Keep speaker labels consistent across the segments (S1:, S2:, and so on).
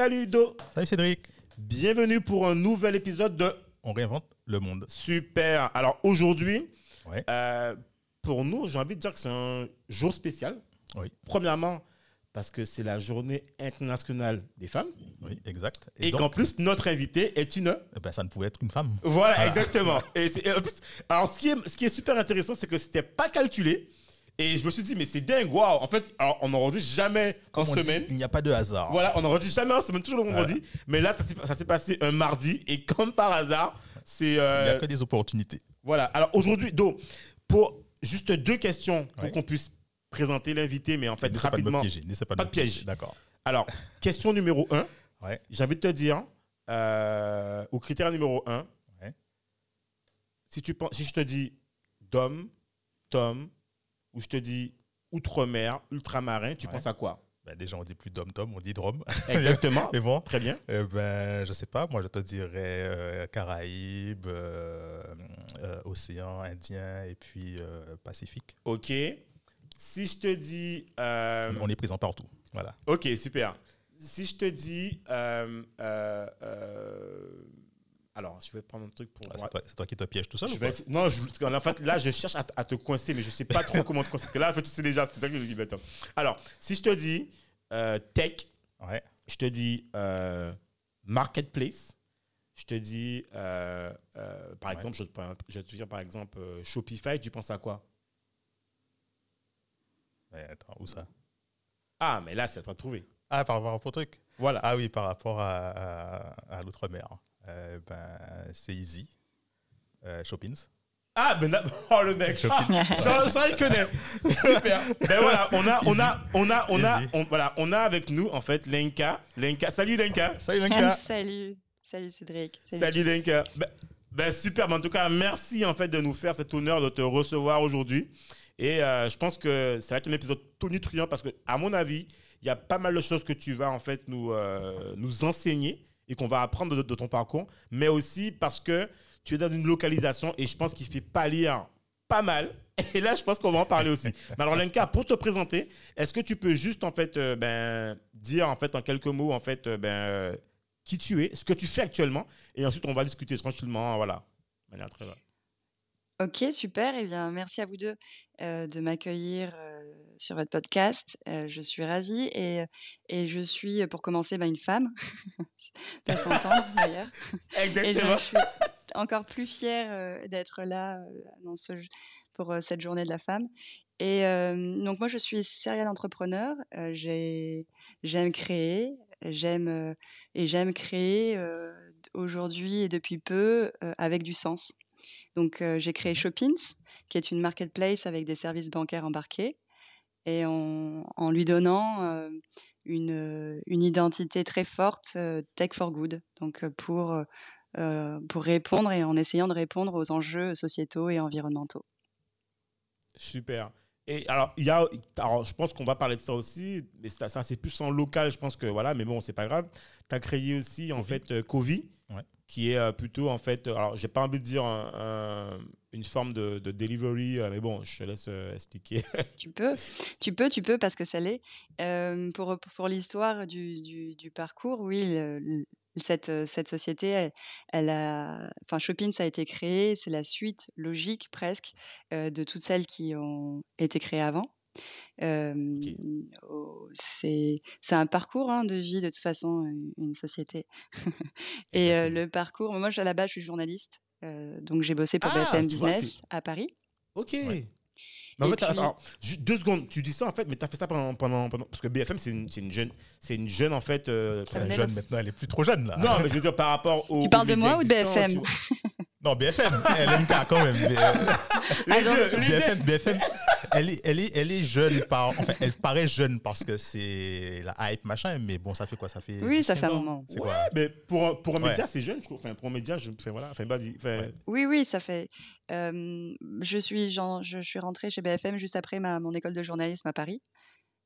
S1: Salut Do,
S2: Salut Cédric.
S1: bienvenue pour un nouvel épisode de
S2: On réinvente le monde.
S1: Super. Alors aujourd'hui,
S2: Ouais.
S1: euh, pour nous, j'ai envie de dire que c'est un jour spécial.
S2: Oui.
S1: Premièrement, parce que c'est la journée internationale des femmes
S2: Oui, exact.
S1: et, qu'en plus, notre invitée est une...
S2: eh ben, ça ne pouvait être une femme.
S1: Voilà,
S2: Voilà.
S1: exactement. Et en plus, alors, ce qui est, ce qui est super intéressant, c'est que c'était pas calculé. Et je me suis dit, mais c'est dingue, waouh. En fait, alors, on n'enregistre jamais en
S2: Comme dit,
S1: semaine.
S2: il n'y a pas de hasard.
S1: Voilà, on n'enregistre jamais en semaine, toujours le vendredi. Mais là, ça s'est- passé un mardi. Et comme par hasard, c'est.
S2: Il n'y
S1: euh,
S2: a que des opportunités.
S1: Voilà. Alors aujourd'hui, Do, pour juste deux questions pour
S2: Ouais.
S1: qu'on puisse présenter l'invité, mais en fait,
S2: N'essaie pas de me
S1: rapidement.
S2: piéger. Pas,
S1: Pas
S2: me
S1: de piège.
S2: D'accord.
S1: Alors, question numéro un.
S2: Ouais.
S1: J'ai envie de te dire, euh, au critère numéro un,
S2: Ouais.
S1: si, tu penses, si je te dis Dom, Tom, ou je te dis Outre-mer, Ultramarin, tu
S2: Ouais.
S1: penses à quoi?
S2: Ben, déjà, on dit plus dom-tom, on dit drum.
S1: Exactement.
S2: Mais bon,
S1: Très bien.
S2: eh ben, je sais pas. Moi, je te dirais euh, Caraïbes, euh, euh, Océan Indien et puis euh, Pacifique.
S1: Ok. Si je te dis. euh,
S2: On est présent partout. Voilà.
S1: Ok, super. Si je te dis. Alors, je vais prendre un truc pour.
S2: Ah, c'est, toi, qui te pièges tout seul
S1: Je
S2: ou
S1: vais non, je, qu'en fait, là, je cherche à, te coincer, mais je sais pas trop comment te coincer. Parce que là, en fait, tu sais déjà, c'est ça que je dis maintenant. Alors, si je te dis euh, tech,
S2: Ouais.
S1: je te dis euh, marketplace, je te dis, euh, par
S2: Ouais.
S1: exemple, je, vais te prendre- je vais te dire par exemple Shopify, tu penses à quoi?
S2: Mais attends, où ça?
S1: Ah, mais là, c'est à toi de trouver.
S2: Ah, par rapport au truc?
S1: Voilà.
S2: Ah oui, par rapport à, à- à l'outre-mer. Euh, ben, c'est easy. Euh, Shoppings.
S1: Ah, ben, oh le mec, ah, ça, ça, il connaît. Super. Ben voilà, on a, on a, on a, on a, on, voilà, on a avec nous en fait Lenka. Lenka, salut Lenka.
S2: Salut Lenka
S3: Salut, salut Cédric.
S1: Salut Lenka. Ben, ben, super. Ben, en tout cas, merci en fait de nous faire cet honneur de te recevoir aujourd'hui. Et euh, je pense que ça va être un épisode tonitruant parce que, à mon avis, il y a pas mal de choses que tu vas en fait nous, euh, nous enseigner et qu'on va apprendre de, ton parcours, mais aussi parce que tu es dans une localisation et je pense qu'il fait pâlir pas mal. Et là, je pense qu'on va en parler aussi. Mais alors, Lenka, pour te présenter, est-ce que tu peux juste en fait euh, ben, dire en fait en quelques mots en fait euh, ben, euh, qui tu es, ce que tu fais actuellement, et ensuite on va discuter tranquillement, voilà. Manière très-
S3: Ok, super. Eh bien, merci à vous deux de m'accueillir sur votre podcast. Euh, je suis ravie et, et je suis, pour commencer, bah, une femme. Ça s'entend d'ailleurs. Et je
S1: Exactement.
S3: suis encore plus fière euh, d'être là dans ce, pour cette journée de la femme. Et donc moi, je suis serial entrepreneur. J'ai- j'aime créer, j'aime et j'aime créer aujourd'hui et depuis peu avec du sens. Donc euh, j'ai créé Shoppings, qui est une marketplace avec des services bancaires embarqués, et en, en lui donnant euh, une, une identité très forte, euh, Tech for Good, donc euh, pour, euh, pour répondre et en essayant de répondre aux enjeux sociétaux et environnementaux.
S1: Super. Et alors, il y a, alors, je pense qu'on va parler de ça aussi, mais ça, ça, c'est plus en local, je pense que voilà, mais bon, c'est pas grave. Tu as créé aussi, en fait, euh, Covi. Qui est euh, plutôt, en fait, euh, alors, j'ai pas envie de dire un- un- une forme de, de delivery, euh, mais bon, je te laisse expliquer.
S3: Tu peux, tu peux, tu peux, parce que ça l'est. Pour pour l'histoire du, du, parcours, oui, cette, cette société, elle, a, enfin, Shopping, ça a été créé, c'est la suite logique presque de toutes celles qui ont été créées avant. Euh, oh, c'est un parcours hein, de vie de toute façon une- société et le parcours moi à la base je suis journaliste donc j'ai bossé pour
S1: Ah,
S3: BFM
S1: vois,
S3: Business à Paris
S1: Ok.
S2: Ouais.
S1: Mais en
S3: Et
S1: fait,
S3: puis-
S1: alors, juste deux secondes, tu dis ça en fait, mais tu as fait ça pendant, pendant, pendant- Parce que BFM, c'est une, une jeune, c'est une jeune en fait. euh,
S2: jeune maintenant, elle est plus trop jeune là.
S1: Non, mais je veux dire par rapport au.
S3: Tu parles de moi ou de BFM
S1: tu.
S2: Non, BFM, elle aime pas quand même. BFM, BFM, elle, est, elle, est, elle est jeune, par, enfin, elle paraît jeune parce que c'est la hype, machin, mais bon, ça fait quoi? Ça fait
S3: Oui, ça fait un moment.
S2: C'est
S1: Ouais,
S2: quoi
S1: mais pour, un- pour un
S2: Ouais.
S1: média, c'est jeune, je trouve. Enfin, pour un média, je, enfin, voilà, enfin, vas-y, enfin,
S3: Oui, oui, ça fait. euh, je, suis, genre, je, suis rentrée chez BFM juste après ma, mon école de journalisme à Paris.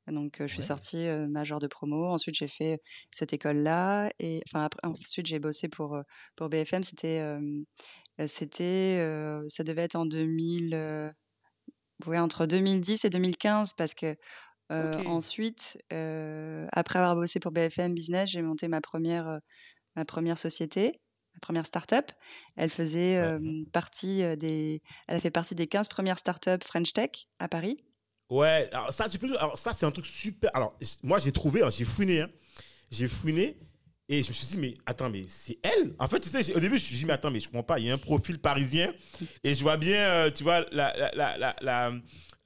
S3: Donc, euh, je suis
S2: Ouais.
S3: sortie euh, major de promo. Ensuite, j'ai fait cette école-là. Et enfin, après, ensuite, j'ai bossé pour, euh, pour BFM. C'était, euh, c'était, euh, ça devait être en 2000, euh, ouais, entre 2010 et 2015 parce que euh, ensuite, euh, après avoir bossé pour BFM Business, j'ai monté ma première, euh, ma première société, ma première start-up. Elle faisait
S2: Ouais.
S3: partie des, elle a fait partie des 15 premières start-up French Tech à Paris.
S1: Ouais, alors ça, peux- alors ça c'est un truc super. Alors, moi, j'ai trouvé, hein, j'ai fouiné, hein. j'ai fouiné, et je me suis dit, mais attends, mais c'est elle? En fait, tu sais, au début, je me suis dit, mais attends, mais je comprends pas, il y a un profil parisien, et je vois bien, euh, tu vois, la, la, la,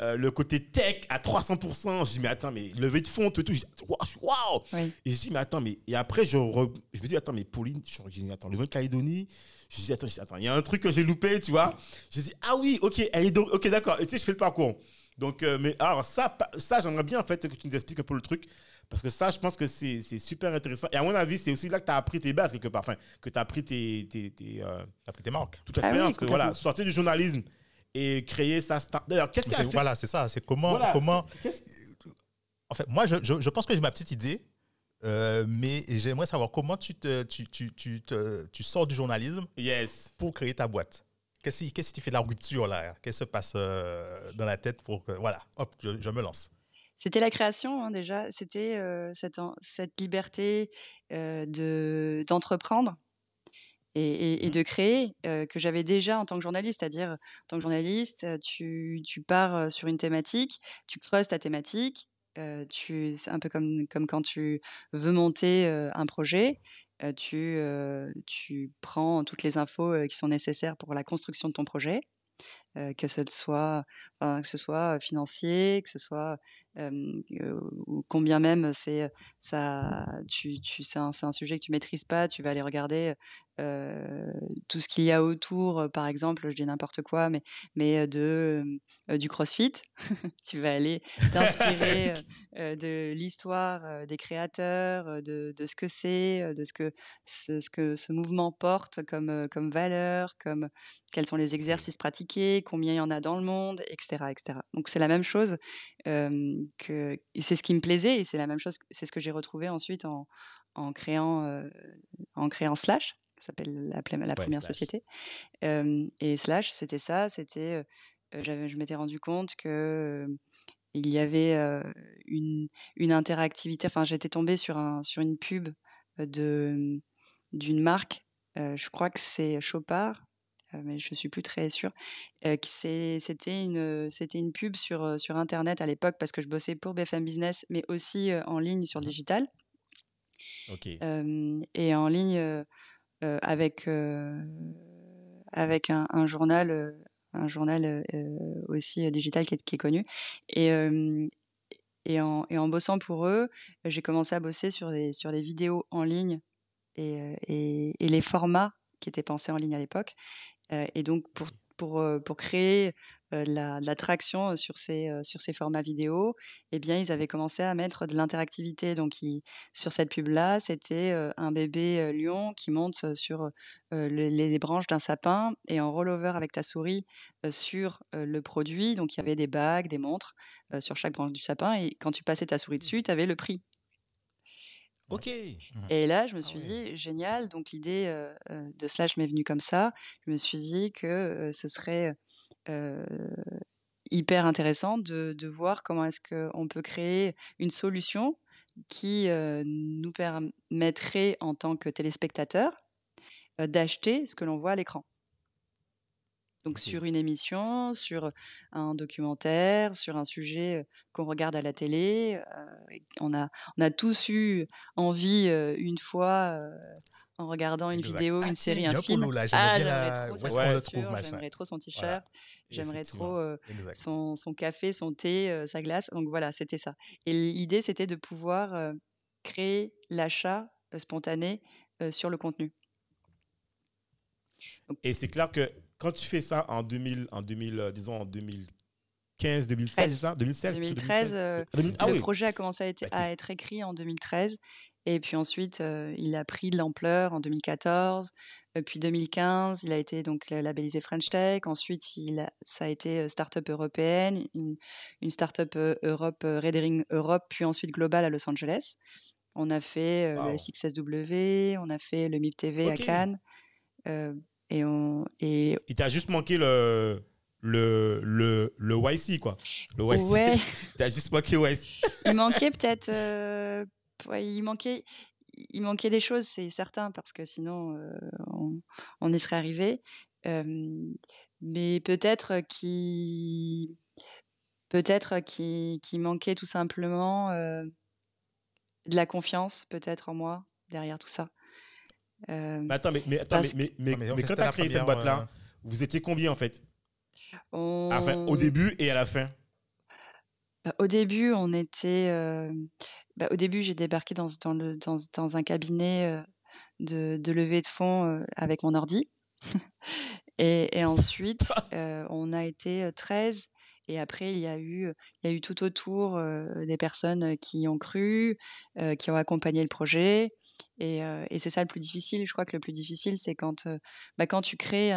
S1: euh, le côté tech à 300%. Je dis, mais attends, mais levée de fonds, tout, tout. Je dis, waouh, waouh
S3: Oui.
S1: Et je dis, mais attends, mais. Et après, je, re- je me dis, attends, mais Pauline, je je dis, attends, le Nouvelle-Calédonie. Je dis, attends, je dis, attends, il y a un truc que j'ai loupé, tu vois. Je dis, ah oui, ok, elle est donc, ok, d'accord. Et tu sais, je fais le parcours. Donc, euh, mais alors, ça, ça j'aimerais bien, en fait, que tu nous expliques un peu le truc. Parce que ça, je pense que c'est super intéressant. Et à mon avis, c'est aussi là que tu as appris tes bases, quelque part. Enfin, que tu as appris tes, tes, tes, euh,
S2: pris tes marques.
S1: toute
S3: Ah oui,
S1: l'expérience. voilà,
S3: complètement.
S1: sortir du journalisme et créer sa start. D'ailleurs, qu'est-ce qui a fait
S2: Voilà, c'est ça. C'est comment,
S1: Voilà.
S2: comment. En fait, moi, je, je, je pense que j'ai ma petite idée, euh, mais j'aimerais savoir comment tu, te, tu, tu, tu, te- tu sors du journalisme
S1: Yes.
S2: pour créer ta boîte. Qu'est-ce qui, qui fait la rupture là? Qu'est-ce qui se passe euh, dans la tête pour que. Voilà, hop, je, je me lance?
S3: C'était la création hein, déjà, c'était euh, cette, liberté euh, de d'entreprendre et, et- et de créer euh, que j'avais déjà en tant que journaliste, c'est-à-dire en tant que journaliste, tu, tu pars sur une thématique, tu creuses ta thématique, tu c'est un peu comme comme quand tu veux monter un projet. tu, tu prends toutes les infos qui sont nécessaires pour la construction de ton projet, euh, que ce soit, enfin, que ce soit financier, que ce soit combien même c'est ça, tu, tu, c'est un, un sujet que tu maîtrises pas, tu vas aller regarder euh, tout ce qu'il y a autour, euh, par exemple, je dis n'importe quoi, mais mais de euh, du CrossFit, tu vas aller t'inspirer de l'histoire des créateurs, de, de ce que c'est, de ce que ce, ce que ce mouvement porte comme comme valeur, comme quels sont les exercices pratiqués, combien il y en a dans le monde, etc., etc. Donc c'est la même chose que c'est ce qui me plaisait et c'est la même chose, c'est ce que j'ai retrouvé ensuite en en créant euh, en créant Slash, ça s'appelle la, première
S1: Slash.
S3: société. Euh, et Slash, c'était ça, c'était euh, je m'étais rendu compte que il y avait euh, une une interactivité. Enfin, j'étais tombée sur un sur une pub de d'une marque. je crois que c'est Chopard, mais je suis plus très sûre. Euh, c'était une c'était une pub sur euh, sur internet à l'époque parce que je bossais pour BFM Business, mais aussi euh, en ligne sur le digital
S1: Ok.
S3: euh, et en ligne euh, euh, avec euh, avec un, un journal euh, un journal euh, euh, aussi euh, digital qui est, qui est connu et euh, et en, et en bossant pour eux j'ai commencé à bosser sur des vidéos en ligne et, euh, les formats qui étaient pensés en ligne à l'époque Euh, et donc pour pour euh, pour créer euh, de la, de l'attraction sur ces euh, sur ces formats vidéo, eh bien ils avaient commencé à mettre de l'interactivité. Donc ils- sur cette pub là, c'était euh, un bébé euh, lion qui monte sur euh, le- les branches d'un sapin et en rollover avec ta souris euh, sur euh, le produit. Donc il y avait des bagues, des montres euh, sur chaque branche du sapin et quand tu passais ta souris dessus, tu avais le prix.
S1: Ok.
S3: Et là, je me suis
S1: ouais.
S3: dit, génial. Donc, l'idée euh, euh, de Slash m'est venue comme ça. Je me suis dit que euh, ce serait euh, hyper intéressant de, de voir comment est-ce qu'on peut créer une solution qui euh, nous permettrait, en tant que téléspectateur, euh, d'acheter ce que l'on voit à l'écran. Donc, sur une émission, sur un documentaire, sur un sujet qu'on regarde à la télé, euh, on, a, on a tous eu envie euh, une fois euh, en regardant une
S2: Exact.
S3: vidéo,
S2: Ah,
S3: une série, un film.
S2: là,
S3: ah, j'aimerais trop
S2: machin?
S3: j'aimerais trop son t-shirt,
S2: Voilà.
S3: j'aimerais trop son, son café, son thé, sa glace. Donc voilà, c'était ça. Et l'idée, c'était de pouvoir créer l'achat spontané sur le contenu.
S1: Et c'est clair que quand tu fais ça en 2000, en 2000 euh, disons en 2015, 2015, 2016, c'est ça? 2016
S3: 2013, euh,
S1: Ah
S3: le
S1: oui.
S3: projet a commencé à être, à être écrit en 2013. Et puis ensuite, euh, il a pris de l'ampleur en 2014. Euh, puis 2015, il a été donc la- labellisé French Tech. Ensuite, il a, ça a été start-up européenne, une, une start-up Europe, Redering Europe, puis ensuite global à Los Angeles. On a fait euh,
S1: Wow.
S3: le SXSW, on a fait le MIP TV à. Cannes. euh, et, on, et
S1: Il t'a juste manqué le, le, le, le YC, quoi. Le YC.
S3: ouais,
S1: Il t'a juste manqué YC.
S3: il manquait peut-être euh, ouais, il manquait il manquait des choses c'est certain parce que sinon euh, on, on y serait arrivé Euh, mais peut-être qu'il peut-être qu'il qu'il manquait tout simplement euh, de la confiance peut-être en moi derrière tout ça Euh,
S1: Mais attends, mais, mais, attends, mais, quand t'as
S2: la
S1: créé cette boîte-là,
S2: euh,
S1: vous étiez combien, en fait?
S3: On-
S1: Enfin, au début et à la fin
S3: Bah, au début, on était. euh, bah, au début, j'ai débarqué dans, dans, le, dans, dans un cabinet euh, de, de levée de fonds euh, avec mon ordi. et, et ensuite, euh, on a été euh, 13. Et après, il y a eu, il y a eu tout autour euh, des personnes qui y ont cru, euh, qui ont accompagné le projet. Et, euh, et c'est ça le plus difficile. Je crois que le plus difficile, c'est quand, euh, bah, quand tu crées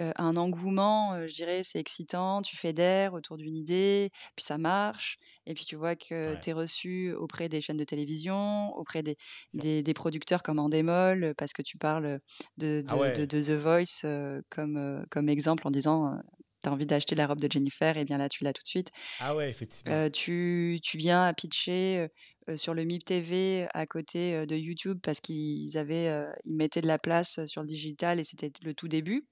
S3: euh, un engouement, je dirais, c'est excitant, tu fais d'air autour d'une idée, puis ça marche, et puis tu vois que
S1: Ouais.
S3: tu es reçu auprès des chaînes de télévision, auprès des, des, des producteurs comme Endemol, euh, parce que tu parles de, de,
S1: Ah ouais.
S3: de, de The Voice comme, comme exemple en disant T'as envie d'acheter la robe de Jennifer, et bien là, tu l'as tout de suite.
S1: Ah ouais, effectivement.
S3: Euh, tu, tu viens à pitcher euh, euh, sur le MIP TV à côté euh, de YouTube parce qu'ils avaient, ils mettaient de la place sur le digital et c'était le tout début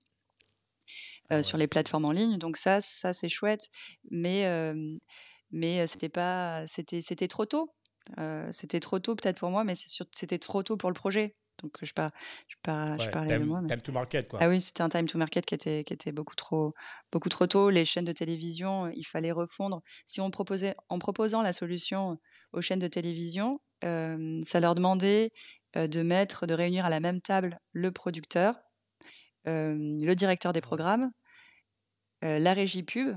S1: Ah ouais,
S3: sur les plateformes en ligne. Donc ça, ça c'est chouette, mais mais c'était pas, c'était c'était trop tôt. C'était trop tôt peut-être pour moi, mais c'était trop tôt pour le projet. Donc je par, je par, je
S1: Ouais,
S3: parlais de
S1: time-
S3: moi. mais-
S1: time to market, quoi.
S3: ah oui, c'était un time to market qui était, qui était beaucoup, trop, beaucoup trop tôt. Les chaînes de télévision, il fallait refondre. Si on proposait, en proposant la solution aux chaînes de télévision, euh, ça leur demandait de mettre, de réunir à la même table le producteur, euh, le directeur des programmes, euh, la régie pub,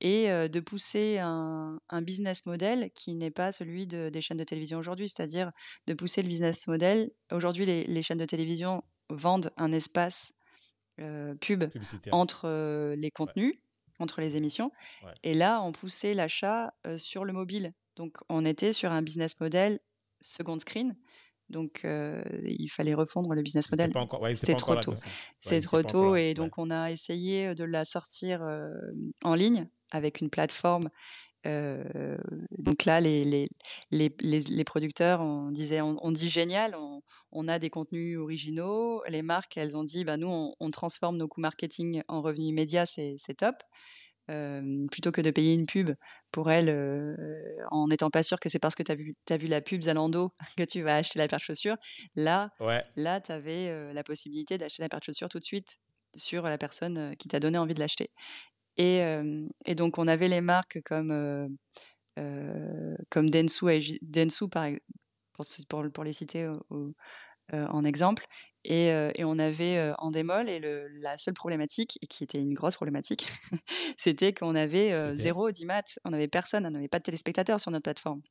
S3: et de pousser un, un business model qui n'est pas celui de- des chaînes de télévision aujourd'hui, c'est-à-dire de pousser le business model. Aujourd'hui, les, les chaînes de télévision vendent un espace euh, pub
S1: Publicitaire.
S3: entre euh, les contenus, entre les émissions,
S1: Ouais.
S3: et là, on poussait l'achat euh, sur le mobile. Donc, on était sur un business model second screen. Donc, euh, il fallait refondre le business model.
S1: ouais,
S3: c'était trop tôt. C'est trop
S1: encore
S3: tôt et
S1: ouais.
S3: donc on a essayé de la sortir euh, en ligne avec une plateforme. euh, donc là, les, les, les, les, producteurs, on disait, on, on dit génial, on, on a des contenus originaux. Les marques, elles ont dit, bah nous, on, on transforme nos coûts marketing en revenus immédiats, c'est c'est top. Euh, plutôt que de payer une pub pour elle euh, en n'étant pas sûr que c'est parce que tu as vu, as vu la pub Zalando que tu vas acheter la paire de chaussures. Là,
S1: Ouais,
S3: là, tu avais la possibilité d'acheter la paire de chaussures tout de suite sur la personne qui t'a donné envie de l'acheter. Et, et donc, on avait les marques comme, comme Densu, Densu par, pour, pour, pour les citer au- au- en exemple. Et, et on avait euh, Endemol, et le, la seule problématique, et qui était une grosse problématique, c'était qu'on avait zéro audimat, on n'avait personne, on n'avait pas de téléspectateurs sur notre plateforme.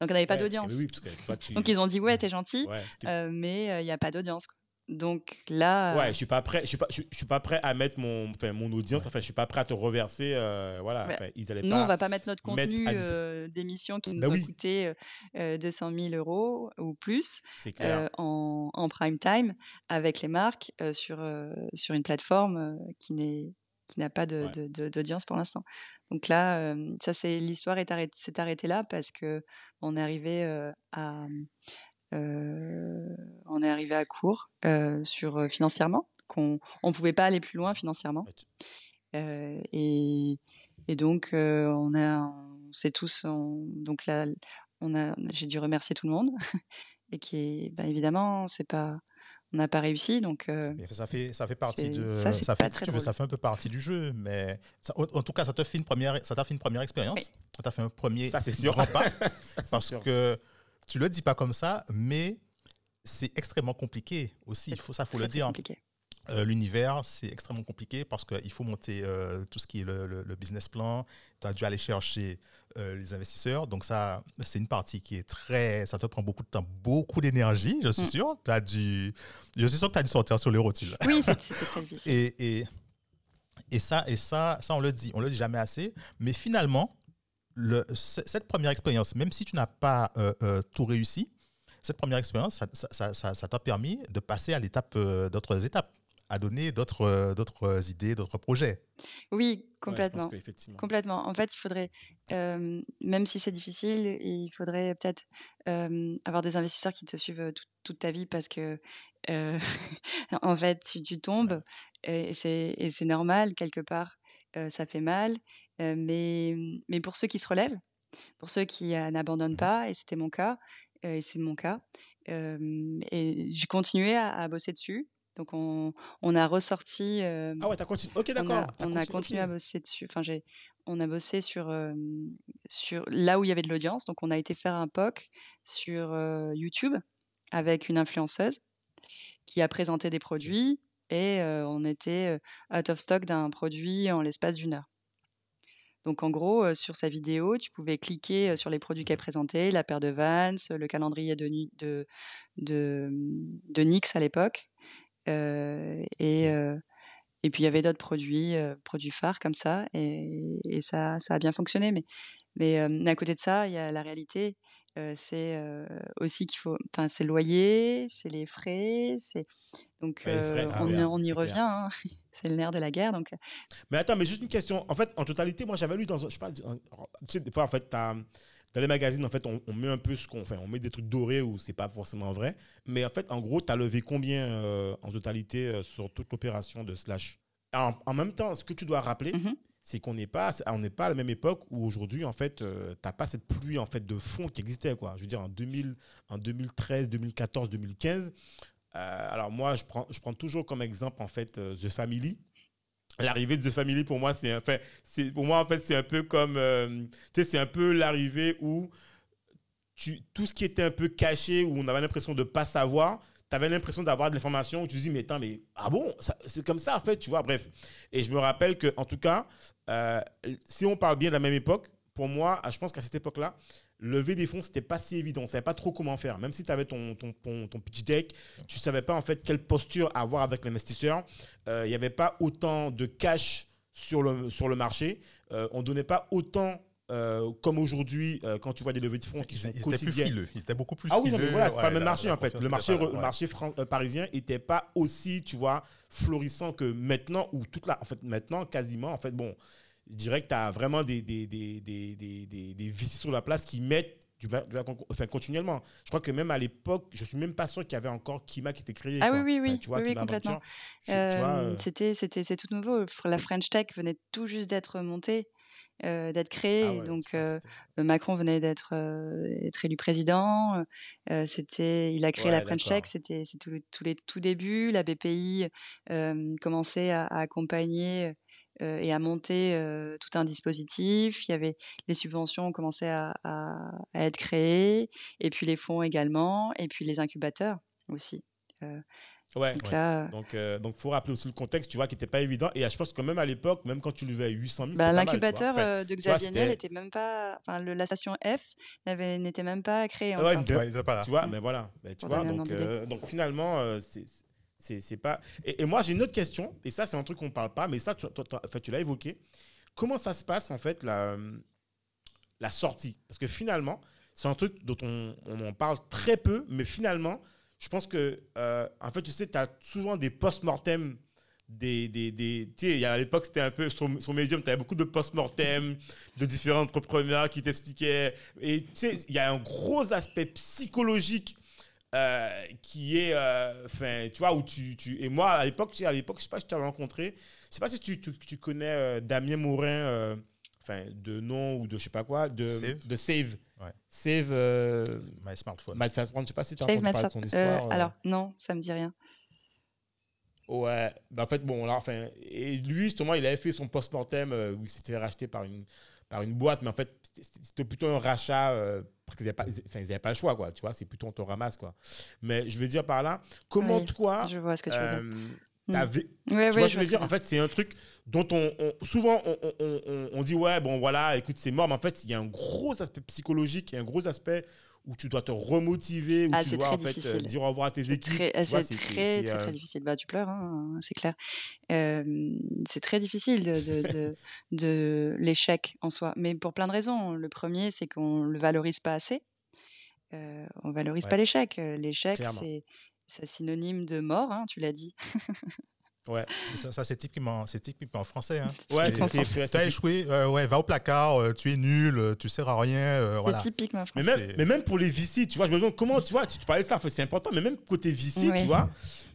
S3: Donc, on n'avait pas
S1: ouais,
S3: d'audience.
S1: Oui, tu...
S3: Donc, ils ont dit, ouais, t'es gentil,
S1: Ouais,
S3: mais il n'y a pas d'audience. Donc là,
S1: Ouais, je suis pas prêt. Je suis pas. Je, je suis pas prêt à mettre mon, enfin, mon audience. Enfin, je suis pas prêt à te reverser. euh, voilà.
S3: Ouais.
S1: Enfin, ils allaient
S3: nous,
S1: pas.
S3: on va pas mettre notre contenu euh, d'émission qui nous
S1: Bah
S3: a
S1: oui.
S3: coûté euh, 200 000 euros ou plus
S1: clair.
S3: euh, en, en prime time avec les marques euh, sur, euh, sur une plateforme euh, qui n'est qui n'a pas de-
S1: Ouais.
S3: de- de- d'audience pour l'instant. Donc là, euh, ça c'est l'histoire est arrêtée, s'est arrêtée là parce que on est arrivé euh, à euh, on est arrivé à court euh, sur euh, financièrement qu'on on pouvait pas aller plus loin financièrement Euh, et, et donc euh, on a on sait tous on- donc là on a j'ai dû remercier tout le monde et qui bah, évidemment c'est pas on n'a pas réussi donc euh,
S2: ça fait, ça fait partie de.
S3: ça, c'est
S2: ça,
S3: pas
S2: fait,
S3: très
S2: tu veux, ça fait un peu partie du jeu, mais ça- en, en tout cas, ça te fait une première, ça t'a fait une première expérience.
S3: Oui.
S2: Ça t'a fait un premier
S1: Ça, c'est sûr.
S2: grand pas. Parce
S1: sûr.
S2: que tu le dis pas comme ça, mais c'est extrêmement compliqué aussi. Il faut ça, faut le dire.
S3: compliqué
S2: Euh, L'univers, c'est extrêmement compliqué parce qu'il faut monter euh, tout ce qui est le, le- le business plan. Tu as dû aller chercher euh, les investisseurs. Donc, ça, c'est une partie qui est très. Ça te prend beaucoup de temps, beaucoup d'énergie, je suis
S3: Mm.
S2: sûr. T'as dû, je suis sûr que tu as dû sortir sur les rotules.
S3: Oui, c'était c'était très difficile.
S2: Et, et, et ça, et ça, ça, on le dit, on le dit jamais assez. Mais finalement, le, cette première expérience, même si tu n'as pas euh, euh, tout réussi, cette première expérience, ça t'a permis de passer à l'étape, euh, d'autres étapes, à donner d'autres, euh, d'autres idées, d'autres projets.
S3: Oui, complètement. Complètement. En fait, il faudrait, euh, même si c'est difficile, il faudrait peut-être euh, avoir des investisseurs qui te suivent toute, toute ta vie parce que, euh, en fait, tu, tu tombes et c'est normal, quelque part, euh, ça fait mal. Euh, mais, mais pour ceux qui se relèvent, pour ceux qui euh, n'abandonnent pas, et c'était mon cas, euh, et c'est mon cas, et j'ai continué à, à bosser dessus. Donc, on, on a ressorti.
S1: Ah ouais, t'as continué. Ok,
S3: on
S1: d'accord.
S3: a,
S1: t'as
S3: on a continué à bosser dessus. Enfin, j'ai, on a bossé sur, euh, sur là où il y avait de l'audience. Donc, on a été faire un POC sur euh, YouTube avec une influenceuse qui a présenté des produits et euh, on était out of stock d'un produit en l'espace d'une heure. Donc, en gros, euh, sur sa vidéo, tu pouvais cliquer euh, sur les produits qu'elle présentait, la paire de Vans, le calendrier de, de, de, de NYX à l'époque. Euh, et, et puis il y avait d'autres produits, produits phares comme ça, et, et ça, ça a bien fonctionné. Mais, mais à côté de ça, il y a la réalité. Euh, c'est euh, aussi qu'il faut, enfin, c'est le loyer, c'est les frais, c'est donc
S1: Ouais, frais,
S3: euh, on, on y revient. hein. c'est le nerf de la guerre. Donc
S1: Mais attends, mais juste une question. En fait, en totalité, moi, j'avais lu dans. Je Tu sais, des fois, en fait, t'as- dans les magazines, en fait, on, on met un peu ce qu'on fait. On met des trucs dorés où c'est pas forcément vrai. Mais en fait, en gros, tu as levé combien euh, en totalité euh, sur toute l'opération de Slash? En, en même temps, ce que tu dois rappeler,
S3: Mhm.
S1: C'est qu'on n'est pas, on n'est pas à la même époque où aujourd'hui, en fait, tu n'as pas cette pluie en fait, de fonds qui existait. Quoi. Je veux dire, en, 2000, en 2013, 2014, 2015. euh, alors moi, je prends, je prends toujours comme exemple en fait euh, The Family. L'arrivée de The Family pour moi, c'est enfin, c'est pour moi en fait c'est un peu comme euh, tu sais c'est un peu l'arrivée où tout ce qui était un peu caché où on avait l'impression de pas savoir, tu avais l'impression d'avoir de l'information tu te dis mais attends mais ah bon? C'est comme ça en fait tu vois bref. Et je me rappelle que en tout cas euh, si on parle bien de la même époque pour moi je pense qu'à cette époque là lever des fonds c'était pas si évident. On savait pas trop comment faire. Même si tu avais ton, ton, ton, deck tu savais pas en fait quelle posture avoir avec l'investisseur. Euh, il n'y avait pas autant de cash sur le, sur le marché. Euh, on donnait pas autant euh, comme aujourd'hui euh, quand tu vois des levées de fonds qui
S2: Ils,
S1: sont
S2: ils étaient plus frileux. Ils étaient beaucoup plus
S1: ah oui, non, mais voilà, c'est
S2: Ouais,
S1: pas le même marché
S2: la
S1: en fait. Le
S2: était
S1: marché,
S2: pas ouais.
S1: marché fran- euh, parisien n'était pas aussi, tu vois, florissant que maintenant, où toute la. En fait, maintenant, quasiment, en fait, bon, je dirais que tu as vraiment des, des, des, des, des, des, VC sur la place qui mettent du, enfin, continuellement. Je crois que même à l'époque, je suis même pas sûr qu'il y avait encore Kima qui était créé.
S3: Ah
S1: quoi.
S3: oui, oui,
S1: Enfin,
S3: oui,
S1: tu vois,
S3: oui, complètement. Euh,
S1: euh,
S3: c'était, c'était, c'est tout nouveau. La French Tech venait tout juste d'être montée, euh, d'être
S1: ah ouais,
S3: donc, euh,
S1: c'était-
S3: Macron venait d'être euh, être élu président. euh, c'était, il a créé
S1: Ouais,
S3: la French. Tech. C'était, c'est tout, tous les tout débuts. La BPI euh, commençait à, à accompagner euh, et à monter euh, tout un dispositif. Il y avait les subventions commençaient à, à, à être créées, et puis les fonds également, et puis les incubateurs aussi.
S1: Ouais.
S3: Donc là,
S1: Donc, il donc, faut rappeler aussi le contexte, tu vois, qui n'était pas évident. Et je pense que même à l'époque, même quand tu levais à 800 000,
S3: Bah,
S1: c'était pas mal, tu vois.
S3: l'incubateur
S1: Enfin,
S3: euh, de
S1: vois,
S3: Xavier Niel
S1: c'était-
S3: était même pas, enfin le- la station F n'était même pas créée
S1: ouais,
S3: encore.
S1: de-
S2: Ouais, il était pas là.
S1: Tu vois,
S3: Mm.
S1: mais voilà. Mais tu vois, donc, euh, donc finalement, euh, c'est- pas. Et, et moi, j'ai une autre question, et ça, c'est un truc qu'on ne parle pas, mais ça, tu, toi, toi, enfin, tu l'as évoqué. Comment ça se passe, en fait, la, la sortie? Parce que finalement, c'est un truc dont on, on en parle très peu, mais finalement, je pense que, euh, en fait, tu sais, tu as souvent des post-mortem. Des, des, des, tu sais, à l'époque, c'était un peu sur, sur Medium, tu avais beaucoup de post-mortem de différents entrepreneurs qui t'expliquaient. Et tu sais, il y a un gros aspect psychologique euh, qui est, euh, enfin, tu vois, où tu, tu et moi à l'époque, tu sais, à l'époque, je sais pas si tu t'avais rencontré, je sais pas si tu, tu, tu connais euh, Damien Morin, enfin, de nom ou de je sais pas quoi, de
S2: Save.
S1: de Save,
S2: Ouais.
S1: Save, euh,
S2: My smartphone.
S1: Brand, je sais pas si tu as
S3: Save
S1: entendu parler
S3: Matt
S1: de son
S3: euh,
S1: histoire. euh.
S3: Alors non, ça me dit rien.
S1: Ouais, ben en fait, bon, là, enfin, et lui, justement, il avait fait son post-mortem euh, où il s'était fait racheter par une, par une boîte, mais en fait, c'était- plutôt un rachat euh, parce qu'ils n'avaient pas, enfin, ils pas le choix, quoi, tu vois, c'est plutôt on te ramasse, quoi. Mais je veux dire par là, comment
S3: Oui,
S1: toi,
S3: Je vois ce que tu veux dire.
S1: Ta
S3: Mm.
S1: vé-
S3: Ouais,
S1: tu vois ce
S3: ouais,
S1: que
S3: je
S1: veux dire?
S3: très
S1: En fait, c'est un truc dont on, on- souvent on, on- on- on dit ouais bon voilà écoute c'est mort mais en fait il y a un gros aspect psychologique et un gros aspect où tu dois te remotiver où
S3: Ah,
S1: tu dois
S3: très
S1: en fait euh, dire au revoir à tes
S3: C'est
S1: équipes
S3: très,
S1: vois,
S3: c'est très,
S1: c'est,
S3: très,
S1: euh,
S3: très difficile. Bah, tu pleures, hein, c'est clair. Euh, c'est très difficile de, de, de, de l'échec en soi, mais pour plein de raisons. Le premier, c'est qu'on le valorise pas assez. Euh, on valorise
S1: Ouais.
S3: pas l'échec. L'échec, c'est c'est synonyme de mort, hein, tu l'as dit.
S1: ouais
S2: Ça, ça, c'est typiquement, c'est typiquement en français. Hein.
S1: ouais
S2: T'as échoué, euh, ouais, va au placard, euh, tu es nul, euh, tu sers à rien, euh, voilà.
S3: C'est typiquement
S1: mais
S3: français.
S1: même,
S2: c'est-
S1: mais même pour les VC, tu vois, je me demande comment, tu vois, tu, tu parlais de ça, c'est important, mais même côté VC,
S3: Oui.
S1: tu vois,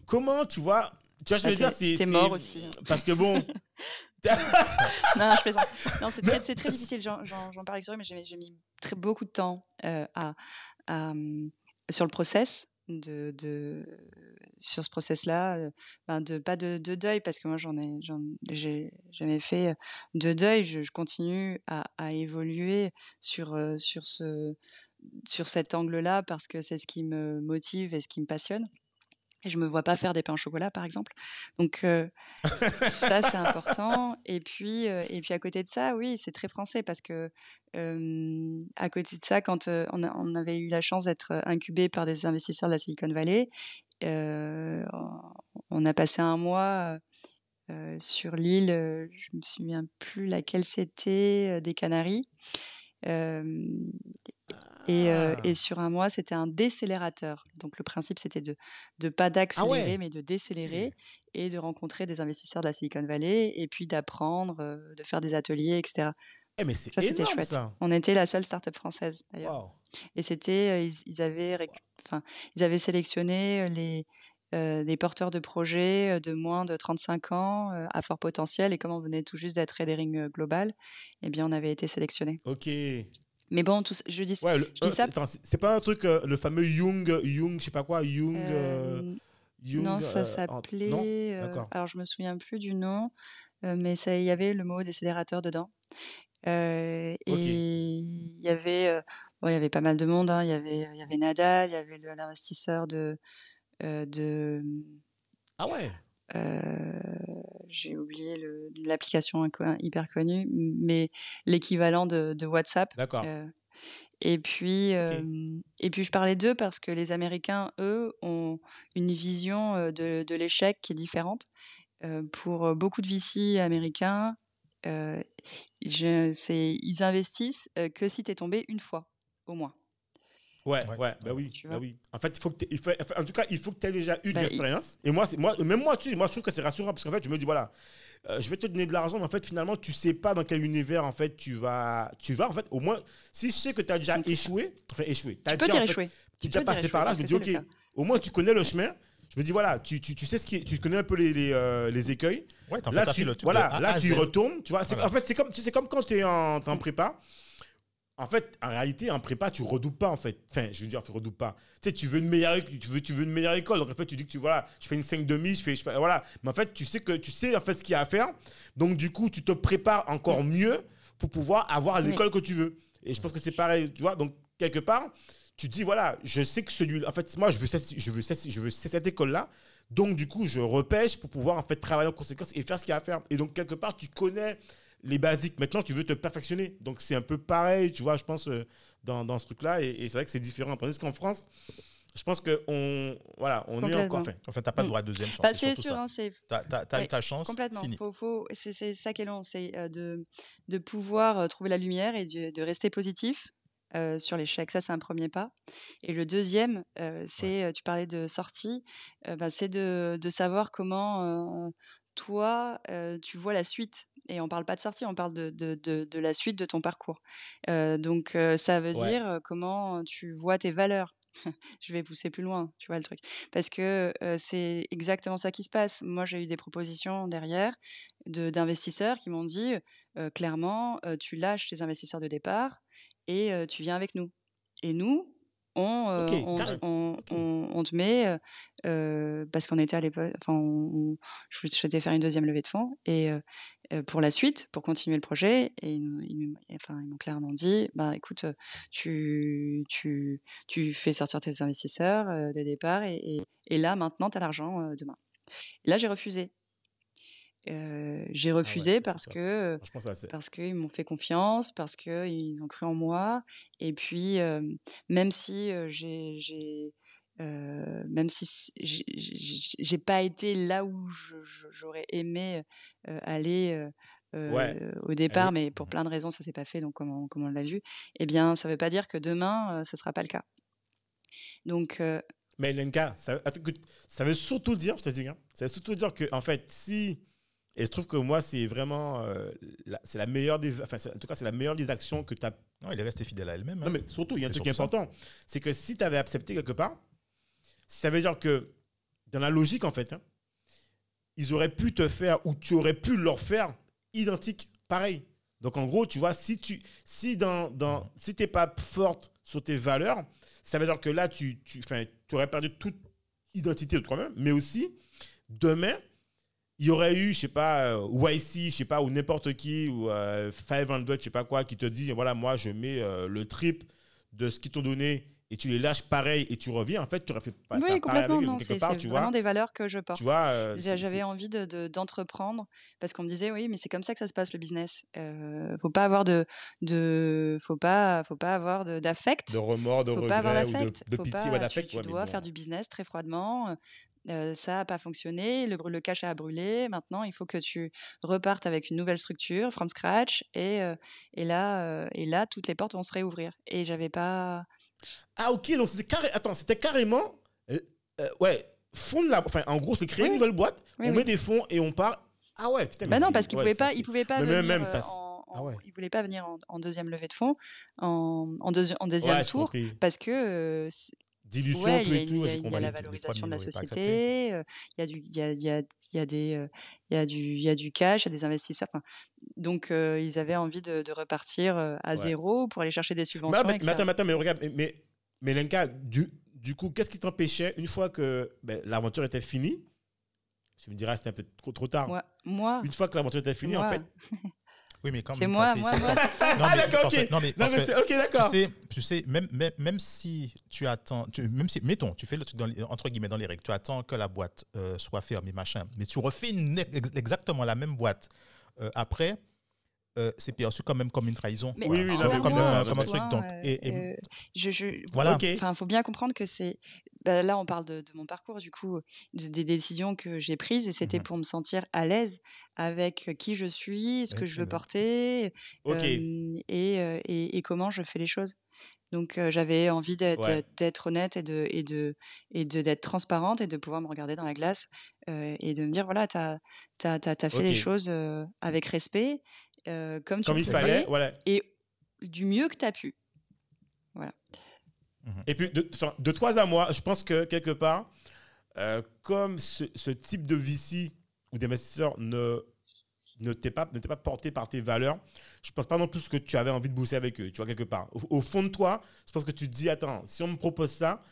S1: comment, tu vois, tu vois, je
S3: Ah,
S1: veux dire, c'est.
S3: t'es
S1: c'est-
S3: mort aussi.
S1: Parce que bon,
S3: non, je plaisante. Non, c'est très, c'est très difficile. J'en, j'en- j'en parle avec mais j'ai, j'ai mis très, beaucoup de temps euh, à, à, hum, sur le process. Sur ce process-là, euh, ben pas de, de deuil, parce que moi, j'en ai, j'ai jamais fait de deuil. Je, continue à, évoluer sur, euh, sur, ce, sur cet angle-là, parce que c'est ce qui me motive et ce qui me passionne. Et je me vois pas faire des pains au chocolat, par exemple. Donc euh, ça, c'est important. Et puis, euh, et puis à côté de ça, oui, c'est très français parce que euh, à côté de ça, quand euh, on, a- on avait eu la chance d'être incubé par des investisseurs de la Silicon Valley, on a passé un mois sur l'île, je me souviens plus laquelle c'était, des Canaries. Euh, et, euh,
S1: Ah.
S3: et sur un mois, c'était un décélérateur. Donc le principe, c'était de ne pas d'accélérer,
S1: ouais.
S3: mais de décélérer et de rencontrer des investisseurs de la Silicon Valley et puis d'apprendre, euh, de faire des ateliers, etc.
S1: Eh, mais
S3: Ça, c'était chouette.
S1: ça.
S3: On était la seule startup française, d'ailleurs. Et c'était, euh, ils, ils avaient, enfin, ils avaient sélectionné les, euh, porteurs de projets de moins de 35 ans euh, à fort potentiel. Et comme on venait tout juste d'être Redering Global, eh bien, on avait été sélectionné.
S1: Ok.
S3: Mais bon, tout, ça- je dis,
S1: le-
S3: je dis
S1: euh,
S3: ça-
S1: c'est pas un truc, euh, le fameux Jung, Jung, je sais pas quoi, Jung. euh, Jung,
S3: non, ça s'appelait. Alors, je me souviens plus du nom, mais il y avait le mot décélérateur dedans. Euh. Et il y avait, euh, bon, il y avait pas mal de monde. hein. Il y avait, il y avait Nadal, il y avait l'investisseur de, euh, de,
S1: Ah ouais?
S3: Euh, j'ai oublié l'application hyper connue, mais l'équivalent de, de WhatsApp.
S1: D'accord.
S3: Euh, et puis, euh, et puis je parlais d'eux parce que les Américains, eux, ont une vision de, de l'échec qui est différente. Euh, pour beaucoup de VC américains, euh, je- ils investissent que si tu es tombé une fois, au moins.
S1: Ouais,
S2: Ouais.
S1: ouais, bah oui, bah oui. En fait, il faut que il faut, en tout cas, il faut que tu aies déjà eu de
S3: Bah, il-
S1: l'expérience. Et moi, même moi, tu sais, moi, je trouve que c'est rassurant parce qu'en fait, je me dis, voilà, euh, je vais te donner de l'argent, mais en fait, finalement, tu sais pas dans quel univers, en fait, tu vas, tu vas, en fait, au moins, si je sais que tu as déjà échoué, enfin, échoué, t'as
S3: Tu peux
S1: déjà,
S3: dire
S1: en fait,
S3: échouer.
S1: tu es déjà passé par là, je me dis, ok, au moins, tu connais le chemin. Je me dis, voilà, tu, tu, tu sais ce qui est- tu connais un peu les, les, euh, les écueils.
S2: Ouais, t'en
S1: là,
S2: fais, t'as
S1: tu,
S2: fait le truc
S1: voilà, là, tu retournes. Tu vois,
S2: Voilà.
S1: En fait, c'est comme, tu sais, comme quand tu es en, t'es en prépa. En fait, en réalité, en prépa, tu redoubles pas, en fait. Enfin, je veux dire, tu redoubles pas. Tu sais, tu veux une meilleure, tu veux, tu veux une meilleure école. Donc, en fait, tu dis que tu, voilà, je fais une 5 demi, je fais, je fais- voilà. Mais en fait, tu sais que, tu sais, en fait, ce qu'il y a à faire. Donc, du coup, tu te prépares encore mieux pour pouvoir avoir
S3: Oui.
S1: l'école que tu veux. Et je pense que c'est pareil, tu vois. Donc, quelque part, tu dis, voilà, je sais que celui En fait, moi, je veux, cette- je veux, cette- je veux cette école-là. Donc, du coup, je repêche pour pouvoir, en fait, travailler en conséquence et faire ce qu'il y a à faire. Et donc, quelque part, tu connais les basiques. Maintenant, tu veux te perfectionner. Donc, c'est un peu pareil, tu vois, je pense, euh, dans, dans ce truc-là. Et, et c'est vrai que c'est différent. Tandis qu'en France, je pense qu'on voilà, on est encore fait.
S2: En fait, t'as pas le droit à deuxième chance.
S3: Bah,
S2: c'est
S3: c'est
S2: surtout
S3: sûr,
S2: ça.
S3: hein,
S2: T'as, t'as eu
S3: Ouais,
S2: ta chance,
S3: Complètement. Faut, faut, c'est, c'est ça qui est long, c'est euh, de, de pouvoir euh, trouver la lumière et de, de rester positif euh, sur l'échec. Ça, c'est un premier pas. Et le deuxième, euh, c'est, tu parlais de sortie, euh, bah, c'est de, de savoir comment euh, toi, euh, tu vois la suite. Et on parle pas de sortie, on parle de, de, de, de la suite de ton parcours. Euh, donc, euh, ça veut
S1: Ouais.
S3: dire comment tu vois tes valeurs. Je vais pousser plus loin, tu vois le truc. Parce que c'est exactement ça qui se passe. Moi, j'ai eu des propositions derrière de d'investisseurs qui m'ont dit clairement, tu lâches tes investisseurs de départ et tu viens avec nous. Et nous, on, euh, on, te- on, on- met euh, euh, parce qu'on était à l'époque, enfin, je souhaitais faire une deuxième levée de fonds et euh, pour la suite, pour continuer le projet. Et ils, enfin, ils m'ont clairement dit, bah écoute, tu, tu, tu fais sortir tes investisseurs euh, de départ et, et, et là maintenant, tu as l'argent demain. Et là, j'ai refusé. Euh, j'ai
S1: Ah ouais,
S3: refusé parce que
S1: ça, c'est.
S3: parce qu'ils m'ont fait confiance, parce qu'ils ont cru en moi. Et puis, euh, même si j'ai, euh, même si j'ai- pas été là où j'aurais aimé aller
S1: Ouais.
S3: au départ, mais pour plein de raisons, ça s'est pas fait, donc comme on, comme on l'a vu, eh bien, ça veut pas dire que demain, ce sera pas le cas. Donc,
S1: Mais Lenka, ça, ça veut surtout dire, je te dis, hein, ça veut surtout dire que, en fait, si. Et je trouve que moi, c'est vraiment. euh, la- c'est la meilleure des. Enfin, en tout cas, c'est la meilleure des actions que tu as.
S2: Non, il est resté fidèle à elle-même.
S1: Non,
S2: hein.
S1: mais surtout, il y a un truc important. C'est que si tu avais accepté quelque part, ça veut dire que, dans la logique, en fait, hein, ils auraient pu te faire, ou tu aurais pu leur faire identique, pareil. Donc, en gros, tu vois, si tu si dans, dans, si t'es pas forte sur tes valeurs, ça veut dire que là, tu, tu aurais perdu toute identité de toi-même, mais aussi, demain, il y aurait eu, je sais pas, euh, YC, je sais pas, ou n'importe qui, ou euh, 500, je sais pas quoi, qui te dit, voilà, moi, je mets euh, le trip de ce qu'ils t'ont donné et tu les lâches pareil et tu reviens. En fait, tu aurais fait pas
S3: oui, complètement, non, c'est vraiment
S1: vois,
S3: des valeurs que je porte.
S1: tu vois, euh,
S3: J'avais envie de de- d'entreprendre parce qu'on me disait oui, mais c'est comme ça que ça se passe le business. Euh, faut pas avoir de de faut pas faut pas avoir de- d'affect.
S1: de remords, de
S3: faut pas avoir
S1: de,
S3: d'affect.
S1: de
S3: Faut
S1: pitié d'affect.
S3: tu
S1: ouais, mais
S3: dois
S1: bon.
S3: faire du business très froidement. Euh, ça n'a pas fonctionné, le, cash a brûlé. Maintenant, il faut que tu repartes avec une nouvelle structure, from scratch, et, euh, et là, euh, et là, toutes les portes vont se réouvrir. Et j'avais pas.
S1: Ah, ok, donc c'était carré... Attends, c'était carrément. euh, ouais, fondre la. Enfin, en gros, c'est créer
S3: Oui,
S1: une nouvelle boîte,
S3: Oui,
S1: on
S3: oui.
S1: met des fonds et on part. Ah ouais, putain. mais
S3: Bah non, parce qu'il
S1: ouais,
S3: pouvait
S1: ça,
S3: pas, venir.
S1: même, ça, c'est-
S3: en,
S1: Ah ouais.
S3: Il voulait pas venir en, en deuxième levée de fonds, en, en, deuxi- en deuxième
S1: Ouais,
S3: tour, parce que euh, ouais,
S1: tout et tout.
S3: il y a- y la valorisation de la société, euh, il y a du, il y a, y a, y a des, euh, il y a du, il y a du cash, il y a des investisseurs. enfin, donc euh, ils avaient envie de, de repartir à
S1: Ouais.
S3: zéro pour aller chercher des subventions.
S1: mais, mais attends, mais attends, mais regarde, mais, mais, mais Lenka, du, du coup, qu'est-ce qui t'empêchait, une fois que ben, l'aventure était finie, tu me diras, c'était peut-être trop, trop tard.
S3: moi, moi,
S1: Une fois que l'aventure était finie, en fait.
S2: Oui, mais quand
S3: c'est
S2: même, c'est-
S3: moi,
S1: Ah, d'accord, ok.
S2: Non, mais
S1: Non,
S2: parce
S1: mais
S2: que
S1: c'est ok,
S2: tu
S1: d'accord.
S2: sais, tu sais même, même, même si tu attends, tu- même si, mettons, tu fais le truc entre guillemets dans les règles, tu attends que la boîte euh, soit fermée, machin, mais tu refais exactement la même boîte euh, après, euh, c'est perçu quand même comme une trahison.
S3: Mais
S1: Oui, oui, non,
S2: comme,
S1: comme,
S2: un-
S1: euh,
S2: comme un truc. Donc,
S3: euh,
S2: et, et-
S3: euh, je, je,
S2: voilà.
S1: Ok.
S3: Enfin, faut bien comprendre que c'est. bah, là, on parle de, de mon parcours, du coup, de- des décisions que j'ai prises, et c'était
S2: Mhm.
S3: pour me sentir à l'aise avec qui je suis, ce
S2: Et-
S3: que je veux porter, euh, et, euh, et, et comment je fais les choses. Donc, euh, j'avais envie d'être
S1: Ouais.
S3: d'être honnête et de et de et de d'être transparente et de pouvoir me regarder dans la glace euh, et de me dire voilà, t'as as, t'as fait les choses euh, avec respect, euh, comme tu
S1: Comme il fallait, voilà.
S3: et du mieux que tu as pu.
S1: Et puis, de, de toi à moi, je pense que quelque part, euh, comme ce, ce type de VC ou d'investisseur ne, ne t'est pas, ne pas porté par tes valeurs, je pense pas non plus que tu avais envie de bosser avec eux, tu vois, quelque part. Au, au fond de toi, je pense que tu te dis, attends, si on me propose ça,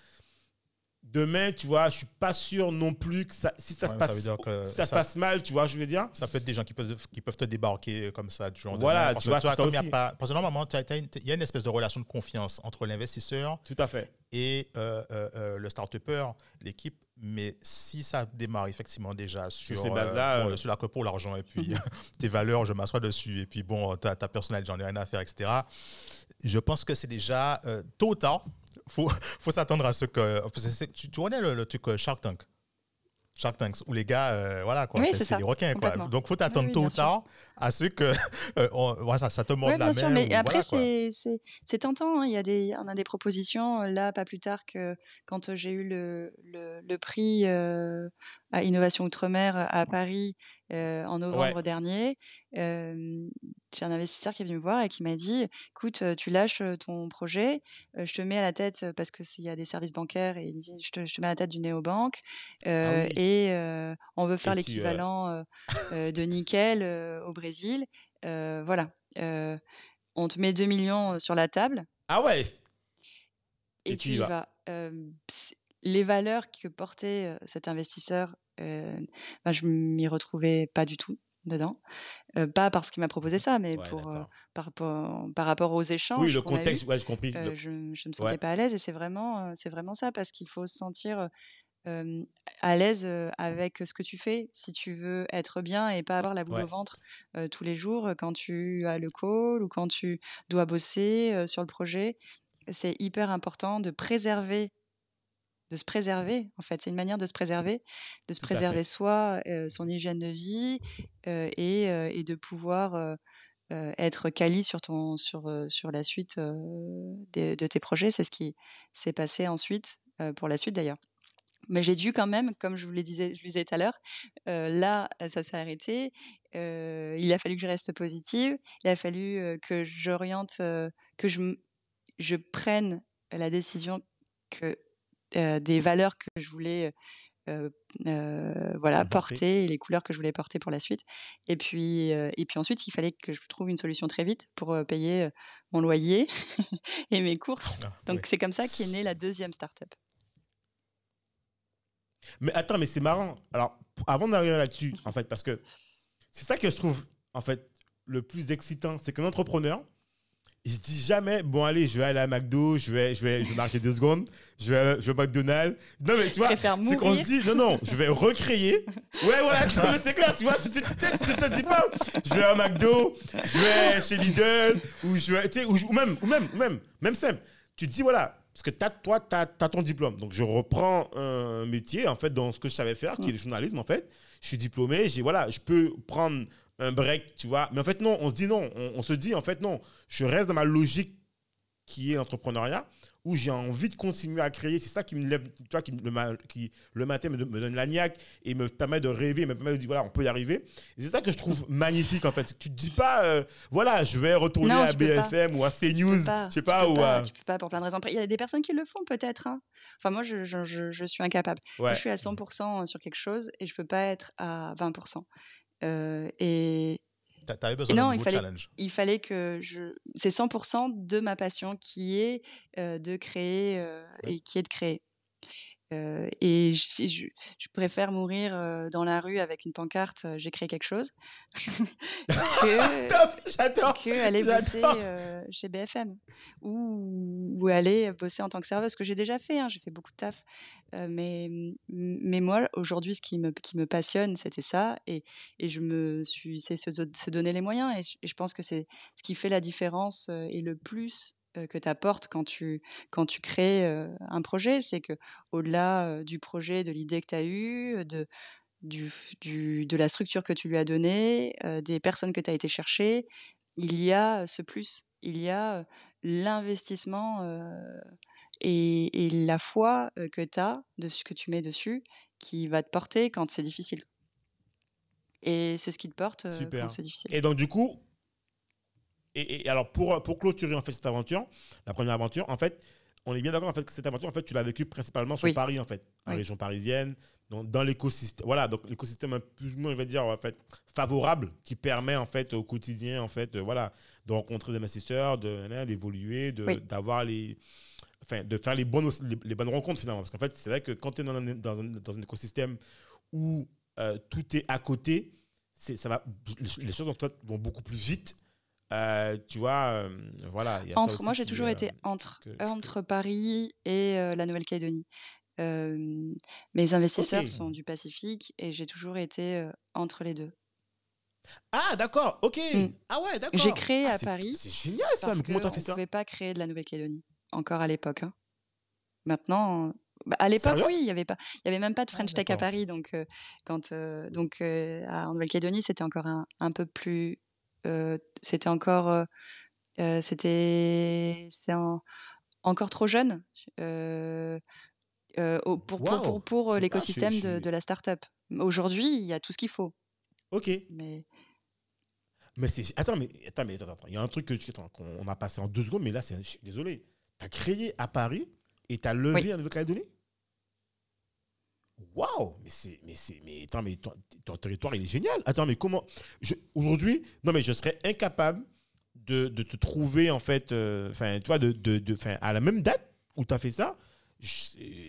S1: demain, tu vois, je suis pas sûr non plus que ça, si ça
S2: Ouais,
S1: se passe,
S2: veut dire que
S1: si ça, se
S2: ça-
S1: passe mal, tu vois, je veux dire.
S2: Ça peut être des gens qui peuvent, qui peuvent te débarquer comme ça du jour
S1: Voilà.
S2: Parce
S1: tu
S2: que,
S1: vois,
S2: comme il y a pas, parce que normalement, il y a une espèce de relation de confiance entre l'investisseur
S1: Tout à fait.
S2: et euh, euh, euh, le start-upper, l'équipe. Mais si ça démarre effectivement déjà sur,
S1: ces bases-là,
S2: bon, sur la pour l'argent et puis tes valeurs, je m'assois dessus et puis bon, ta, ta personnalité, j'en ai rien à faire, etc. Je pense que c'est déjà tôt ou tard, faut, faut s'attendre à ce que. tu, tu connais le, le truc euh, Shark Tank? Shark Tank, où les gars, euh, voilà quoi,
S3: Oui,
S2: c'est des requins quoi. Donc faut t'attendre
S3: Oui, oui,
S2: tôt ou tard à ce que euh, on- ça, ça te morde la
S3: bien
S2: main.
S3: sûr, mais
S2: ou
S3: après,
S2: voilà,
S3: c'est- tentant. hein. Il y a des, on a des propositions, euh, là, pas plus tard que quand euh, j'ai eu le, le, le prix euh, à Innovation Outre-mer à Paris en novembre
S1: Ouais.
S3: dernier. J'ai un investisseur qui est venu me voir et qui m'a dit, écoute, tu lâches ton projet, je te mets à la tête, parce que s'il y a des services bancaires, et il me dit, je te, je te mets à la tête du néobanque, euh,
S1: Ah oui.
S3: et euh, on veut faire l'équivalent euh, de nickel au Brésil. Voilà. On te met 2 millions sur la table
S1: Ah ouais.
S3: et,
S1: Et
S3: tu y vas. Les valeurs que portait cet investisseur, ben, je m'y retrouvais pas du tout dedans. Euh, pas parce qu'il m'a proposé ça, mais
S1: Ouais,
S3: pour, euh, par, rapport- par rapport aux échanges.
S1: Oui, le contexte, ouais, j'ai compris.
S3: Euh, je, je me sentais
S1: Ouais.
S3: pas à l'aise et c'est vraiment, c'est vraiment ça parce qu'il faut se sentir à l'aise avec ce que tu fais. Si tu veux être bien et pas avoir la boule au ventre tous les jours quand tu as le call ou quand tu dois bosser sur le projet, c'est hyper important de préserver de se préserver en fait. C'est une manière de se préserver de se
S1: Tout
S3: préserver soi euh, son hygiène de vie euh, et, et de pouvoir être quali sur ton sur sur la suite de tes projets. C'est ce qui s'est passé ensuite pour la suite d'ailleurs. Mais j'ai dû quand même comme je vous le disais je le disais tout à l'heure euh, là ça s'est arrêté Euh, il a fallu que je reste positive il a fallu euh, que j'oriente que je je prenne la décision que des valeurs que je voulais euh, euh, voilà
S1: Porter.
S3: et les couleurs que je voulais porter pour la suite et puis euh, et puis ensuite il fallait que je trouve une solution très vite pour euh, payer euh, mon loyer et mes courses
S2: Ah,
S3: donc
S2: ouais.
S3: c'est comme ça qu'est née la deuxième startup
S1: Mais attends, mais c'est marrant. Alors, avant d'arriver là-dessus, en fait, parce que c'est ça que je trouve, en fait, le plus excitant, c'est qu'un entrepreneur, il se dit jamais, bon, allez, je vais aller à McDo, je vais, je vais, je vais marcher deux secondes, je vais, je vais au McDonald's. Non, mais tu vois, c'est qu'on se dit, non, non, je vais recréer. Ouais, voilà, c'est clair, tu vois, tu te dis pas, je vais à McDo, je vais chez Lidl, ou je vais, tu sais, ou, même, ou même, ou même, même simple. Tu te dis, voilà, parce que toi, tu as, ton diplôme. Donc, je reprends un métier, en fait, dans ce que je savais faire, qui est le journalisme, en fait. Je suis diplômé, j'ai, voilà, je peux prendre un break, tu vois. Mais en fait, non, on se dit non. On, on se dit, en fait, non, je reste dans ma logique qui est l'entrepreneuriat, où j'ai envie de continuer à créer. C'est ça qui me lève, tu vois, qui, le, ma- qui le matin me, me donne la niaque et me permet de rêver, me permet de dire, voilà, on peut y arriver. C'est ça que je trouve magnifique, en fait. Tu te dis pas, euh, voilà, je vais retourner
S3: Non,
S1: à
S3: tu.
S1: BFM ou à
S3: Tu
S1: CNews, je sais
S3: tu
S1: pas,
S3: peux
S1: ou
S3: pas,
S1: à...
S3: tu peux pas pour plein de raisons. Il y a des personnes qui le font peut-être. hein. Enfin, moi, je, je, je, je suis incapable. Moi, je suis à 100% sur quelque chose et je peux pas être à 20%. Euh, et
S2: T'a- T'avais besoin
S3: non,
S2: d'un
S3: il fallait-
S2: challenge.
S3: il fallait que je. C'est 100% de ma passion qui est euh, de créer euh, et qui est de créer. Euh, et je, si je, je préfère mourir euh, dans la rue avec une pancarte, euh, j'ai créé quelque chose, que,
S1: Top, j'adore.
S3: que aller bosser chez BFM ou, ou aller bosser en tant que serveuse, ce que j'ai déjà fait. hein, j'ai fait beaucoup de taf, mais mais moi aujourd'hui, ce qui me qui me passionne, c'était ça, et et je me suis c'est se, se donner les moyens, et je, et je pense que c'est ce qui fait la différence et le plus que tu apportes quand tu quand tu crées euh, un projet, c'est que au-delà euh, du projet, de l'idée que tu as eue, de du, du, de la structure que tu lui as donnée, euh, des personnes que tu as été chercher, il y a ce plus, il y a euh, l'investissement euh, et, et la foi euh, que tu as de ce que tu mets dessus qui va te porter quand c'est difficile. Et c'est ce qui te porte euh,
S1: Super.
S3: quand c'est difficile.
S1: Et donc, du coup, et, et alors pour, pour clôturer en fait cette aventure, la première aventure, en fait, on est bien d'accord en fait que cette aventure, en fait, tu l'as vécue principalement sur
S3: Oui.
S1: Paris, en fait, en
S3: Oui.
S1: région parisienne, dans, dans l'écosystème. Voilà, donc l'écosystème plus ou moins, on va dire, en fait, favorable, qui permet en fait au quotidien, en fait, euh, voilà, de rencontrer des investisseurs, de hein, d'évoluer, de
S3: Oui.
S1: d'avoir les Enfin, de faire les bonnes, les, les bonnes rencontres finalement. Parce qu'en fait, c'est vrai que quand tu es dans un, dans, un, dans un écosystème où euh, tout est à côté, c'est- ça va, les, choses vont beaucoup plus vite. Euh, tu vois, euh, voilà. y a
S3: Entre, moi, j'ai toujours
S1: euh,
S3: été entre,
S1: que- que-
S3: entre Paris et euh, la Nouvelle-Calédonie. Euh, mes investisseurs sont du Pacifique et j'ai toujours été euh, entre les deux.
S1: Ah, d'accord, ok.
S3: Mm.
S1: Ah ouais, d'accord.
S3: J'ai créé
S1: Ah,
S3: à Paris
S1: C'est génial ça,
S3: parce
S1: mais comment t'as fait
S3: ne
S1: ça?
S3: pouvait pas créer de la Nouvelle-Calédonie, encore à l'époque. hein. Maintenant, bah, à l'époque, oui, il y avait pas, il y avait même pas de
S2: Ah,
S3: French Tech à. Paris, donc euh, quand euh, donc euh, à- en Nouvelle-Calédonie, c'était encore un, un peu plus, euh, c'était encore, euh, euh, c'était, c'est en- encore trop jeune euh, euh, pour, pour, pour, euh,
S1: ah,
S3: l'écosystème de, de la start-up. Aujourd'hui, il y a tout ce qu'il faut,
S1: Ok.
S3: mais
S1: Mais c'est. Attends, mais attends, mais attends, attends. Il y a un truc que qu'on a passé en deux secondes, mais là, c'est. je suis Désolé. T'as créé à Paris et t'as levé
S3: Oui.
S1: en Nouvelle-Calédonie Waouh Mais c'est. Mais c'est. Mais attends, mais ton, ton territoire, il est génial. Attends, mais comment. je- Aujourd'hui, non, mais je serais incapable de, de te trouver, en fait. euh, Enfin, tu vois, de, de, de- à la même date où t'as fait ça.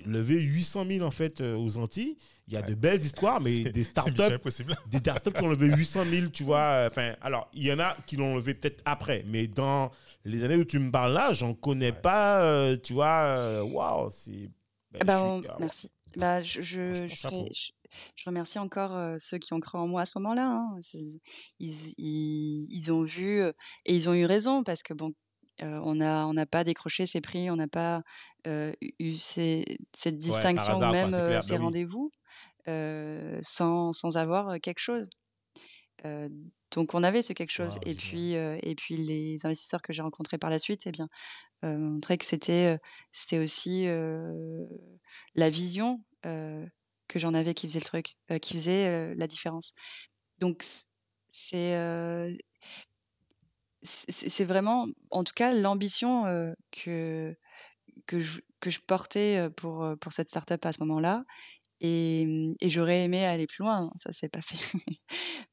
S1: levé 800 000 en fait euh, aux Antilles. Il y a de belles histoires, mais
S2: C'est-
S1: des startups des startups qui ont levé 800 000, tu vois. euh, Enfin, alors, il y en a qui l'ont levé peut-être après, mais dans les années où tu me parles là, j'en connais
S2: Ouais.
S1: pas, euh, tu vois. Waouh, c'est. ben,
S3: on-
S1: suis- ah,
S3: merci. Bah, je, je, je, je- je remercie encore euh, ceux qui ont cru en moi à ce moment-là. hein. Ils, ils, ils ont vu euh, et ils ont eu raison parce que bon, euh, on a on n'a pas décroché ces prix, on n'a pas euh, eu ces- cette distinction
S1: hasard,
S3: ou
S1: quoi,
S3: même
S1: clair,
S3: ces rendez-vous sans, sans avoir quelque chose. Donc on avait ce quelque chose.
S2: Wow,
S3: et puis et puis les investisseurs que j'ai rencontrés par la suite, eh bien, euh, montraient que c'était euh, c'était aussi euh, la vision que j'en avais qui faisait le truc, qui faisait la différence. Donc c'est c'est c'est vraiment, en tout cas, l'ambition euh, que que je, que je portais pour pour cette startup à ce moment-là. Et, et j'aurais aimé aller plus loin, hein, ça s'est pas fait.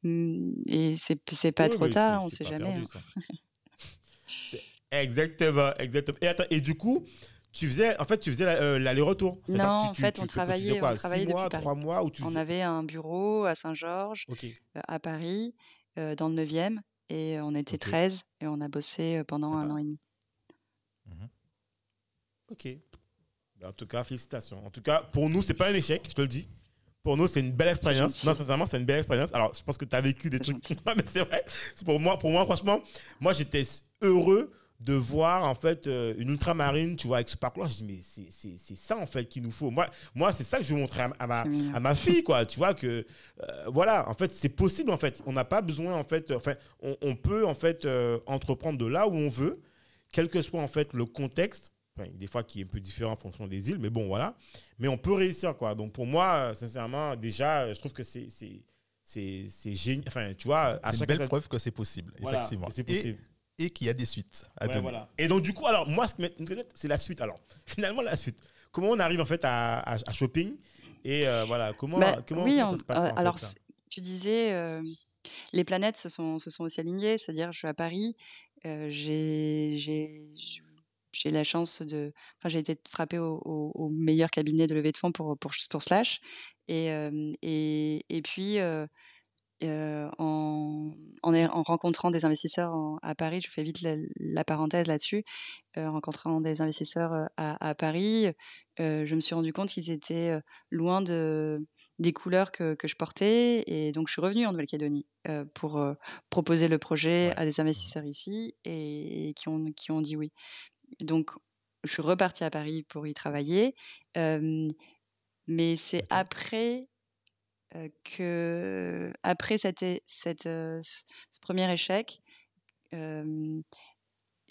S3: Mm, et c'est c'est pas
S1: Oui,
S3: trop tard,
S1: c'est-
S3: on
S1: c'est
S3: sait jamais.
S1: perdu,
S3: hein.
S1: C'est- exactement, exactement. Et attends, et du coup, tu faisais, en fait, tu faisais euh, l'aller-retour.
S3: Non,
S1: Tu-
S3: en
S1: tu-
S3: fait,
S1: tu-
S3: on travaillait-
S1: quoi,
S3: on travaillait
S1: six mois, trois mois tu
S3: On
S1: faisais-
S3: avait un bureau à Saint-Georges, euh, à Paris, euh, dans le 9e, et on était
S1: Ok.
S3: 13 et on a bossé pendant un an et demi.
S1: Ok. Ben, En tout cas, félicitations. En tout cas, pour nous, c'est pas un échec, je te le dis. Pour nous, c'est une belle expérience. Non, sincèrement, c'est une belle expérience. Alors, je pense que tu as vécu des trucs. Non, mais c'est vrai. Pour moi, pour moi, franchement, moi, j'étais heureux de voir, en fait, euh, une ultramarine, tu vois, avec ce parcours. Je dis, mais c'est- c'est c'est ça, en fait, qu'il nous faut. Moi, moi c'est ça que je veux montrer à, à ma, à ma fille, quoi. Tu vois que, euh, voilà, en fait, c'est possible, en fait. On n'a pas besoin, en fait, euh, enfin, on, on peut, en fait, euh, entreprendre de là où on veut, quel que soit, en fait, le contexte. Enfin, des fois, qui est un peu différent en fonction des îles, mais bon, voilà. Mais on peut réussir, quoi. Donc, pour moi, sincèrement, déjà, je trouve que c'est c'est- c'est c'est génial. Enfin, tu vois, à
S2: C'est une belle preuve que c'est possible,
S1: Voilà,
S2: effectivement.
S1: c'est possible.
S2: Et, qu'il y a des suites à
S1: Ouais,
S2: donner.
S1: voilà. Et donc, du coup, alors, moi, ce qui m'intéresse, c'est la suite. Alors, finalement, la suite. Comment on arrive, en fait, à, à, à shopping Et euh, voilà, comment,
S3: Bah,
S1: comment,
S3: oui,
S1: comment
S3: on-
S1: ça se passe
S3: euh,
S1: en fait,
S3: alors
S1: ça
S3: c'est- tu disais euh, les planètes se sont, se sont aussi alignées, c'est-à-dire je suis à Paris, euh, j'ai j'ai j'ai la chance de, enfin j'ai été frappée au, au- au meilleur cabinet de levée de fonds pour pour, pour Slash et euh, et, et puis euh, euh, en, en, en rencontrant des investisseurs en- à Paris, je fais vite la, la parenthèse là-dessus, euh, en rencontrant des investisseurs euh, à, à Paris, euh, je me suis rendu compte qu'ils étaient loin de, des couleurs que, que je portais. Et donc, je suis revenue en Nouvelle-Calédonie pour proposer le projet à des investisseurs ici et, et qui, ont, qui ont dit oui. Donc, je suis repartie à Paris pour y travailler. Mais c'est après euh, que, après cette, euh, ce premier échec,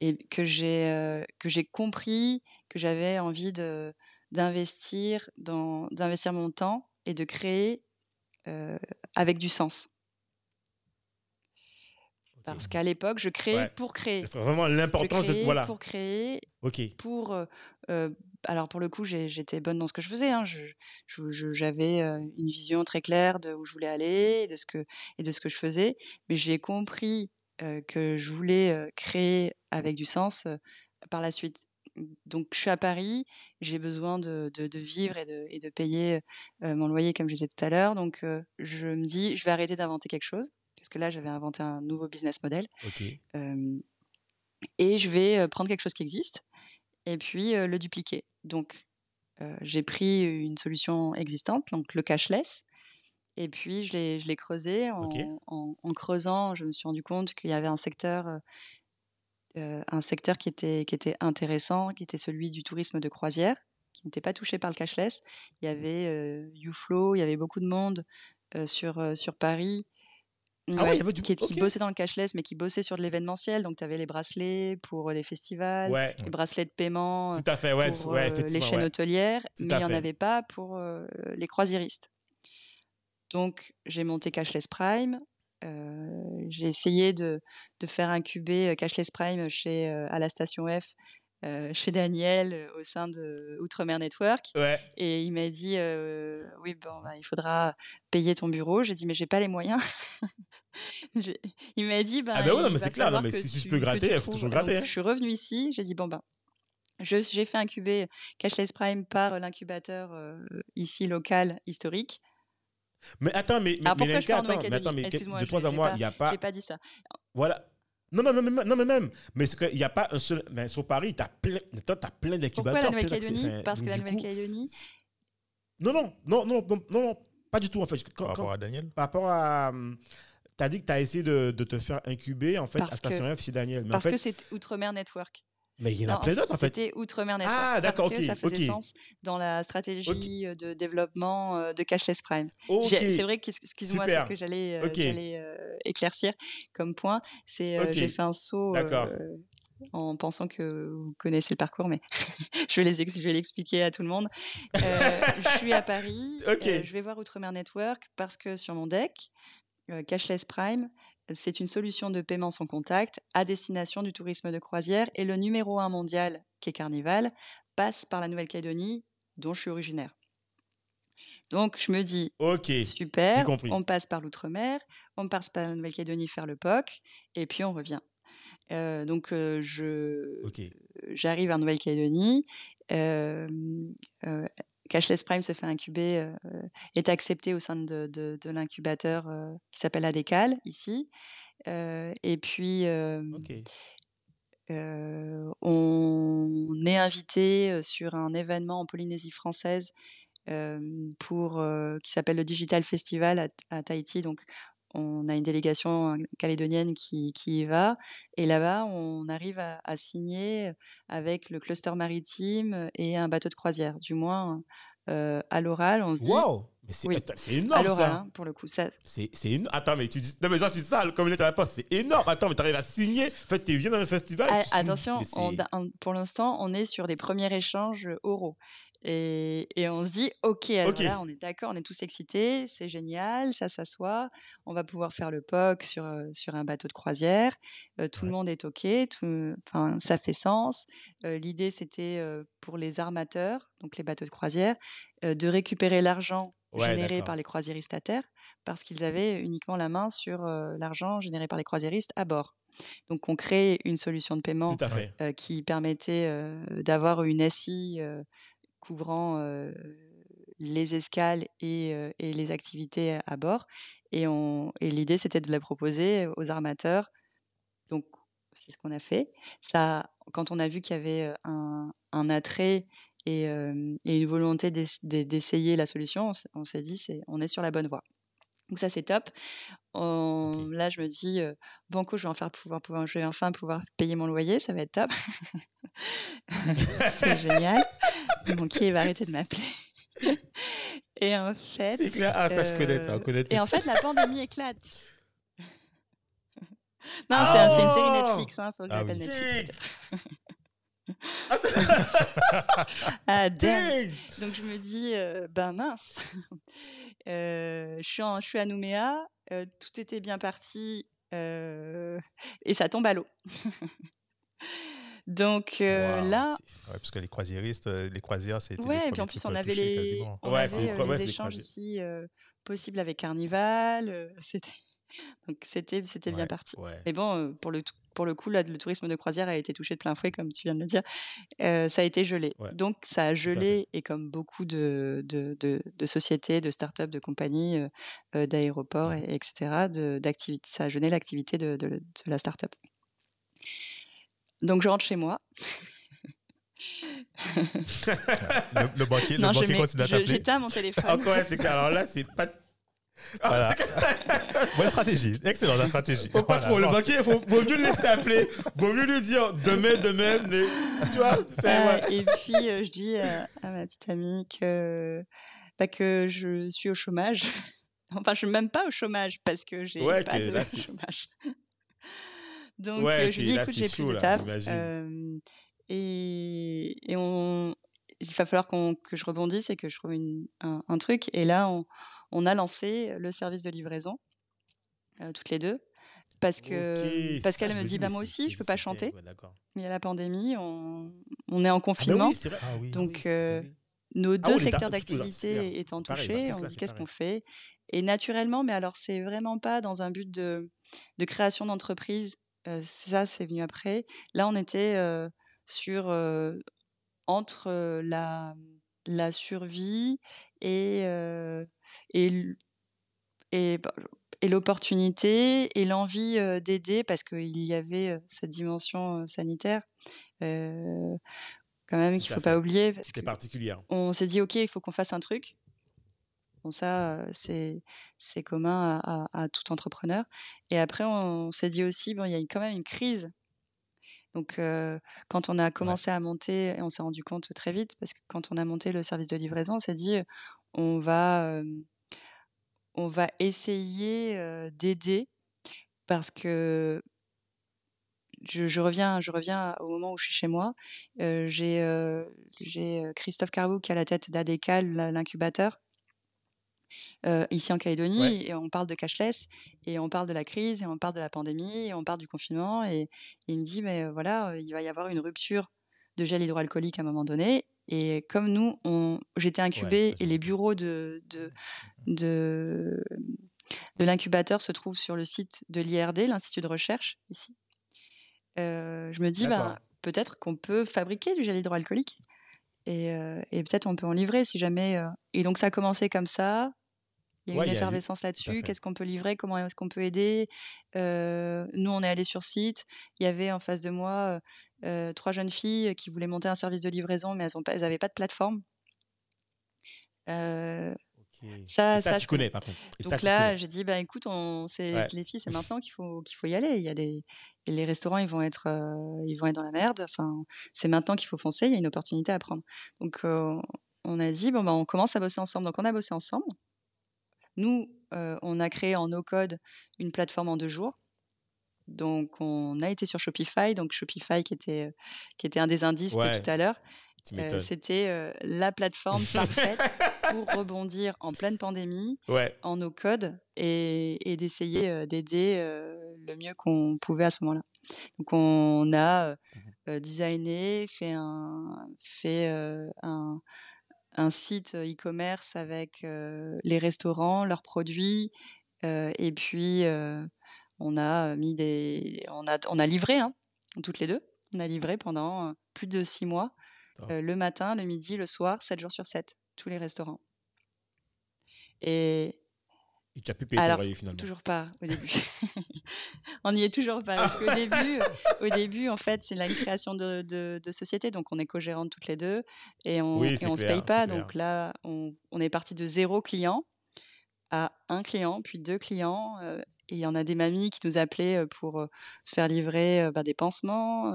S3: et que j'ai que j'ai compris que j'avais envie de d'investir dans d'investir mon temps et de créer avec du sens parce qu'à l'époque je créais
S1: Ouais.
S3: pour créer
S1: Vraiment l'importance de. Voilà.
S3: pour créer
S1: Ok.
S3: pour euh, alors pour le coup j'étais bonne dans ce que je faisais hein. j'avais euh, une vision très claire de où je voulais aller et de ce que et de ce que je faisais. Mais j'ai compris euh, que je voulais euh, créer avec du sens euh, par la suite. Donc je suis à Paris j'ai besoin de, de, de vivre et de, et de payer euh, mon loyer comme je disais tout à l'heure. Donc je me dis je vais arrêter d'inventer quelque chose parce que là j'avais inventé un nouveau business model. Et je vais prendre quelque chose qui existe et puis euh, le dupliquer. Donc, euh, j'ai pris une solution existante, donc le cashless, et puis je l'ai, je l'ai creusé. En,
S1: Ok.
S3: en- en creusant, je me suis rendu compte qu'il y avait un secteur, euh, un secteur qui était, qui était intéressant, qui était celui du tourisme de croisière, qui n'était pas touché par le cashless. Il y avait YouFlow, il y avait beaucoup de monde sur, sur Paris.
S1: Ah ouais, il y avait du-
S3: qui, qui bossait dans le cashless, mais qui bossait sur de l'événementiel. Donc, tu avais les bracelets pour euh, des festivals,
S1: Ouais.
S3: les bracelets de paiement euh,
S1: Tout à fait, ouais.
S3: pour
S1: ouais
S3: euh, les chaînes hôtelières,
S1: Tout
S3: mais il n'y en avait pas pour euh, les croisiéristes. Donc, j'ai monté Cashless Prime. Euh, j'ai essayé de, de faire incuber euh, Cashless Prime chez, à la station F, euh, chez Daniel, euh, au sein de Outremer Network.
S1: Ouais.
S3: Et il m'a dit euh, oui bon bah, il faudra payer ton bureau. J'ai dit mais j'ai pas les moyens. Il m'a dit bah,
S1: Ah bah ouais, non,
S3: il
S1: mais c'est clair, non, mais si- si je
S3: tu-
S1: peux gratter,
S3: tu
S1: il faut toujours gratter, hein.
S3: Je suis revenue ici. J'ai dit bon ben je- j'ai fait incuber Cashless Prime par l'incubateur euh, ici local historique.
S1: Mais attends, mais, mais,
S3: Alors,
S1: mais Lenka, attends, mais attends, mais
S3: Excuse-moi,
S1: de trois à
S3: pas-
S1: il n'y a pas.
S3: J'ai pas dit ça.
S1: Voilà. Non, non, non, non, non, mais même. Mais qu'il n'y a pas un seul. Mais sur Paris, tu as plein, t'as- t'as plein d'incubateurs.
S3: Pourquoi la Nouvelle-Calédonie Parce que la Nouvelle-Calédonie
S1: Non, non, non, non, non, non, pas du tout en fait.
S2: Par rapport à Daniel
S1: Par rapport à. Tu as dit que tu as essayé de, de, te faire incuber en fait
S3: parce
S1: à Station
S3: que,
S1: F chez Daniel.
S3: Mais parce en fait, que c'est Outremer Network.
S1: Mais il y en a plein d'autres en fait.
S3: C'était Outremer Network.
S1: Ah, d'accord,
S3: ça faisait
S1: okay.
S3: sens dans la stratégie okay. de développement de Cashless Prime.
S1: Okay.
S3: C'est vrai qu'excuse-moi, c'est ce que j'allais euh, éclaircir comme point. C'est euh, j'ai fait un saut euh, en pensant que vous connaissez le parcours, mais je vais les je vais l'expliquer à tout le monde. je suis à Paris, je vais voir Outremer Network parce que sur mon deck, Cashless Prime, c'est une solution de paiement sans contact à destination du tourisme de croisière et le numéro un mondial, qui est Carnival, passe par la Nouvelle-Calédonie, dont je suis originaire. Donc je me dis, super, on passe par l'outre-mer, on passe par la Nouvelle-Calédonie faire le POC, et puis on revient. Euh, donc euh, je
S1: okay.
S3: j'arrive en Nouvelle-Calédonie. Euh, Cashless Prime se fait incuber, euh, est accepté au sein de, de, de l'incubateur euh, qui s'appelle Adécal ici. Euh, et puis,
S1: okay.
S3: on est invité sur un événement en Polynésie française pour qui s'appelle le Digital Festival à, à, Tahiti. Donc, on a une délégation calédonienne qui, qui y va. Et là-bas, on arrive à, à, signer avec le cluster maritime et un bateau de croisière. Du moins, euh, à l'oral, on se dit.
S1: Waouh c'est
S3: oui.
S1: énorme
S3: à l'oral,
S1: ça.
S3: Hein, pour le coup. Ça...
S1: C'est énorme. Attends, mais tu dis. Non, mais genre, tu dis ça, comme il était à la poste, c'est énorme. Attends, mais tu arrives à signer. En fait, tu viens dans un festival.
S3: Ah, attention, on, on, pour l'instant, on est sur des premiers échanges oraux. Et, et, on se dit, ok, alors
S1: okay.
S3: là, on est d'accord, on est tous excités, c'est génial, ça s'assoit, on va pouvoir faire le POC sur, sur un bateau de croisière, euh, tout
S1: ouais.
S3: le monde est ok, enfin, ça fait sens. Euh, L'idée, c'était euh, pour les armateurs, donc les bateaux de croisière, euh, de récupérer l'argent
S1: ouais,
S3: généré par les croisiéristes à terre, parce qu'ils avaient uniquement la main sur euh, l'argent généré par les croisiéristes à bord. Donc, on crée une solution de paiement
S1: euh,
S3: qui permettait d'avoir une SI couvrant euh, les escales et, euh, et, les activités à bord. Et, l'idée, c'était de la proposer aux armateurs. Donc, c'est ce qu'on a fait. Ça, quand on a vu qu'il y avait un, un attrait et, euh, et, une volonté d'essayer la solution, on s'est dit, c'est, on est sur la bonne voie. Donc ça c'est top. On, okay. Là je me dis euh, banco, je vais enfin pouvoir, pouvoir, je vais enfin pouvoir payer mon loyer, ça va être top. c'est génial. Mon banquier va arrêter de m'appeler. et en fait.
S1: C'est clair, ah, ça euh, je connais ça, on connaît
S3: Et en fait la pandémie éclate. non, oh c'est une série Netflix, hein, faut que je l'appelle ah, oui. Netflix peut-être. ah, dingue. Donc je me dis, euh, ben mince, euh, je, suis en, je suis à Nouméa, euh, tout était bien parti euh, et ça tombe à l'eau. Donc
S2: wow,
S3: là,
S2: ouais, parce que les croisiéristes, les croisières, c'était
S3: ouais, et puis en plus on avait les, on
S1: ouais,
S3: avait les, les échanges ici possibles avec Carnival, c'était donc c'était c'était
S1: ouais,
S3: bien parti.
S1: Ouais.
S3: Mais bon, pour le pour le coup, là, le tourisme de croisière a été touché de plein fouet, comme tu viens de le dire. Euh, ça a été gelé.
S1: Ouais.
S3: Donc ça a gelé et comme beaucoup de de, de, de sociétés, de start-up, de compagnies, euh, d'aéroports,
S1: ouais.
S3: et, etc. d'activités, ça a gelé l'activité de, de, de, la start-up. Donc je rentre chez moi.
S2: le, le, banquier,
S3: non,
S2: le banquier continue à t'appeler.
S3: J'éteins mon téléphone.
S1: Encore, c'est alors là, c'est pas
S2: voilà. Bonne stratégie, excellente la stratégie.
S1: Faut pas
S2: voilà.
S1: trop, le banquier, faut, vaut mieux le laisser appeler, vaut mieux lui dire demain, demain, mais tu vois.
S3: Euh, ouais. Et puis euh, je dis à, à ma petite amie que, bah, que je suis au chômage. Enfin, je suis même pas au chômage parce que j'ai
S1: ouais,
S3: pas
S1: que
S3: de
S1: là,
S3: chômage. Donc
S1: ouais,
S3: euh, je lui dis
S1: là,
S3: écoute, j'ai plus de taf. Euh, et, et on, il va falloir qu'on que je rebondisse et que je trouve une, un, un truc. Et là, on, on a lancé le service de livraison euh, toutes les deux parce que
S1: Ok,
S3: parce
S1: ça,
S3: qu'elle
S1: je
S3: me dit bah moi aussi je peux pas chanter.
S1: ouais,
S3: il y a la pandémie on, on est en
S1: Ah
S3: confinement.
S1: oui.
S2: Ah oui.
S3: donc
S1: oui, c'est
S3: euh, nos
S1: Ah
S3: deux secteurs d'activité étant touchés on dit qu'est-ce qu'on fait? Et naturellement mais alors c'est vraiment pas dans un but de de création d'entreprise. Euh, ça c'est venu après. Là on était sur entre la la survie et euh, et bah, et l'opportunité et l'envie euh, d'aider parce qu'il y avait cette dimension sanitaire quand même qu'il
S1: à
S3: faut pas oublier parce
S1: C'était
S3: que
S1: particulière.
S3: on s'est dit ok il faut qu'on fasse un truc Bon, ça, c'est c'est commun à, à, à, tout entrepreneur. Et après, on, s'est dit aussi, bon, il y a quand même une crise. Donc, euh, quand on a commencé ouais. à monter, on s'est rendu compte très vite, parce que quand on a monté le service de livraison, on s'est dit, on va, euh, on va essayer euh, d'aider, parce que je, je, reviens, je reviens au moment où je suis chez moi. Euh, j'ai euh, Christophe Carbou qui est à la tête d'ADECAL, l'incubateur, euh, ici en Calédonie, ouais. et on parle de cashless, et on parle de la crise, et on parle de la pandémie, et on parle du confinement, et, et il me dit, mais voilà, il va y avoir une rupture de gel hydroalcoolique à un moment donné, et comme nous, j'étais incubée, ouais, et les bureaux de, de, de, de l'incubateur se trouvent sur le site de l'IRD, l'Institut de recherche, ici. Euh, je me dis, bah, peut-être qu'on peut fabriquer du gel hydroalcoolique et, euh, et peut-être on peut en livrer si jamais. Euh... Et donc ça a commencé comme ça. Il y a ouais, une effervescence là-dessus. Qu'est-ce qu'on peut livrer? Comment est-ce qu'on peut aider? Euh, Nous, on est allé sur site. Il y avait en face de moi euh, trois jeunes filles qui voulaient monter un service de livraison, mais elles n'avaient pas de plateforme. Euh,
S1: ça, ça, ça, tu connais, par contre.
S3: Donc là, j'ai dit, bah écoute, on, ouais. les filles, c'est maintenant qu'il faut qu'il faut y aller. Il y a des les restaurants, ils vont être euh, ils vont être dans la merde. Enfin, c'est maintenant qu'il faut foncer. Il y a une opportunité à prendre. Donc euh, on a dit, bon bah on commence à bosser ensemble. Donc on a bossé ensemble. Nous, euh, on a créé en no code une plateforme en deux jours. Donc on a été sur Shopify, donc Shopify qui était qui était un des indices ouais. de tout à l'heure. Euh, C'était euh, la plateforme parfaite pour rebondir en pleine pandémie,
S1: ouais.
S3: en no code et, et d'essayer euh, d'aider le mieux qu'on pouvait à ce moment-là. Donc on a mmh designé, fait un fait un un site e-commerce avec les restaurants, leurs produits, et puis on a mis des, on a on a livré hein, toutes les deux. On a livré pendant plus de six mois euh, le matin, le midi, le soir, 7 jours sur 7, tous les restaurants. Et.
S1: Tu as pu payer
S3: Alors,
S1: ton loyer finalement
S3: Toujours pas au début. on n'y est toujours pas parce qu'au début, au début, en fait, c'est la création de, de, de, société, donc on est co-gérantes toutes les deux et on,
S1: oui, clair,
S3: se paye pas. Donc là, on, on est parti de zéro client à un client, puis deux clients. Euh, et il y en a des mamies qui nous appelaient pour euh, se faire livrer euh, bah, des pansements,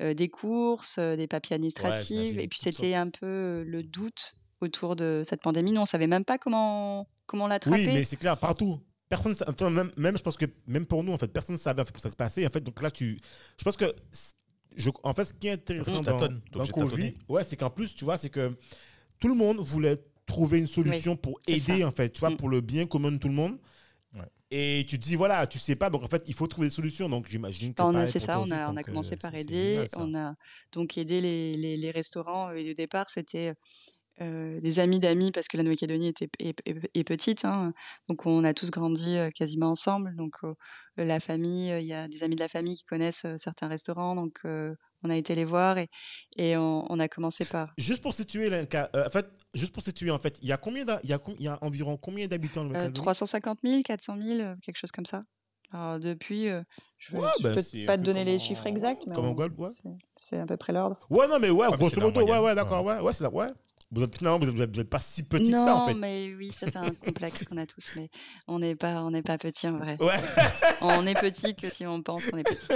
S3: euh, des courses, des papiers administratifs. Ouais, et puis c'était un peu le doute autour de cette pandémie. Nous, on savait même pas comment, comment l'attraper.
S1: Oui, mais c'est clair, partout. Personne, même, même, je pense que même pour nous, en fait, personne ne savait en fait, comment ça se passait. En fait, donc là, tu, je pense que, je, en fait, ce qui est intéressant dans, dans Covid, ouais, c'est qu'en plus, tu vois, c'est que tout le monde voulait trouver une solution oui, pour aider, en fait, tu vois, mm. pour le bien commun de tout le monde. Ouais. Et tu te dis, voilà, tu sais pas, donc en fait, il faut trouver des solutions. Donc j'imagine que.
S3: C'est ça, on a, on a commencé euh, par aider. Génial, on a donc aidé les, les, les restaurants. Et au départ, c'était euh, des amis d'amis parce que la Nouvelle-Calédonie était est, est, est petite. Hein. Donc on a tous grandi euh, quasiment ensemble. Donc euh, la famille, il y a des amis de la famille qui connaissent euh, certains restaurants. Donc on a été les voir et, et on, on, a commencé par.
S1: Juste pour situer, euh, en fait, juste pour situer, en fait, il y a combien, il y a, il y a environ combien d'habitants
S3: euh, 350 000, 400 000, quelque chose comme ça. Alors depuis, euh, je ne ouais, bah, peux pas te donner les chiffres exacts, mais
S1: on, ouais.
S3: c'est à peu près l'ordre.
S1: Ouais, non, mais ouais, grosso modo, ouais, ouais, d'accord, ouais, ouais, c'est là, ouais. Vous êtes, finalement, vous n'êtes pas si petit
S3: non,
S1: que ça, en fait.
S3: Non, mais oui, ça, c'est un complexe qu'on a tous, mais on n'est pas, on pas petit, en vrai.
S1: Ouais.
S3: on est petit que si on pense qu'on est petit.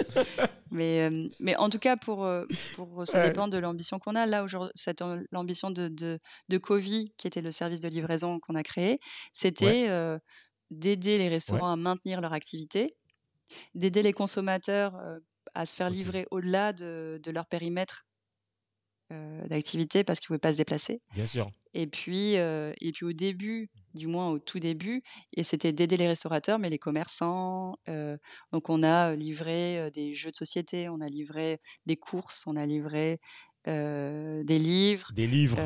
S3: Mais, euh, mais en tout cas, pour, euh, pour ça dépend de l'ambition qu'on a. Là, aujourd'hui, l'ambition de, de, de Covi, qui était le service de livraison qu'on a créé, c'était ouais. euh, d'aider les restaurants ouais. à maintenir leur activité, d'aider les consommateurs euh, à se faire livrer okay. au-delà de, de leur périmètre euh, d'activité parce qu'ils ne pouvaient pas se déplacer.
S1: Bien sûr.
S3: Et puis, euh, et puis au début, du moins au tout début, et c'était d'aider les restaurateurs, mais les commerçants. Euh, donc on a livré euh, des jeux de société, on a livré des courses, on a livré euh, des livres.
S1: Des livres.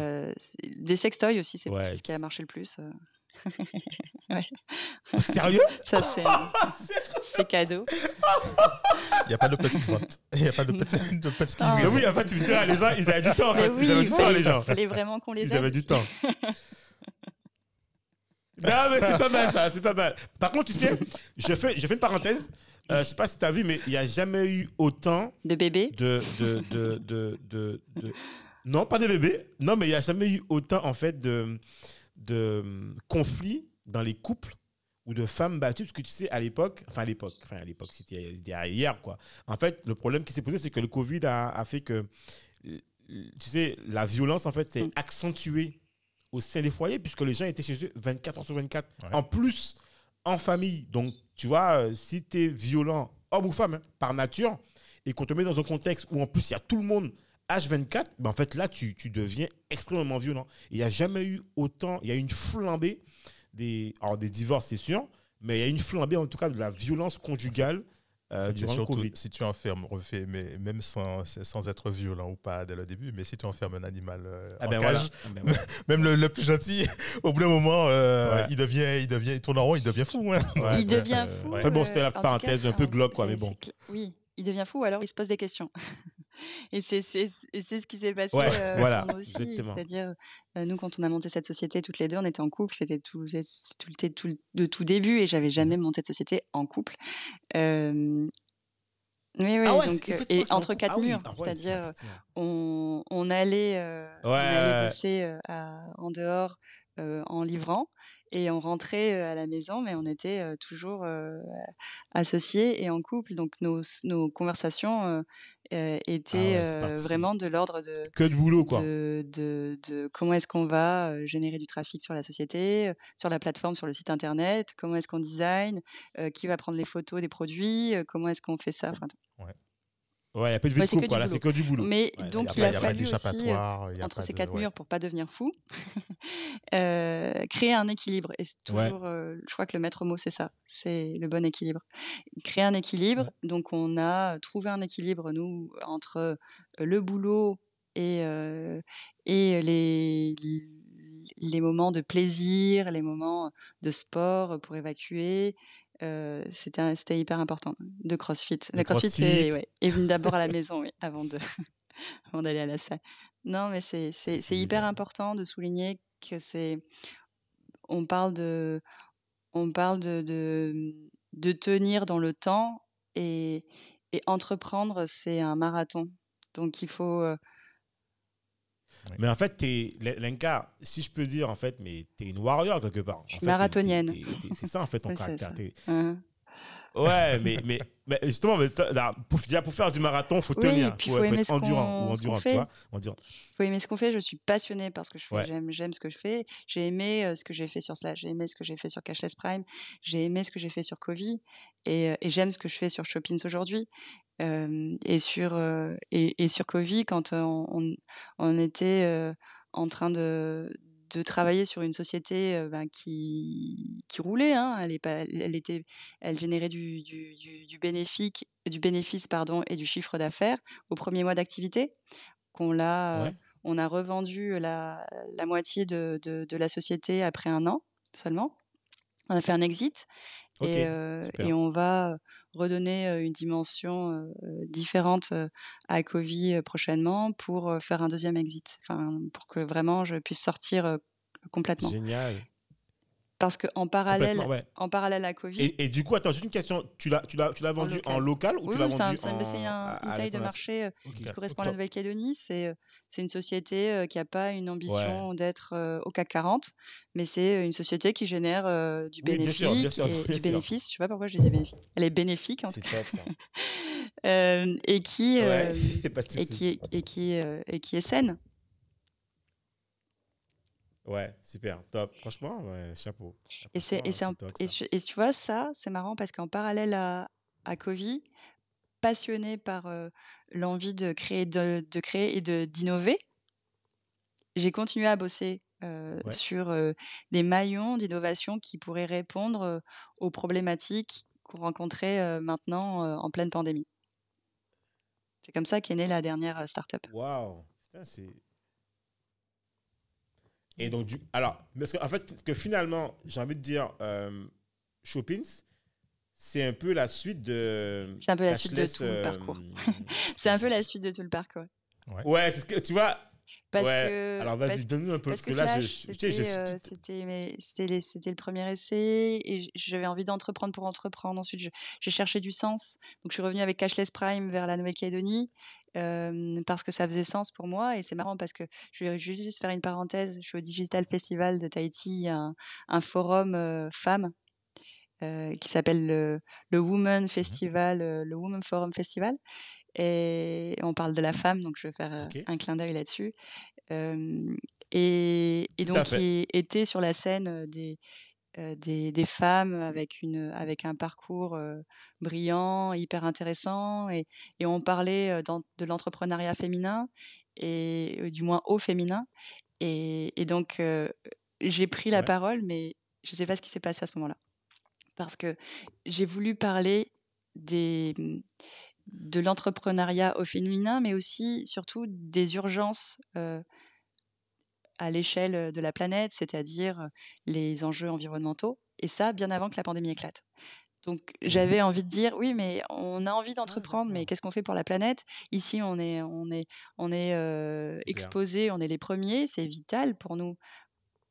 S3: des sextoys aussi, c'est ouais, ce qui a marché le plus.
S1: Ouais. Sérieux?
S3: Ça, c'est, c'est cadeau.
S2: Il n'y a pas de petite vente. Il n'y a pas de petite, de petite
S1: ah, Oui, en fait, tu me diras, les gens, ils avaient du temps, en fait.
S3: Oui,
S1: ils avaient du temps, les gens.
S3: Il fallait vraiment qu'on les
S1: aide.
S3: Ils
S1: avaient du temps. non, mais c'est pas mal, ça, c'est pas mal. Par contre, tu sais, je fais, je fais une parenthèse. Euh, je sais pas si tu as vu, mais il n'y a jamais eu autant.
S3: De bébés?
S1: de, de, de, de, de, de... Non, pas de bébés. Non, mais il n'y a jamais eu autant, en fait, de de hum, conflits dans les couples ou de femmes battues, parce que tu sais, à l'époque, enfin à l'époque, enfin à l'époque, c'était hier, quoi. En fait, le problème qui s'est posé, c'est que le Covid a, a fait que, tu sais, la violence, en fait, s'est
S3: Mm.
S1: accentuée au sein des foyers, puisque les gens étaient chez eux 24 heures sur 24.
S2: Ouais.
S1: En plus, en famille. Donc, tu vois, euh, si tu es violent, homme ou femme, hein, par nature, et qu'on te met dans un contexte où en plus il y a tout le monde H24, ben en fait là tu, tu deviens extrêmement violent. Il n'y a jamais eu autant, il y a eu une flambée des, alors des divorces c'est sûr, mais il y a eu une flambée en tout cas de la violence conjugale euh, durant le
S2: surtout,
S1: Covid.
S2: si tu enfermes, refais, mais même sans, sans être violent ou pas dès le début, mais si tu enfermes un animal euh,
S1: Ah
S2: en
S1: ben
S2: cage,
S1: voilà. Ah ben voilà.
S2: même le, le plus gentil, au bout d'un moment, euh,
S1: Ouais.
S2: il devient, il devient, il tourne en rond, il devient fou. hein.
S1: Ouais,
S3: il
S1: ouais,
S3: devient
S1: euh,
S3: fou.
S1: Enfin bon, c'était la
S3: euh, en tout
S1: parenthèse
S3: cas,
S1: un peu glauque, quoi, mais bon.
S3: Oui, il devient fou, alors il se pose des questions. et c'est ce qui s'est passé
S1: Ouais,
S3: euh,
S1: voilà,
S3: aussi. C'est-à-dire, euh, nous, quand on a monté cette société toutes les deux, on était en couple, c'était tout, tout, le- tout, de tout début, et j'avais jamais monté de société en couple. Euh, oui, oui,
S1: Ah ouais,
S3: donc,
S1: c'est- effectivement,
S3: et entre quatre
S1: Ah oui,
S3: murs,
S1: ah ouais,
S3: c'est-à-dire, on, on allait, euh, on allait bosser euh, à- en dehors euh, en livrant et on rentrait euh, à la maison, mais on était euh, toujours euh, associés et en couple. Donc nos, nos conversations euh, étaient
S1: Ah ouais, parti.
S3: vraiment de l'ordre de,
S1: Que de boulot quoi.
S3: de, de, de comment est-ce qu'on va générer du trafic sur la société, sur la plateforme, sur le site internet, comment est-ce qu'on design, qui va prendre les photos des produits, comment est-ce qu'on fait ça. Enfin,
S1: Ouais, il n'y a pas de vie
S3: Ouais,
S1: de
S3: c'est
S1: couple, voilà, c'est que du boulot.
S3: Mais
S1: Ouais,
S3: donc il a
S1: pas
S3: fallu aussi, euh, entre ces
S2: de-
S3: quatre
S2: ouais.
S3: murs pour pas devenir fou, euh, créer un équilibre. Et c'est
S1: Ouais.
S3: toujours, euh, je crois que le maître mot c'est ça, c'est le bon équilibre. Créer un équilibre. Donc on a trouvé un équilibre nous entre euh, le boulot et euh, et les les moments de plaisir, les moments de sport pour évacuer. Euh, c'était hyper important de CrossFit. Le CrossFit,
S1: CrossFit.
S3: est, ouais, est venu d'abord à la maison, oui, avant de avant d'aller à la salle. Non, mais c'est hyper important de souligner que c'est on parle de on parle de de, de tenir dans le temps et et entreprendre c'est un marathon. Donc il faut
S1: Mais en fait, t'es, Lenka, si je peux dire, en fait, mais t'es une warrior quelque part.
S3: Je suis marathonienne.
S1: C'est ça, en fait, ton caractère. T'es-
S3: hein.
S1: Ouais, mais, mais, mais justement, mais là, pour, faire du marathon, il faut
S3: Oui,
S1: tenir.
S3: puis
S1: faut,
S3: faut
S1: faut
S3: aimer
S1: être
S3: ce
S1: endurant
S3: qu'on-
S1: ou
S3: ce qu'on
S1: endurant, tu
S3: fait.
S1: vois. Endurant.
S3: faut aimer ce qu'on fait. Je suis passionnée par ce que je fais.
S1: Ouais.
S3: J'aime, j'aime ce que je fais. J'ai aimé euh, ce que j'ai fait sur Slash. J'ai aimé ce que j'ai fait sur Cashless Prime. J'ai aimé ce que j'ai fait sur Covid. Et, euh, et j'aime ce que je fais sur Shoppings aujourd'hui. Et sur et, et sur Covid, quand on, on était en train de de travailler sur une société ben, qui qui roulait hein. elle est pas elle était elle générait du du, du, du bénéfice du bénéfice pardon et du chiffre d'affaires au premier mois d'activité qu'on l'a
S1: Ouais.
S3: on a revendu la, la moitié de, de, de la société après un an seulement. On a fait un exit et, euh, et on va redonner une dimension différente à Covid euh, prochainement pour faire un deuxième exit, enfin, pour que vraiment je puisse sortir complètement.
S1: Génial.
S3: Parce qu'en parallèle,
S1: ouais.
S3: en parallèle à Covid,
S1: Et, et du coup, attends, juste une question. Tu l'as, tu l'as, tu l'as vendu en local, ou
S3: oui,
S1: tu l'as
S3: oui, c'est un-
S1: vendu
S3: c'est
S1: en
S3: un- c'est un-
S1: à-
S3: une
S1: à
S3: taille de marché euh,
S1: Ok.
S3: qui correspond à
S1: Top.
S3: la Nouvelle-Calédonie. C'est, euh, c'est une société euh, qui n'a pas une ambition d'être euh, au CAC 40, mais c'est une société qui génère euh, du
S1: Oui, bien
S3: bénéfice.
S1: sûr, bien sûr,
S3: et,
S1: bien
S3: du bénéfice. Je sais pas pourquoi je dis bénéfice. Elle est bénéfique en tout cas. Euh, et qui euh,
S1: Ouais,
S3: et qui est, et qui euh, et qui est saine.
S1: Ouais, super, top. Franchement, ouais, chapeau.
S3: Et c'est et c'est
S1: top,
S3: et, tu- et tu vois ça, c'est marrant parce qu'en parallèle à à Covid, passionné par euh, l'envie de créer de, de créer et de d'innover, j'ai continué à bosser euh,
S1: Ouais.
S3: sur euh, des maillons d'innovation qui pourraient répondre aux problématiques qu'on rencontrait maintenant en pleine pandémie. C'est comme ça qu'est née la dernière startup.
S1: Waouh, putain, c'est. Et donc, du... alors, parce qu'en fait, parce que finalement, j'ai envie de dire, euh, Shoppings, c'est un peu la suite de.
S3: C'est un peu la suite de tout le
S1: euh,
S3: parcours. C'est un peu la suite de tout le parcours.
S1: Ouais, c'est ce que tu vois.
S3: Parce
S1: Ouais,
S3: que,
S1: Alors vas-y, donne-nous un peu.
S3: Parce que
S1: là,
S3: c'était euh, c'était le premier essai et j'avais envie d'entreprendre pour entreprendre. Ensuite, j'ai cherché du sens. Donc, je suis revenue avec Cashless Prime vers la Nouvelle-Calédonie euh, parce que ça faisait sens pour moi. Et c'est marrant parce que je vais juste faire une parenthèse. Je suis au Digital Festival de Tahiti, un, un forum euh, femmes euh, qui s'appelle le, le Women Festival, euh, le Women Forum Festival. Et on parle de la femme, donc je vais faire euh, un clin d'œil là-dessus. Euh, et, et donc, il était sur la scène des, des, des femmes avec, une, avec un parcours euh, brillant, hyper intéressant. Et, et on parlait euh, dans- de l'entrepreneuriat féminin, et euh, du moins au féminin. Et, et donc, j'ai pris la
S1: Ouais.
S3: parole, mais je ne sais pas ce qui s'est passé à ce moment-là. Parce que j'ai voulu parler des, de l'entrepreneuriat au féminin, mais aussi, surtout, des urgences euh, à l'échelle de la planète, c'est-à-dire les enjeux environnementaux, et ça, bien avant que la pandémie éclate. Donc j'avais envie de dire oui mais on a envie d'entreprendre mais qu'est-ce qu'on fait pour la planète? Ici on est on est on est euh, exposé, on est les premiers, c'est vital pour nous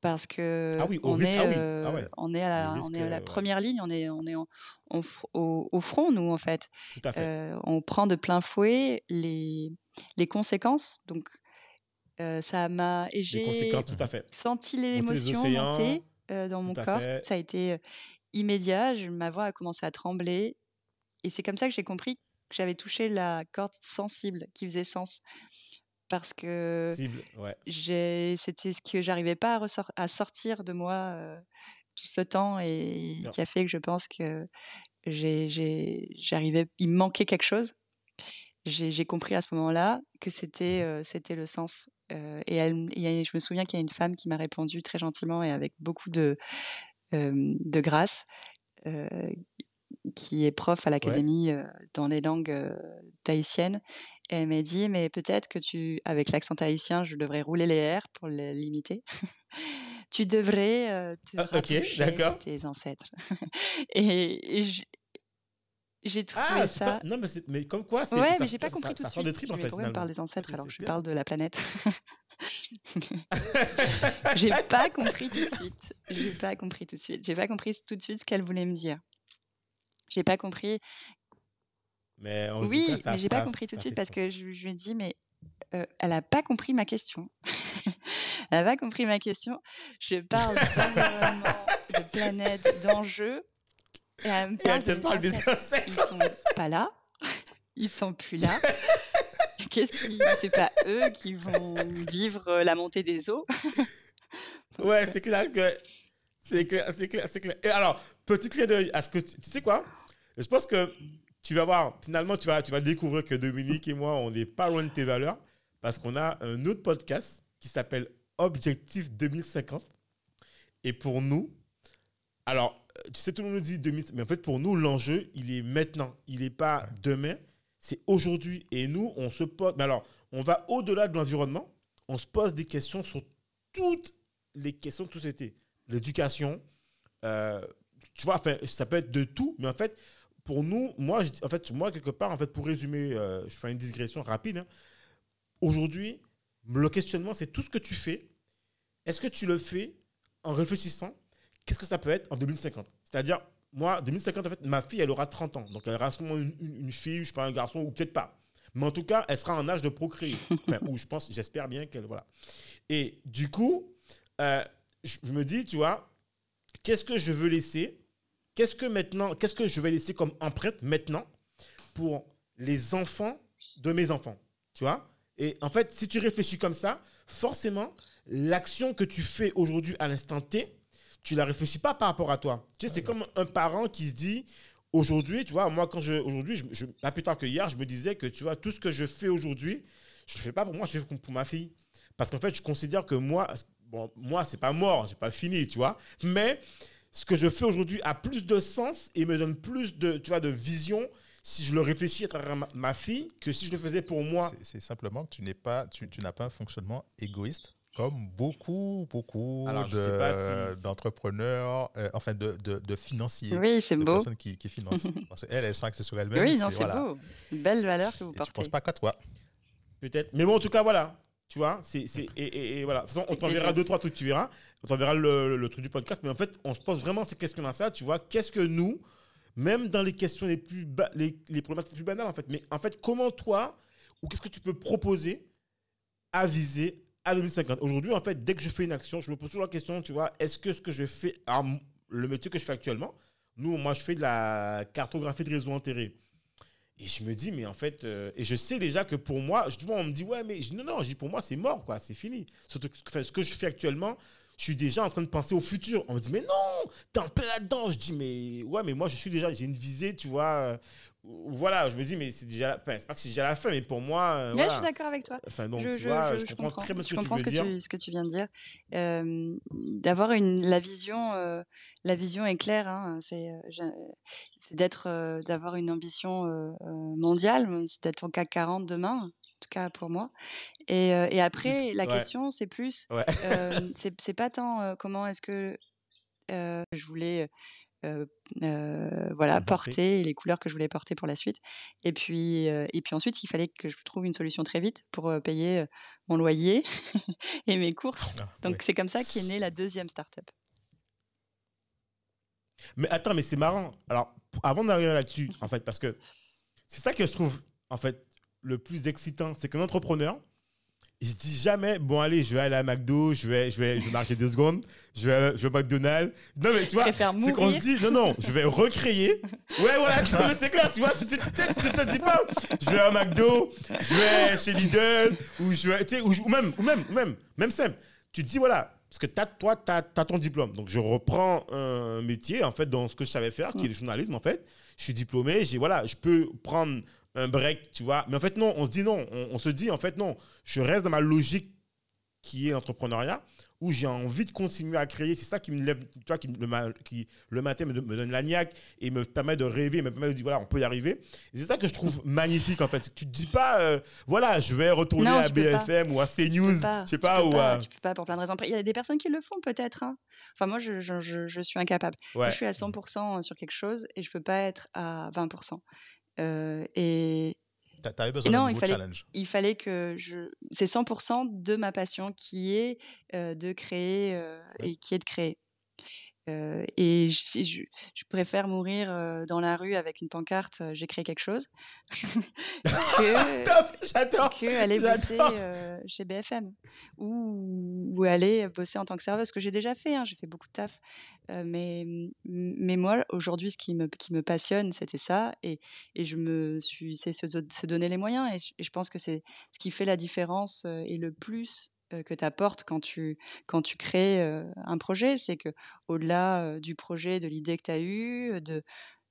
S3: parce que
S1: Ah oui, au
S3: on
S1: risque-
S3: est
S1: ah oui,
S3: euh,
S1: ah ouais.
S3: on est à la,
S1: Le
S3: on
S1: risque,
S3: est à la
S1: euh,
S3: première ligne, on est on est en- au, au front nous en fait.
S1: Tout à fait.
S3: Euh, on prend de plein fouet les les conséquences donc euh, ça m'a et
S1: Les
S3: j'ai
S1: conséquences, tout à fait.
S3: senti
S1: les
S3: l'émotion monter euh, dans mon
S1: tout
S3: corps.
S1: fait.
S3: Ça a été immédiat. Je- ma voix a commencé à trembler. Et c'est comme ça que j'ai compris que j'avais touché la corde sensible qui faisait sens. Parce que
S1: ouais.
S3: c'était ce que j'arrivais pas à, à sortir de moi euh, tout ce temps et qui a fait que je pense que j'arrivais, il me manquait quelque chose. J'ai compris à ce moment-là que c'était euh, c'était le sens. Euh, et elle, a- je me souviens qu'il y a une femme qui m'a répondu très gentiment et avec beaucoup de, de grâce, qui est prof à l'académie dans les langues tahitiennes. Et elle m'a dit, mais peut-être que tu, avec l'accent tahitien, je devrais rouler les R pour les limiter. tu devrais euh, te
S1: Ah, ok,
S3: rapprocher
S1: d'accord.
S3: de tes ancêtres. et j'ai trouvé
S1: Ah,
S3: ça.
S1: pas- non, mais, mais comme quoi, c'est.
S3: Ouais,
S1: ça-
S3: mais j'ai pas compris
S1: ça-
S3: tout
S1: ça
S3: de suite.
S1: tripes,
S3: Je
S1: en fait.
S3: pourquoi on parle des ancêtres alors que je parle de la planète J'ai pas compris tout de suite. J'ai pas compris tout de suite. J'ai pas compris tout de suite ce qu'elle voulait me dire. J'ai pas compris.
S1: Mais en tout
S3: Oui,
S1: cas, ça-
S3: mais j'ai pas compris tout de suite parce que je, je ai dit, mais euh, elle a pas compris ma question. elle a pas compris ma question. Je parle d'environnement, de planète, d'enjeux. Et elle me
S1: Et
S3: parle
S1: elle te parle des insectes.
S3: Ils sont pas là. Ils sont plus là. Qu'est-ce qui, c'est pas eux qui vont vivre euh, la montée des eaux?
S1: Ouais, c'est clair que. C'est clair, c'est clair, c'est clair. Et alors, petit clin d'œil à ce que. Tu, tu sais quoi? Je pense que tu vas voir, finalement, tu vas, tu vas découvrir que Dominique et moi, on n'est pas loin de tes valeurs parce qu'on a un autre podcast qui s'appelle Objectif 2050. Et pour nous, alors, euh, tu sais, tout le monde nous dit 2000, mais en fait, pour nous, l'enjeu, il est maintenant. Il n'est pas demain, c'est aujourd'hui. Et nous, on se pose. Mais alors, on va au-delà de l'environnement, on se pose des questions sur toutes les questions de société. L'éducation, euh, tu vois, enfin, ça peut être de tout, mais en fait, pour nous, moi, je, en fait, moi, quelque part, en fait, pour résumer, euh, je fais une digression rapide. hein. Aujourd'hui, le questionnement, c'est tout ce que tu fais. Est-ce que tu le fais en réfléchissant? Qu'est-ce que ça peut être en 2050 C'est-à-dire, moi, 2050, en fait, ma fille, elle aura 30 ans. Donc, elle aura sûrement une, une- une fille, je sais pas, un garçon, ou peut-être pas. Mais en tout cas, elle sera en âge de procréer. Enfin, ou je pense, j'espère bien qu'elle. Voilà. Et du coup, euh, je me dis, tu vois, qu'est-ce que je veux laisser Qu'est-ce que maintenant, qu'est-ce que je vais laisser comme empreinte maintenant pour les enfants de mes enfants Tu vois? Et en fait, si tu réfléchis comme ça, forcément, l'action que tu fais aujourd'hui à l'instant T, tu la réfléchis pas par rapport à toi. Tu sais, c'est comme un parent qui se dit aujourd'hui, tu vois, moi quand je aujourd'hui, je, je- pas plus tard que hier, je me disais que tu vois tout ce que je fais aujourd'hui, je le fais pas pour moi, je le fais pour ma fille, parce qu'en fait, je considère que moi, bon, moi c'est pas mort, c'est pas fini, tu vois, mais ce que je fais aujourd'hui a plus de sens et me donne plus de, tu vois, de vision si je le réfléchis à travers ma, ma fille que si je le faisais pour moi.
S2: C'est- C'est simplement que tu n'es pas, tu, tu n'as pas un fonctionnement égoïste comme beaucoup, beaucoup de-
S1: si-
S2: d'entrepreneurs, euh, enfin de, de, de financiers,
S3: Oui, c'est
S2: de
S3: beau.
S2: personnes qui, qui financent. Parce qu'elles, elles sont axées sur elles-mêmes.
S3: Oui, non, c'est
S2: voilà.
S3: beau. Une belle valeur que vous
S2: Et tu ne
S3: portez.
S2: penses pas qu'à toi.
S1: Peut-être. Mais bon, en tout cas, voilà. Tu vois, c'est, c'est, et, et, voilà. De toute façon, on t'enverra deux, trois trucs, tu verras. On t'enverra le, truc du podcast. Mais en fait, on se pose vraiment ces questions-là. Tu vois, qu'est-ce que nous, même dans les questions les plus, les, problématiques les plus banales, en fait, mais en fait, comment toi, ou qu'est-ce que tu peux proposer à viser à 2050 Aujourd'hui, en fait, dès que je fais une action, je me pose toujours la question, tu vois, est-ce que ce que je fais, le métier que je fais actuellement, nous, moi, je fais de la cartographie de réseaux enterrés. Et je me dis, mais en fait, euh, et je sais déjà que pour moi, justement, on me dit, ouais, mais non, non, je dis, pour moi, c'est mort, quoi, c'est fini. Surtout que ce que je fais actuellement, je suis déjà en train de penser au futur. On me dit, mais non, t'es en plein là-dedans. Je dis, mais ouais, mais moi, je suis déjà, j'ai une visée, tu vois. Euh, voilà, je me dis, mais c'est déjà, enfin, c'est pas que c'est déjà la fin, mais pour moi.
S3: Euh, je suis d'accord avec toi.
S1: Enfin, donc, je, tu vois, je, comprends, très bien ce que tu veux
S3: ce
S1: dire.
S3: Tu, ce que tu viens de dire. Euh, d'avoir la vision, la vision est claire, hein, c'est, c'est d'être, d'avoir une ambition mondiale, c'est d'être en CAC 40 demain tout cas pour moi. Et, et après, la question, c'est plus, euh, c'est pas tant comment est-ce que je voulais voilà porter les couleurs que je voulais porter pour la suite. Et puis, et puis ensuite, il fallait que je trouve une solution très vite pour payer mon loyer et mes courses. Ah, Donc c'est comme ça qu'est née la deuxième startup.
S1: Mais attends, mais c'est marrant. Alors, avant d'arriver là-dessus, en fait, parce que c'est ça que je trouve, en fait, le plus excitant, c'est qu'un entrepreneur, il se dit jamais, bon, allez, je vais aller à McDo, je vais, je vais, je vais marcher deux secondes, je vais, je vais à McDonald's. Non, mais tu vois, c'est qu'on se dit, non, non, je vais recréer. Ouais, voilà, c'est clair, tu vois, tu te, te dis pas, je vais à McDo, je vais chez Lidl, ou je vais, tu sais, ou, même, ou même, même, même simple. Tu te dis, voilà, parce que as, toi, tu as, ton diplôme. Donc, je reprends un métier, en fait, dans ce que je savais faire, qui est le journalisme, en fait. Je suis diplômé, j'ai, voilà, je peux prendre un break, tu vois. Mais en fait, non, on se dit non. On, se dit, en fait, non. Je reste dans ma logique qui est l'entrepreneuriat, où j'ai envie de continuer à créer. C'est ça qui me lève, tu vois, qui, le, qui le matin me, donne la niaque et me permet de rêver, me permet de dire, voilà, on peut y arriver. C'est ça que je trouve magnifique, en fait. Tu te dis pas, euh, voilà, je vais retourner à BFM ou à CNews, je sais pas.
S3: Tu
S1: peux,
S3: pas, peux pas pour plein de raisons. Il y a des personnes qui le font, peut-être. Hein. Enfin, moi, je, je, je, suis incapable. je suis à 100% sur quelque chose et je peux pas être à 20%. Euh, et
S2: T'avais besoin d'un
S3: il fallait,
S2: challenge.
S3: Il fallait que je. C'est 100% de ma passion qui est euh, de créer euh, et qui est de créer. Euh, et je, je, je, préfère mourir euh, dans la rue avec une pancarte euh, j'ai créé quelque chose que, que aller bosser chez BFM ou, ou, aller bosser en tant que serveuse ce que j'ai déjà fait hein, j'ai fait beaucoup de taf. Mais mais moi aujourd'hui ce qui me qui me passionne c'était ça et et je me suis c'est se, se, donner les moyens et je, et je pense que c'est ce qui fait la différence et le plus que tu apportes quand tu, quand tu crées un projet. C'est que au-delà du projet, de l'idée que tu as eue, de,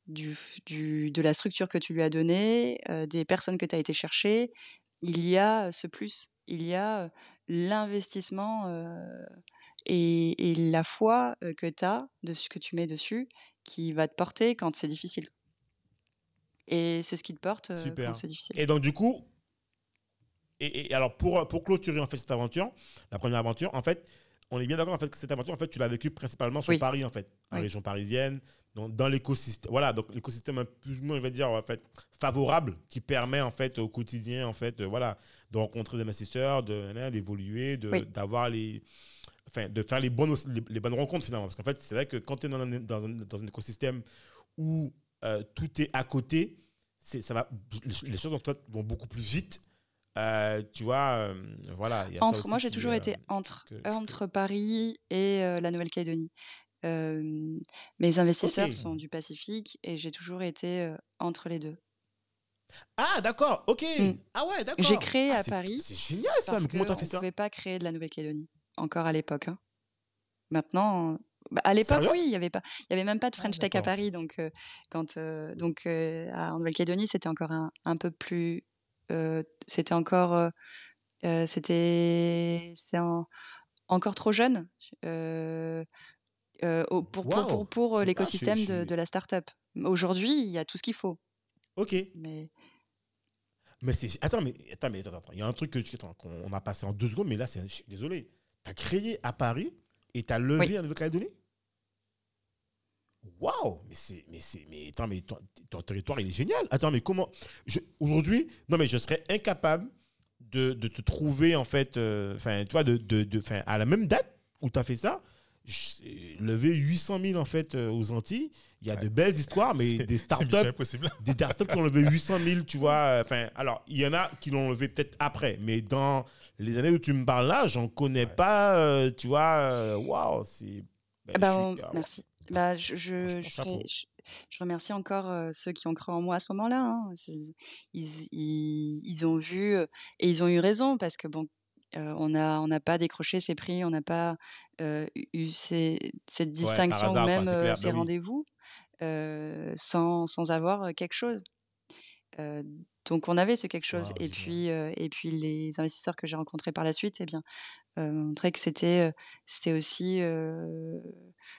S3: du, du, de la structure que tu lui as donnée, des personnes que tu as été chercher, il y a ce plus. Il y a l'investissement et, et, la foi que tu as de ce que tu mets dessus qui va te porter quand c'est difficile. Et c'est ce qui te porte quand c'est difficile.
S1: Et donc, du coup, et, alors, pour, pour clôturer en fait cette aventure, la première aventure, en fait, on est bien d'accord en fait que cette aventure, en fait, tu l'as vécue principalement sur Paris, en fait, en région parisienne, dans, dans l'écosystème. Voilà, donc l'écosystème plus ou moins, je vais dire, en fait, favorable, qui permet en fait au quotidien, en fait, voilà, de rencontrer des investisseurs, de d'évoluer, de, d'avoir les, enfin, de faire les bonnes, les, bonnes rencontres finalement. Parce qu'en fait, c'est vrai que quand tu es dans un, dans, un, dans un écosystème où euh, tout est à côté, c'est, ça va, les choses vont beaucoup plus vite. Euh, tu vois, euh, voilà.
S3: entre, moi, j'ai toujours euh, été entre, entre Paris et la Nouvelle-Calédonie. mes investisseurs sont du Pacifique et j'ai toujours été entre les deux.
S1: Ah, d'accord, ok. Mm. Ah ouais, d'accord.
S3: J'ai créé
S1: ah,
S3: à Paris.
S1: C'est génial ça,
S3: parce
S1: comment t'as fait
S3: ça
S1: On
S3: ne pouvait pas créer de la Nouvelle-Calédonie, encore à l'époque. Hein. Maintenant, bah, à l'époque, oui, il y avait pas, il y avait même pas de ah, French Tech à Paris, donc quand donc en Nouvelle-Calédonie, c'était encore un, un, peu plus c'était encore c'était c'est encore trop jeune pour, pour, pour, l'écosystème de, de, la startup. Aujourd'hui, il y a tout ce qu'il faut.
S1: Ok.
S3: Mais
S1: mais c'est attends mais attends mais attends, il y a un truc que qu'on a passé en deux secondes mais là c'est désolé. Tu as créé à Paris et tu as levé oui. en Nouvelle-Calédonie Waouh Mais c'est mais c'est mais attends mais ton, territoire il est génial. Attends mais comment aujourd'hui non mais je serais incapable de, de te trouver, en fait, euh, enfin, tu vois, de, de, de- 'fin, à la même date où tu as fait ça, j'ai levé 800 000, en fait, euh, aux Antilles. Il y a
S2: Ouais.
S1: de belles histoires, mais
S2: C'est-
S1: des startups des startups qui ont levé 800 000, tu vois. euh, Enfin, alors, il y en a qui l'ont levé peut-être après, mais dans les années où tu me parles là, j'en connais
S2: Ouais.
S1: pas, euh, tu vois. euh, Waouh, c'est. ben,
S3: Bah,
S1: suis- ah,
S3: merci. Bah, je, je, je, ferai- je, remercie encore euh, ceux qui ont cru en moi à ce moment-là. hein. Ils, ils, ils ont vu euh, et ils ont eu raison parce que bon, euh, on n'a on n'a pas décroché ces prix, on n'a pas eu ces- cette distinction
S1: hasard,
S3: même
S1: clair,
S3: ces
S1: bah oui.
S3: rendez-vous sans, sans avoir quelque chose. Donc on avait ce quelque chose. Et puis et puis les investisseurs que j'ai rencontrés par la suite, eh bien, euh, montraient que c'était euh, c'était aussi euh,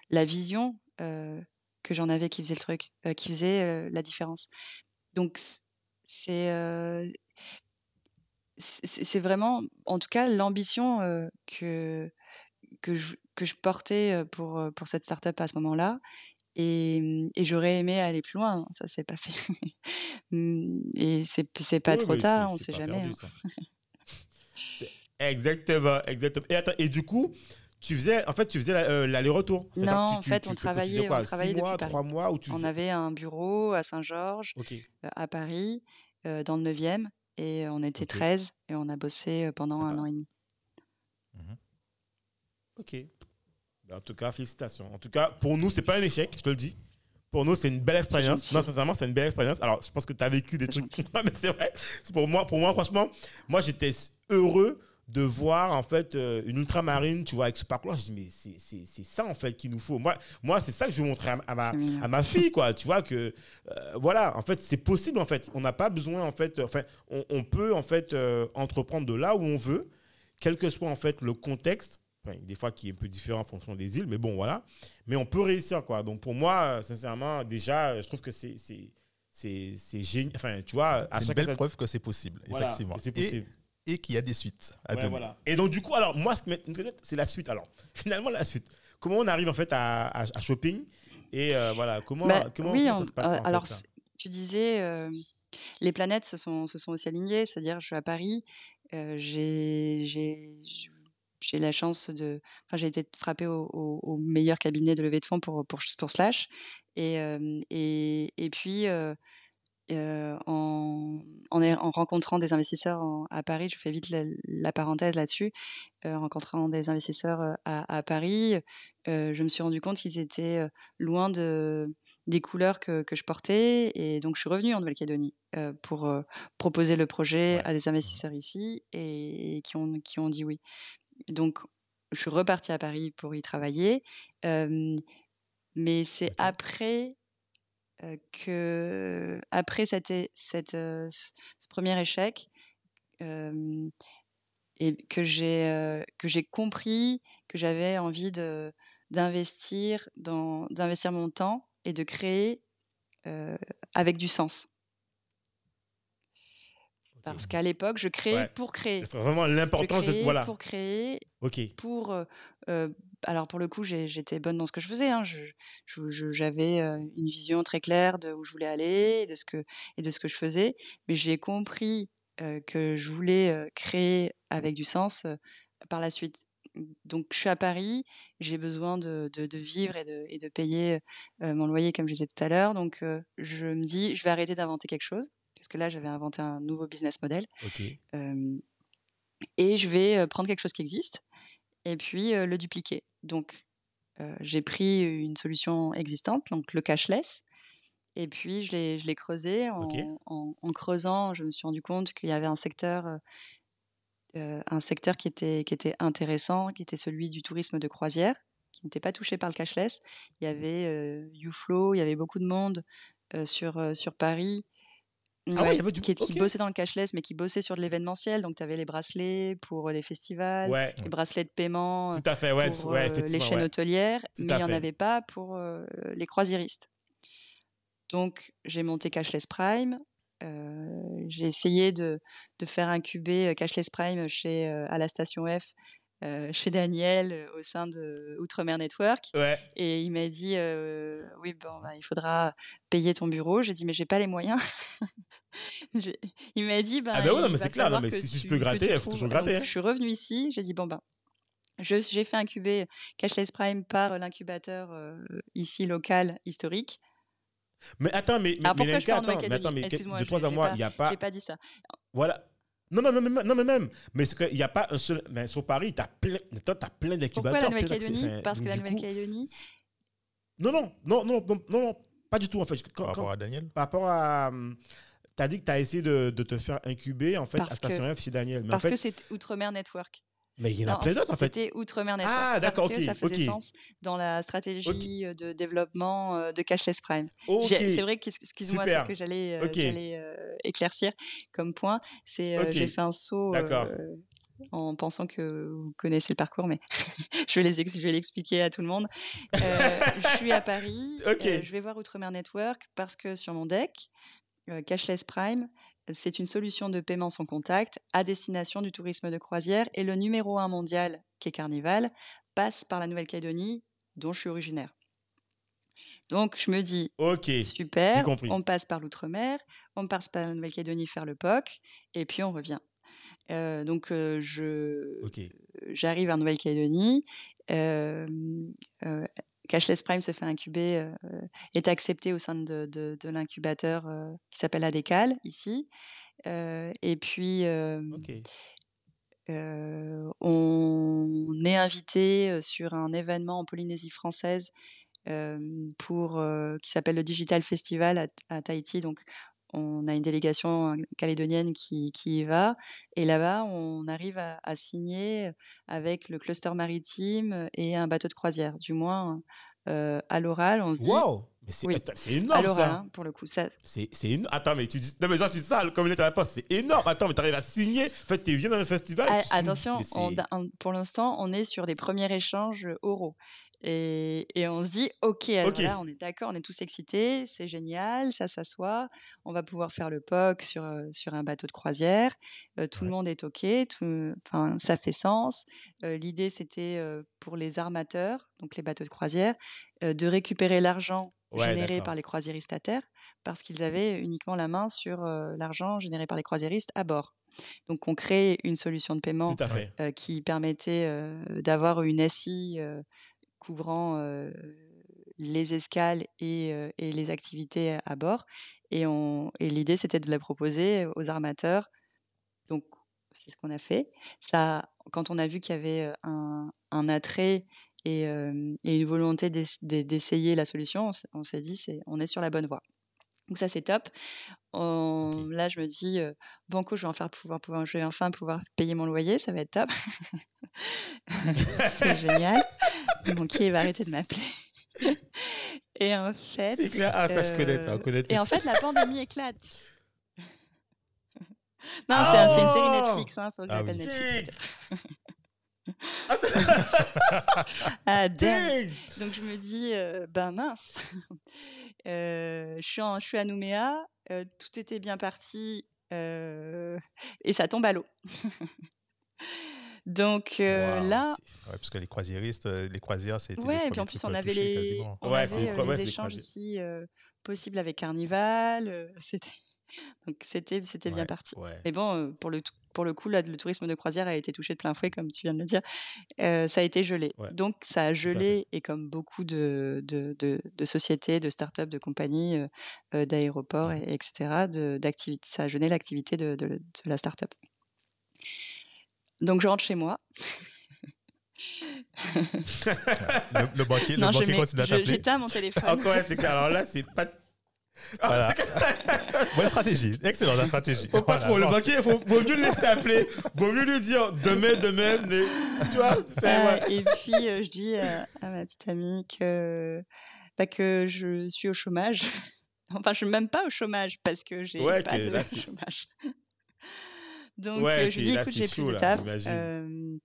S3: la vision que j'en avais qui faisait le truc, qui faisait la différence. Donc c'est c'est c'est vraiment, en tout cas, l'ambition que que je, que je portais pour pour cette startup à ce moment-là. Et, et j'aurais aimé aller plus loin, hein, ça s'est pas fait. Mm, et c'est c'est pas
S1: Oui,
S3: trop tard,
S1: c'est-
S3: on
S1: c'est
S3: sait jamais.
S1: perdu,
S3: hein.
S1: C'est- exactement, exactement. Et, attends, et du coup, tu faisais, en fait, tu faisais euh, l'aller-retour.
S3: Non,
S1: tu-
S3: en
S1: tu-
S3: fait,
S1: tu-
S3: on travaillait-
S1: quoi,
S3: on travaillait
S1: six mois, trois mois où tu
S3: On
S1: faisais-
S3: avait un bureau à Saint-Georges, euh, à Paris, euh, dans le 9e, et on était
S1: Ok.
S3: 13, et on a bossé pendant un an et demi.
S1: Ok. Ben, En tout cas, félicitations. En tout cas, pour nous, c'est pas un échec, je te le dis. Pour nous, c'est une belle expérience. Non, sincèrement, c'est une belle expérience. Alors, je pense que tu as vécu des trucs. Mais c'est vrai. Pour moi, pour moi, franchement, moi, j'étais heureux de voir en fait euh, une ultramarine, tu vois, avec ce parcours-là. Je dis, mais c'est- c'est c'est ça en fait qu'il nous faut. Moi, moi c'est ça que je veux montrer à, à ma, à ma fille, quoi. Tu vois que, euh, voilà, en fait, c'est possible, en fait. On n'a pas besoin, en fait, enfin, on, on peut, en fait, euh, entreprendre de là où on veut, quel que soit, en fait, le contexte. Enfin, des fois, qui est un peu différent en fonction des îles, mais bon, voilà. Mais on peut réussir, quoi. Donc, pour moi, sincèrement, déjà, je trouve que c'est c'est- c'est c'est génial. Enfin, tu vois, à
S2: C'est une belle
S1: fois,
S2: preuve que c'est possible,
S1: voilà,
S2: effectivement.
S1: c'est possible.
S2: et qu'il y a des suites à
S1: Ouais,
S2: donner.
S1: voilà. Et donc, du coup, alors, moi, ce qui m'intéresse, c'est la suite. Alors, finalement, la suite. Comment on arrive, en fait, à, à, à shopping Et euh, voilà, comment,
S3: Bah,
S1: comment,
S3: oui,
S1: comment
S3: on-
S1: ça se passe
S3: euh,
S1: en fait,
S3: alors c'est- tu disais euh, les planètes se sont, se sont aussi alignées, c'est-à-dire je suis à Paris, euh, j'ai j'ai j'ai la chance de, enfin j'ai été frappée au, au- au meilleur cabinet de levée de fonds pour pour, pour Slash et euh, et, et puis euh, euh, en, en, est- en rencontrant des investisseurs en- à Paris, je fais vite la, la parenthèse là-dessus, euh, en rencontrant des investisseurs euh, à, à Paris, euh, je me suis rendu compte qu'ils étaient loin de, des couleurs que, que je portais. Et donc, je suis revenue en Nouvelle-Calédonie pour proposer le projet à des investisseurs ici et, qui, ont, qui ont dit oui. Donc, je suis repartie à Paris pour y travailler. Mais c'est après que, après cette, ce premier échec, et que j'ai que j'ai compris que j'avais envie de d'investir dans d'investir mon temps et de créer euh, avec du sens. Parce qu'à l'époque, je créais
S1: Ouais.
S3: pour créer.
S1: Vraiment l'importance de. Voilà.
S3: pour créer,
S1: Ok.
S3: pour euh, alors pour le coup j'étais bonne dans ce que je faisais hein. j'avais euh, une vision très claire de où je voulais aller et de ce que et de ce que je faisais. Mais j'ai compris euh, que je voulais euh, créer avec du sens euh, par la suite. Donc je suis à Paris j'ai besoin de, de, de vivre et de, et de payer euh, mon loyer comme je disais tout à l'heure. Donc je me dis je vais arrêter d'inventer quelque chose parce que là j'avais inventé un nouveau business model. Et je vais prendre quelque chose qui existe et puis euh, le dupliquer. Donc, euh, j'ai pris une solution existante, donc le cashless, et puis je l'ai, je l'ai creusé. En,
S1: Ok.
S3: en- en creusant, je me suis rendu compte qu'il y avait un secteur, euh, un secteur qui était, qui était intéressant, qui était celui du tourisme de croisière, qui n'était pas touché par le cashless. Il y avait euh, YouFlow, il y avait beaucoup de monde euh, sur, sur Paris.
S1: Ah ouais, il y avait du-
S3: qui, qui
S1: ok.
S3: bossait dans le cashless, mais qui bossait sur de l'événementiel. Donc, tu avais les bracelets pour euh, les festivals,
S1: Ouais.
S3: les bracelets de paiement euh,
S1: Tout à fait, ouais.
S3: pour euh, les chaînes hôtelières,
S1: Tout
S3: mais il n'y en avait pas pour euh, les croisiéristes. Donc, j'ai monté Cashless Prime. euh, j'ai essayé de, de faire incuber euh, Cashless Prime chez, euh, à la station F euh, chez Daniel euh, au sein de Outremer Network.
S1: Ouais.
S3: Et il m'a dit euh, Oui, bon, bah, il faudra payer ton bureau. J'ai dit Mais j'ai pas les moyens. Il m'a dit bah,
S1: Ah bah ouais, non, mais c'est clair, non, mais si tu
S3: tu
S1: peux gratter, il faut toujours gratter,
S3: Donc,
S1: hein.
S3: Je suis revenue ici. J'ai dit Bon, ben. je- J'ai fait incuber Cashless Prime par l'incubateur euh, ici local historique.
S1: Mais attends, mais, mais,
S3: Ah,
S1: mais
S3: pourquoi je
S1: Lenka,
S3: pars en
S1: attends, mais attends, mais de trois à moi, il n'y a pas.
S3: J'ai pas dit ça.
S1: Voilà. Non, non, non, mais, non, mais même. Mais qu'il n'y a pas un seul. Mais sur Paris, tu as plein, toi, t'as plein d'incubateurs.
S3: Pourquoi la Nouvelle-Calédonie? Parce que la Nouvelle-Calédonie,
S1: Non, non, non, non, non, pas du tout, en fait. Quand-
S2: Par
S1: quand-
S2: rapport à Daniel?
S1: par rapport à. Tu as dit que tu as essayé de, de te faire incuber, en fait,
S3: Parce
S1: à
S3: que-
S1: Station F chez Daniel. Mais, en
S3: parce
S1: fait,
S3: que c'est Outremer Network.
S1: Mais il y en a
S3: Non,
S1: plein d'autres, en fait.
S3: C'était Outremer Network.
S1: Ah, d'accord,
S3: Parce que
S1: ok,
S3: ça faisait sens dans la stratégie euh, de développement euh, de Cashless Prime. C'est vrai que, excuse-moi, c'est ce que j'allais euh, éclaircir comme point. C'est euh, j'ai fait un saut euh, en pensant que vous connaissez le parcours, mais je vais l'expliquer à tout le monde. Je suis à Paris, je vais voir Outremer Network parce que sur mon deck, Cashless Prime, c'est une solution de paiement sans contact à destination du tourisme de croisière et le numéro un mondial, qui est Carnival, passe par la Nouvelle-Calédonie, dont je suis originaire. Donc je me dis,
S1: Ok.
S3: super, on passe par l'outre-mer, on passe par la Nouvelle-Calédonie faire le POC, et puis on revient. Euh, donc euh, je j'arrive en Nouvelle-Calédonie. euh, Cashless Prime se fait incuber, euh, est accepté au sein de, de- de l'incubateur euh, qui s'appelle Adécal ici. Euh, et puis on est invité sur un événement en Polynésie française pour qui s'appelle le Digital Festival à, à Tahiti. Donc on a une délégation euh, calédonienne qui, qui y va. Et là-bas, on arrive à, à signer avec le cluster maritime et un bateau de croisière. Du moins, euh, à l'oral, on se dit.
S1: Waouh! Mais c'est
S3: Oui. À
S1: énorme,
S3: l'oral, hein, pour le coup. Ça,
S1: C'est énorme. Attends, mais tu dis. Non, mais genre, tu dis ça, comme il est à la poste, c'est énorme. Attends, mais t'arrives à signer. En fait, tu viens dans un festival.
S3: Ah, attention, on- on- pour l'instant, on est sur des premiers échanges oraux. Et, et on se dit, OK, alors
S1: Ok.
S3: là, on est d'accord, on est tous excités, c'est génial, ça s'assoit, on va pouvoir faire le POC sur, euh, sur un bateau de croisière, euh, tout le monde est OK, enfin, ça fait sens. Euh, L'idée, c'était euh, pour les armateurs, donc les bateaux de croisière, de récupérer l'argent
S1: Ouais,
S3: généré par les croisiéristes à terre, parce qu'ils avaient uniquement la main sur l'argent généré par les croisiéristes à bord. Donc, on crée une solution de paiement euh, qui permettait euh, d'avoir une SI euh, couvrant les escales et, et les activités à bord. Et, on- et l'idée, c'était de la proposer aux armateurs. Donc, c'est ce qu'on a fait. Ça, quand on a vu qu'il y avait un, un attrait et, euh, et une volonté d'ess- d'e- d'essayer la solution, on s'est dit, c'est, on est sur la bonne voie. Donc ça, c'est top. On-
S1: Ok.
S3: Là, je me dis, euh, banco, je vais, enfin pouvoir, pouvoir, je vais enfin pouvoir payer mon loyer, ça va être top. c'est génial. Mon banquier va arrêter de m'appeler. Et en fait.
S1: C'est clair. Ah, ça, je connais ça. On
S3: euh,
S1: connaît
S3: Et en fait, la pandémie éclate. Non, c'est un- c'est une série
S1: Oh
S3: Netflix, hein, faut que
S2: Ah oui.
S3: Netflix peut-être.
S1: Ah,
S3: Ah, damn. Donc je me dis, euh, ben mince, Euh, je, suis en- je suis à Nouméa, euh, tout était bien parti euh, et ça tombe à l'eau. Donc euh, là,
S2: Ouais, parce que les croisiéristes, euh, les croisières, c'était
S3: ouais, et puis en plus on avait les, on
S1: Ouais,
S3: avait
S1: les
S3: euh, les échanges ici euh, possibles avec Carnival, euh, c'était donc c'était c'était bien parti.
S1: Ouais.
S3: Mais bon, euh, pour le, pour le coup, là, le tourisme de croisière a été touché de plein fouet, comme tu viens de le dire. Euh, ça a été gelé.
S1: Ouais,
S3: Donc, ça a gelé, et comme beaucoup de, de, de, de sociétés, de startups, de compagnies, d'aéroports, et, etc., d'activités, ça a gelé l'activité de, de, de la startup. Donc, je rentre chez moi.
S2: Le, le banquier,
S3: non,
S2: le banquier
S3: mets-
S2: continue à
S3: je-
S2: t'appeler.
S3: j'éteins mon téléphone.
S1: Encore, ouais, c'est clair. Alors là, c'est pas. Ah,
S2: Voilà.
S1: que-
S2: Bonne stratégie. Excellente la stratégie.
S1: Faut pas
S2: Voilà,
S1: trop. Le banquier, faut, vaut mieux le laisser appeler. Vaut mieux lui dire demain, demain. Mais, tu vois,
S3: Euh,
S1: ouais.
S3: et puis euh, je dis à, à ma petite amie que, bah, que je suis au chômage. enfin, je suis même pas au chômage parce que j'ai
S1: Ouais,
S3: pas
S1: que
S3: de
S1: là,
S3: chômage. Donc
S1: Ouais,
S3: euh, je lui dis écoute, j'ai plus de taf euh,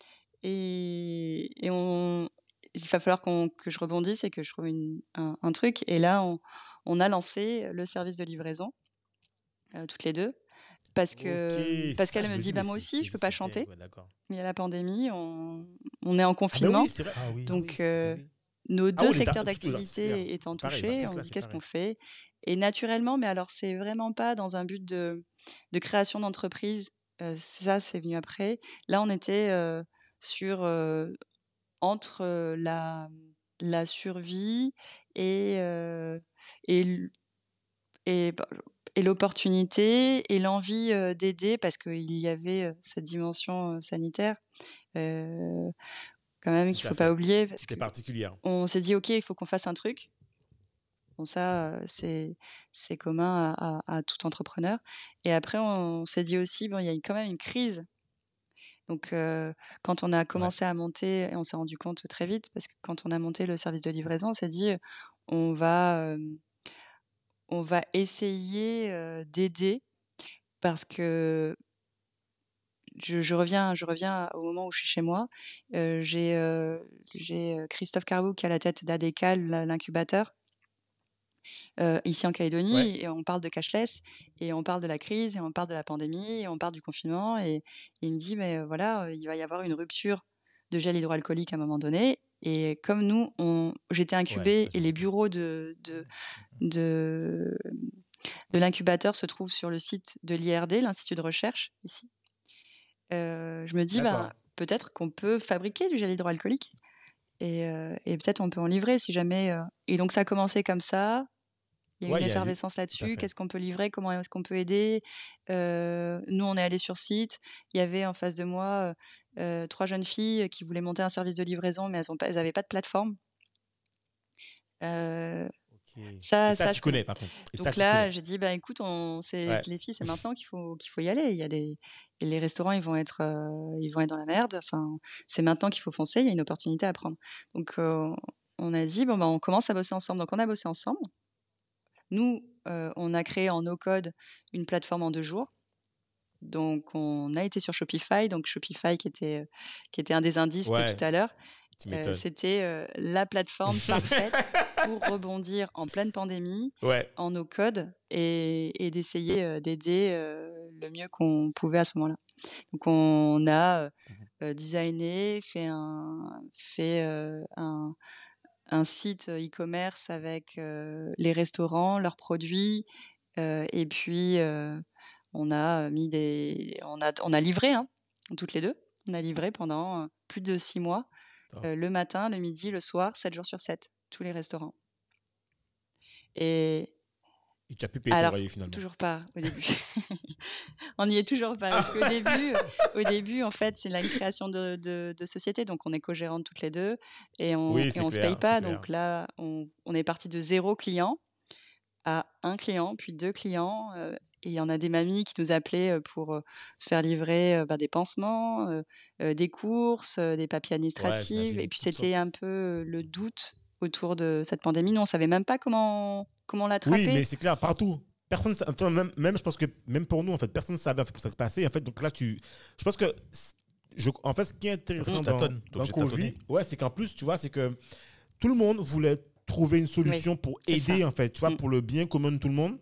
S3: et, et on, il va falloir que je rebondisse et que je trouve une- un, un truc. Et là, on, on a lancé le service de livraison euh, toutes les deux. parce que
S1: Ok,
S3: parce qu'elle me dit bah moi aussi je peux pas chanter
S1: Ouais,
S3: il y a la pandémie on, on est en
S1: Ah ben
S3: confinement
S1: oui.
S2: Ah oui.
S3: donc
S1: oui,
S3: euh, nos
S1: Ah
S3: deux secteurs d'activité étant touchés on dit qu'est-ce qu'on fait? Et naturellement mais alors c'est vraiment pas dans un but de de création d'entreprise ça c'est venu après. Là on était sur entre la la survie et et bah, et l'opportunité et l'envie euh, d'aider parce qu'il y avait euh, cette dimension euh, sanitaire quand même qu'il
S1: à
S3: faut pas oublier parce
S1: C'était
S3: que
S1: particulière.
S3: on s'est dit ok il faut qu'on fasse un truc bon ça c'est c'est commun à, à- à tout entrepreneur. Et après on, s'est dit aussi bon il y a quand même une crise. Donc euh, quand on a commencé à monter et on s'est rendu compte très vite parce que quand on a monté le service de livraison on s'est dit on va euh, on va essayer euh, d'aider parce que je, je reviens, je reviens au moment où je suis chez moi. Euh, j'ai euh, Christophe Carbou qui est à la tête d'Adecal, l'incubateur, euh, ici en Calédonie,
S1: Ouais.
S3: et on parle de cashless, et on parle de la crise, et on parle de la pandémie, et on parle du confinement, et, et il me dit, mais voilà, il va y avoir une rupture de gel hydroalcoolique à un moment donné, et comme nous, on, j'étais incubée, et les bureaux de, de, de, de l'incubateur se trouvent sur le site de l'IRD, l'Institut de recherche, ici. Euh, je me dis, bah, peut-être qu'on peut fabriquer du gel hydroalcoolique et, euh, et peut-être on peut en livrer si jamais. euh. Et donc ça a commencé comme ça. Il y a eu
S1: Ouais,
S3: une
S1: y
S3: effervescence là-dessus. Qu'est-ce qu'on peut livrer? Comment est-ce qu'on peut aider? Euh, Nous, on est allés sur site. Il y avait en face de moi euh, trois jeunes filles qui voulaient monter un service de livraison, mais elles n'avaient pas de plateforme. Euh, ça-
S1: Et ça,
S3: ça,
S1: tu
S3: je
S1: connais, par contre. Et
S3: donc là, j'ai dit bah écoute, on,
S1: Ouais.
S3: les filles, c'est maintenant qu'il faut qu'il faut y aller. Il y a des et les restaurants, ils vont être euh, ils vont être dans la merde. Enfin, c'est maintenant qu'il faut foncer. Il y a une opportunité à prendre. Donc euh, on a dit bon bah on commence à bosser ensemble. Donc on a bossé ensemble. Nous, euh, on a créé en no code une plateforme en deux jours. Donc on a été sur Shopify. Donc Shopify qui était qui était un des indices
S1: Ouais.
S3: de tout à l'heure. Euh. C'était euh, la plateforme parfaite pour rebondir en pleine pandémie
S1: Ouais.
S3: en no code et, et d'essayer euh, d'aider le mieux qu'on pouvait à ce moment-là. Donc on a euh, designé, fait un fait un un site e-commerce avec les restaurants, leurs produits et puis on a mis des on a on a livré hein, toutes les deux. On a livré pendant plus de six mois. Euh, le matin, le midi, le soir, 7 jours sur 7, tous les restaurants. Et
S1: tu as pu payer
S3: Alors,
S1: loyer finalement.
S3: Toujours pas au début. on n'y est toujours pas parce qu'au début, au début, en fait, c'est la création de, de, de société, donc on est co-gérantes toutes les deux et on,
S1: Oui,
S3: on se paye pas. Donc là, on, on est parti de zéro client à un client, puis deux clients. euh, et il y en a des mamies qui nous appelaient pour euh, se faire livrer euh, bah, des pansements, euh, euh, des courses, euh, des papiers administratifs. et puis
S1: sortes.
S3: c'était un peu le doute autour de cette pandémie. Nous, on savait même pas comment comment l'attraper.
S1: Oui, mais c'est clair, partout. Personne, même, même, je pense que même pour nous, en fait, personne ne savait en fait, pour ça se passer. En fait, donc là, tu, je pense que, je, en fait, ce qui est intéressant dans, dans
S2: de
S1: Covid, ouais, c'est qu'en plus, tu vois, c'est que tout le monde voulait trouver une solution pour aider,
S3: ça.
S1: en fait, tu vois,
S3: Mm.
S1: pour le bien commun de tout le monde.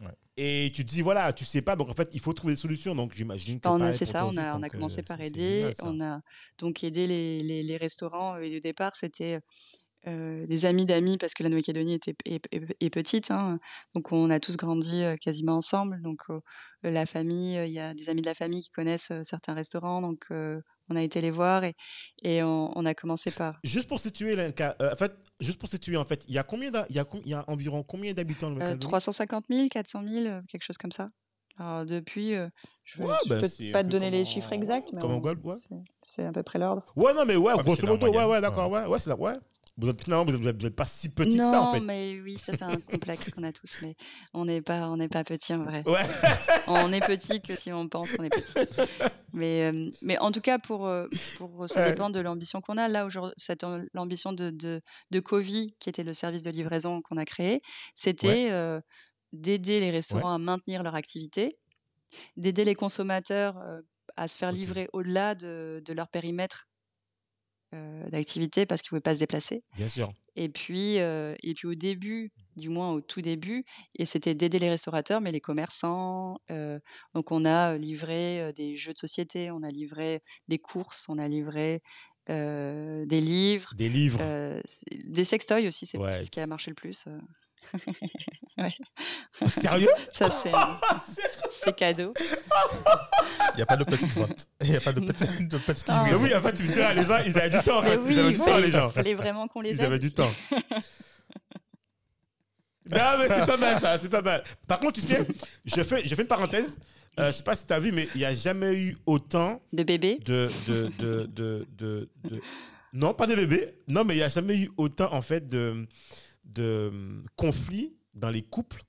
S2: Ouais.
S1: Et tu te dis, voilà, tu sais pas, donc en fait, il faut trouver des solutions. Donc j'imagine que.
S3: On a-
S1: pareil
S3: c'est ça, on a, on a
S1: donc,
S3: commencé
S1: euh,
S3: par aider. on a donc aidé les, les, les restaurants. Et au départ, c'était euh, des amis d'amis parce que la Nouvelle-Calédonie était est, est- est petite. hein. donc on a tous grandi euh, quasiment ensemble. Donc euh, la famille, euh, il y a des amis de la famille qui connaissent euh, certains restaurants. Donc euh, on a été les voir et, et on, on a commencé par
S1: Juste pour situer, euh, en fait, juste pour situer, en fait, il y a combien, il y a, y a environ combien d'habitants
S3: euh,
S1: Nouvelle-Calédonie
S3: 350 000, 400 000, euh, quelque chose comme ça. Alors depuis, euh, je ne
S1: Ouais, bah,
S3: peux pas te donner les chiffres exacts, mais on-
S1: ouais.
S3: c'est- à peu près l'ordre.
S1: Ouais, non, mais ouais,
S2: mais
S1: grosso modo, ouais, ouais, d'accord, ouais, ouais, c'est la, ouais. Vous êtes, finalement, vous êtes, vous êtes- vous êtes pas si petit que
S3: non,
S1: ça, en fait.
S3: mais oui, ça c'est un complexe qu'on a tous, mais on n'est pas, on n'est pas petit en vrai.
S1: Ouais.
S3: On est petit que si on pense qu'on est petit. Mais, euh, mais en tout cas, pour, euh, pour ça
S1: Ouais.
S3: dépend de l'ambition qu'on a. Là, aujourd'hui, cette l'ambition de, de, de Covi, qui était le service de livraison qu'on a créé, c'était euh, d'aider les restaurants à maintenir leur activité, d'aider les consommateurs euh, à se faire livrer au-delà de, de leur périmètre d'activité parce qu'ils ne pouvaient pas se déplacer.
S1: Bien sûr.
S3: Et puis, et puis au début, du moins au tout début, et c'était d'aider les restaurateurs, mais les commerçants. donc on a livré des jeux de société, on a livré des courses, on a livré des livres.
S1: Des livres.
S3: des sextoys aussi, c'est ce qui a marché le plus.
S1: ouais. Sérieux?
S3: Ça, c'est, c'est cadeau.
S2: Il n'y a pas de petite vente. Il n'y a pas de petite, de petite
S1: livraison. Oui, en fait, tu me diras, les gens, ils avaient du temps, en fait.
S3: Oui,
S1: ils avaient du temps, les gens.
S3: Il fallait vraiment qu'on les aide.
S1: Ils avaient du temps. non, mais c'est pas mal, ça, c'est pas mal. Par contre, tu sais, je fais, je fais une parenthèse. Euh, je sais pas si tu as vu, mais il n'y a jamais eu autant.
S3: De bébés?
S1: de, de, de, de, de, de... Non, pas de bébés. Non, mais il n'y a jamais eu autant, en fait, de de conflits dans les couples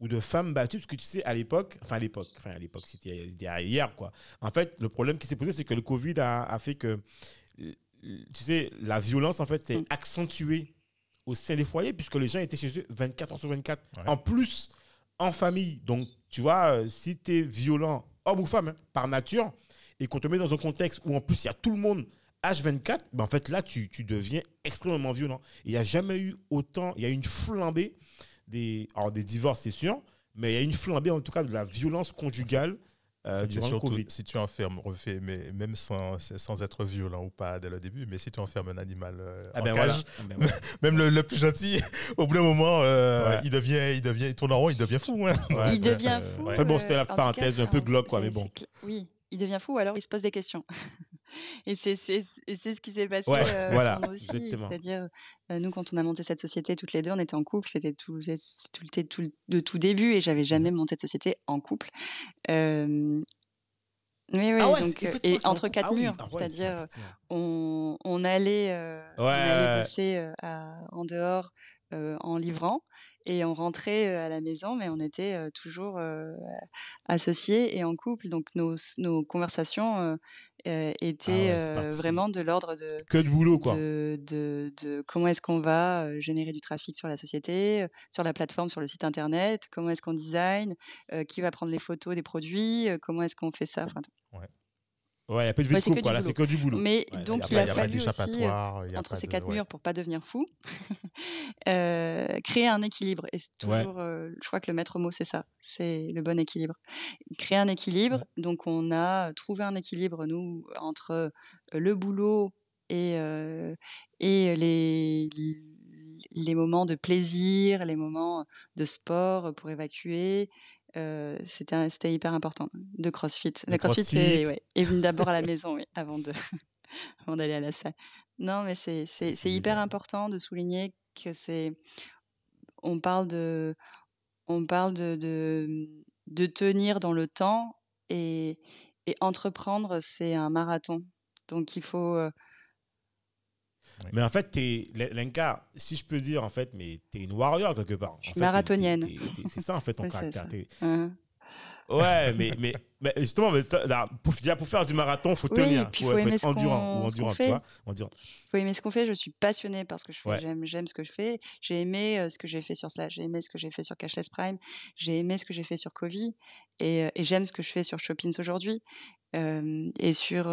S1: ou de femmes battues, parce que tu sais, à l'époque, enfin à l'époque, enfin à l'époque, c'était hier, quoi. En fait, le problème qui s'est posé, c'est que le Covid a, fait que, tu sais, la violence, en fait, s'est mm. accentuée au sein des foyers, puisque les gens étaient chez eux 24 heures sur 24. En plus, en famille. Donc, tu vois, euh, si tu es violent, homme ou femme, hein, par nature, et qu'on te met dans un contexte où en plus il y a tout le monde H24, ben en fait, là, tu, tu deviens extrêmement violent. Il n'y a jamais eu autant, il y a une flambée des, alors des divorces, c'est sûr, mais il y a une flambée, en tout cas, de la violence conjugale euh, durant le Covid.
S2: Si tu enfermes, refais, mais même sans, sans être violent ou pas dès le début, mais si tu enfermes un animal euh, ah en ben cage, ah ben même le, le, plus gentil, au bout d'un moment, euh, il devient, il devient, il tourne en rond, il devient fou. Hein.
S3: il devient fou.
S1: Enfin bon, c'était la parenthèse un peu glauque, quoi, mais bon.
S3: Oui, il devient fou, alors il se pose des questions. et c'est ce qui s'est passé euh, voilà, pour nous aussi. C'est-à-dire, euh, nous, quand on a monté cette société toutes les deux, on était en couple, c'était tout, tout, tout, de tout début, et j'avais jamais mmh. monté de société en couple. Euh, oui, oui, ah donc, et entre quatre ah murs, ah c'est-à-dire on, on, allait, on allait bosser en dehors en livrant et on rentrait à la maison, mais on était toujours associés et en couple. Donc nos, nos conversations étaient vraiment de l'ordre de
S1: que de boulot quoi.
S3: De, de, de comment est-ce qu'on va générer du trafic sur la société, sur la plateforme, sur le site internet, comment est-ce qu'on design, qui va prendre les photos des produits, comment est-ce qu'on fait ça. Enfin,
S1: ouais. Ouais, il n'y a pas de vie de quoi. Là, c'est que du boulot.
S3: Mais donc, il a, fallu aussi, entre ces quatre murs, pour pas devenir fou, euh, créer un équilibre. Et toujours, euh, je crois que le maître mot, c'est ça. C'est le bon équilibre. Créer un équilibre. Donc, on a trouvé un équilibre, nous, entre euh, le boulot et, et les, les moments de plaisir, les moments de sport pour évacuer, euh, c'était hyper important de CrossFit. Le, CrossFit, est, ouais, est, venu d'abord à la maison, oui, avant de avant d'aller à la salle. Non, mais c'est hyper important de souligner que c'est on parle de on parle de, de de tenir dans le temps et et entreprendre c'est un marathon. Donc il faut
S1: mais en fait, t'es, Lenka, si je peux dire, en fait, mais t'es une warrior quelque part.
S3: Je suis marathonienne.
S1: c'est ça, en fait, ton caractère. Uh-huh. Ouais, mais, mais, mais justement, mais, pour, pour, faire du marathon, il faut tenir.
S3: Il faut, aimer être endurant, ou endurant, tu vois. Il faut aimer ce qu'on fait. Je suis passionnée par ce que je fais. J'aime, j'aime ce que je fais. J'ai aimé euh, ce que j'ai fait sur Slash. J'ai aimé ce que j'ai fait sur Cashless Prime. J'ai aimé ce que j'ai fait sur Covid. Et, euh, et j'aime ce que je fais sur Shoppings aujourd'hui. Euh, et sur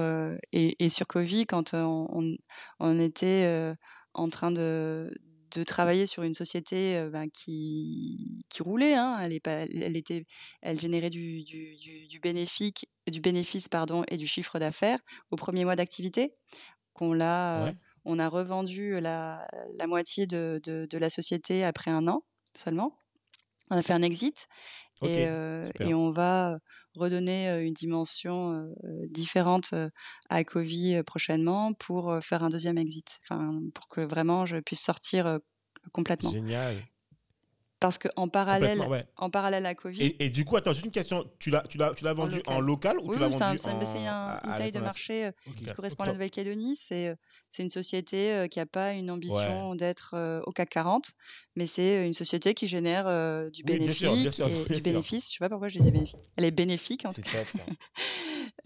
S3: et, et, sur Covid, quand on, on, on était en train de de travailler sur une société ben, qui, qui roulait. Hein. Elle, est pas, elle, était, elle générait du, du, du, du, bénéfice, du bénéfice pardon, et du chiffre d'affaires au premier mois d'activité. Qu'on l'a, on a revendu la, la moitié de, de, de, la société après un an seulement. On a fait un exit et, et on va redonner une dimension différente à Covid prochainement pour faire un deuxième exit, enfin, pour que vraiment je puisse sortir complètement.
S1: Génial
S3: parce qu'en parallèle, en parallèle à Covid.
S1: Et, du coup, attends, juste une question. Tu l'as, tu l'as, tu l'as vendu en local, ou tu l'as vendu
S3: c'est
S1: en
S3: C'est un, une taille de marché euh, qui correspond à la Nouvelle-Calédonie. C'est, euh, c'est une société euh, qui n'a pas une ambition d'être au CAC 40, mais c'est une société qui génère du bénéfice. et, du bénéfice. Je sais pas pourquoi je dis bénéfice. Elle est bénéfique en tout cas.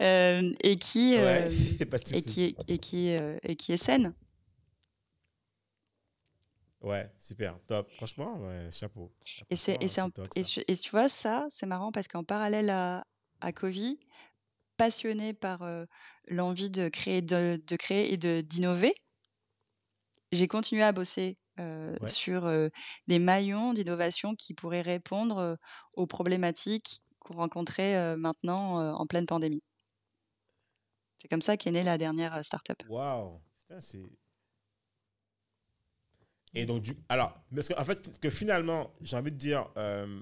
S3: et qui, et qui, et qui, et qui est saine.
S1: Ouais, super, top. Franchement, chapeau.
S3: Et, c'est, et, et, tu vois, ça, c'est marrant parce qu'en parallèle à, à Covid, passionné par euh, l'envie de créer, de, de créer et de, d'innover, j'ai continué à bosser euh,
S1: Ouais.
S3: sur euh, des maillons d'innovation qui pourraient répondre aux problématiques qu'on rencontrait maintenant en pleine pandémie. C'est comme ça qu'est née la dernière startup.
S1: Waouh. Putain, c'est. Et donc, du... alors, parce qu'en fait, que finalement, j'ai envie de dire, euh,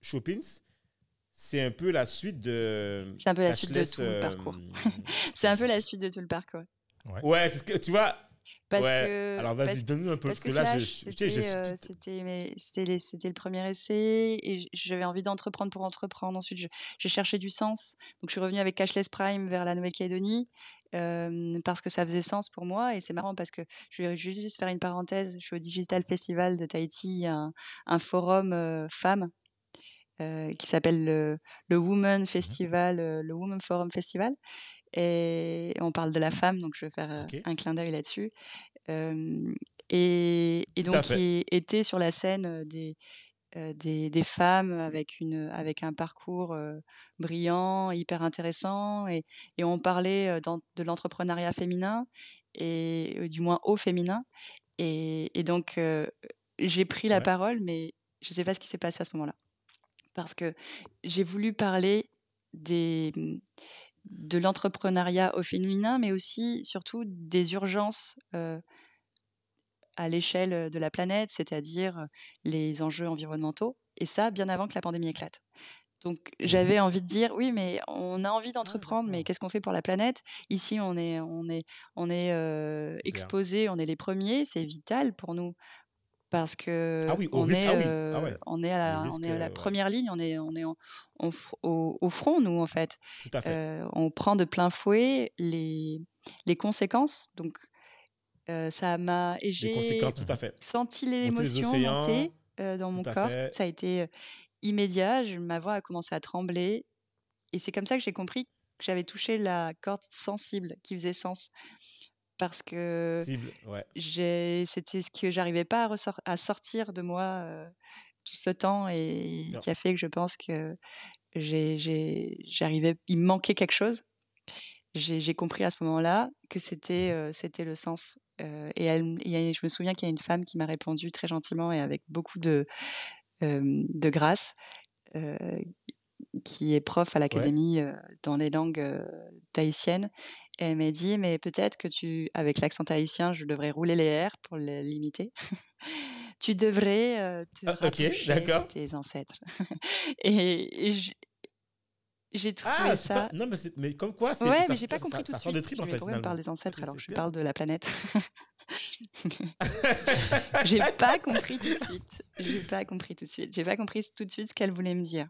S1: Shoppings, c'est un peu la suite de.
S3: C'est un peu la suite de tout le
S1: euh,
S3: parcours. C'est un peu la suite de tout le parcours.
S1: Ouais, c'est ce que tu vois.
S3: Parce
S1: ouais.
S3: que,
S1: alors,
S3: parce
S1: vas-y, donne-nous un peu.
S3: Parce que,
S1: là,
S3: c'était euh, le premier essai et j'avais envie d'entreprendre pour entreprendre. Ensuite, j'ai cherché du sens. Donc, je suis revenue avec Cashless Prime vers la Nouvelle-Calédonie euh, parce que ça faisait sens pour moi. Et c'est marrant parce que je vais juste faire une parenthèse. Je suis au Digital Festival de Tahiti, un, un forum euh, femmes euh, qui s'appelle le, le Women Festival, euh, le Women Forum Festival. Et on parle de la femme, donc je vais faire un clin d'œil là-dessus. Euh, et, et donc, qui était sur la scène des, des, des femmes avec, une, avec un parcours euh, brillant, hyper intéressant. Et, et on parlait euh, de l'entrepreneuriat féminin, et euh, du moins au féminin. Et, et donc, euh, j'ai pris la
S1: Ouais.
S3: parole, mais je ne sais pas ce qui s'est passé à ce moment-là. Parce que j'ai voulu parler des, de l'entrepreneuriat au féminin, mais aussi, surtout, des urgences euh, à l'échelle de la planète, c'est-à-dire les enjeux environnementaux, et ça, bien avant que la pandémie éclate. Donc j'avais envie de dire oui mais on a envie d'entreprendre mais qu'est-ce qu'on fait pour la planète? Ici on est on est on est euh, exposé, on est les premiers, c'est vital pour nous parce que
S1: Ah oui,
S3: on
S1: risque-
S3: est
S1: ah oui, ah ouais.
S3: on est à la,
S1: Le
S3: on
S1: risque,
S3: est à la
S1: euh, ouais.
S3: première ligne, on est on est en- en fr- au, au front nous en fait.
S1: Tout à fait.
S3: Euh, on prend de plein fouet les les conséquences donc euh, ça m'a et j'ai senti
S1: les
S3: l'émotion
S1: océans,
S3: monter euh, dans mon
S1: tout
S3: corps.
S1: fait.
S3: Ça a été euh, immédiat. Je- ma voix a commencé à trembler. Et c'est comme ça que j'ai compris que j'avais touché la corde sensible qui faisait sens. Parce que
S1: ouais.
S3: c'était ce que j'arrivais pas à, à sortir de moi euh, tout ce temps et qui a fait que je pense que j'arrivais, il me manquait quelque chose. J'ai j'ai compris à ce moment-là que c'était euh, c'était le sens. Euh, et elle, je me souviens qu'il y a une femme qui m'a répondu très gentiment et avec beaucoup de, euh, de grâce, euh, qui est prof à l'académie dans les langues tahitiennes. Et elle m'a dit, mais peut-être que tu, avec l'accent tahitien, je devrais rouler les R pour le limiter. tu devrais te
S1: Ah, ok,
S3: rapprocher
S1: d'accord.
S3: de tes ancêtres. et et j- j'ai trouvé
S1: Ah,
S3: ça.
S1: pas- non, mais, mais comme quoi, c'est.
S3: Ouais,
S1: ça-
S3: mais j'ai pas
S1: ça-
S3: compris
S1: ça-
S3: tout de suite.
S1: des tripes, en fait.
S3: on parle des ancêtres alors que je parle de la planète J'ai pas compris tout de suite. J'ai pas compris tout de suite. J'ai pas compris tout de suite ce qu'elle voulait me dire.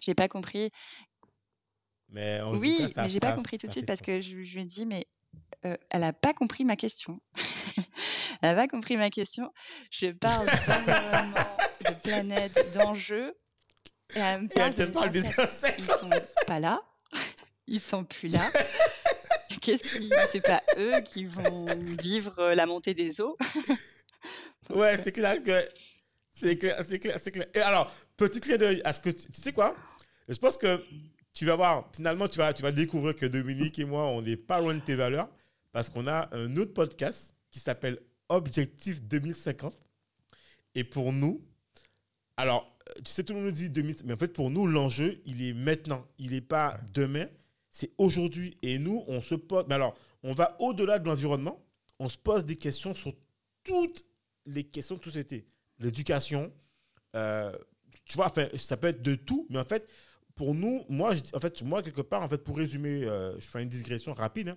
S3: J'ai pas compris.
S1: Mais en
S3: Oui,
S1: cas,
S3: mais j'ai pas compris tout de suite parce que je, je lui ai dit, mais euh, elle a pas compris ma question. elle a pas compris ma question. Je parle d'environnement, de planète, d'enjeux. Et elle me
S1: Et elle te parle des
S3: ancêtres. Ils sont pas là. Ils sont plus là. Qu'est-ce qui, c'est pas eux qui vont vivre la montée des eaux?
S1: Ouais, c'est clair que. C'est clair, c'est clair, c'est clair. Et alors, petit clin d'œil à ce que. Tu, tu sais quoi? Je pense que tu vas voir, finalement, tu vas, tu vas découvrir que Dominique et moi, on n'est pas loin de tes valeurs parce qu'on a un autre podcast qui s'appelle Objectif 2050. Et pour nous, alors, euh, tu sais, tout le monde nous dit 2050, mais en fait, pour nous, l'enjeu, il est maintenant. Il n'est pas demain, c'est aujourd'hui. Et nous, on se pose. Mais alors, on va au-delà de l'environnement, on se pose des questions sur toutes les questions de société. L'éducation, euh, tu vois, enfin, ça peut être de tout, mais en fait, pour nous, moi, je, en fait, moi, quelque part, en fait, pour résumer, euh, je fais une digression rapide. hein.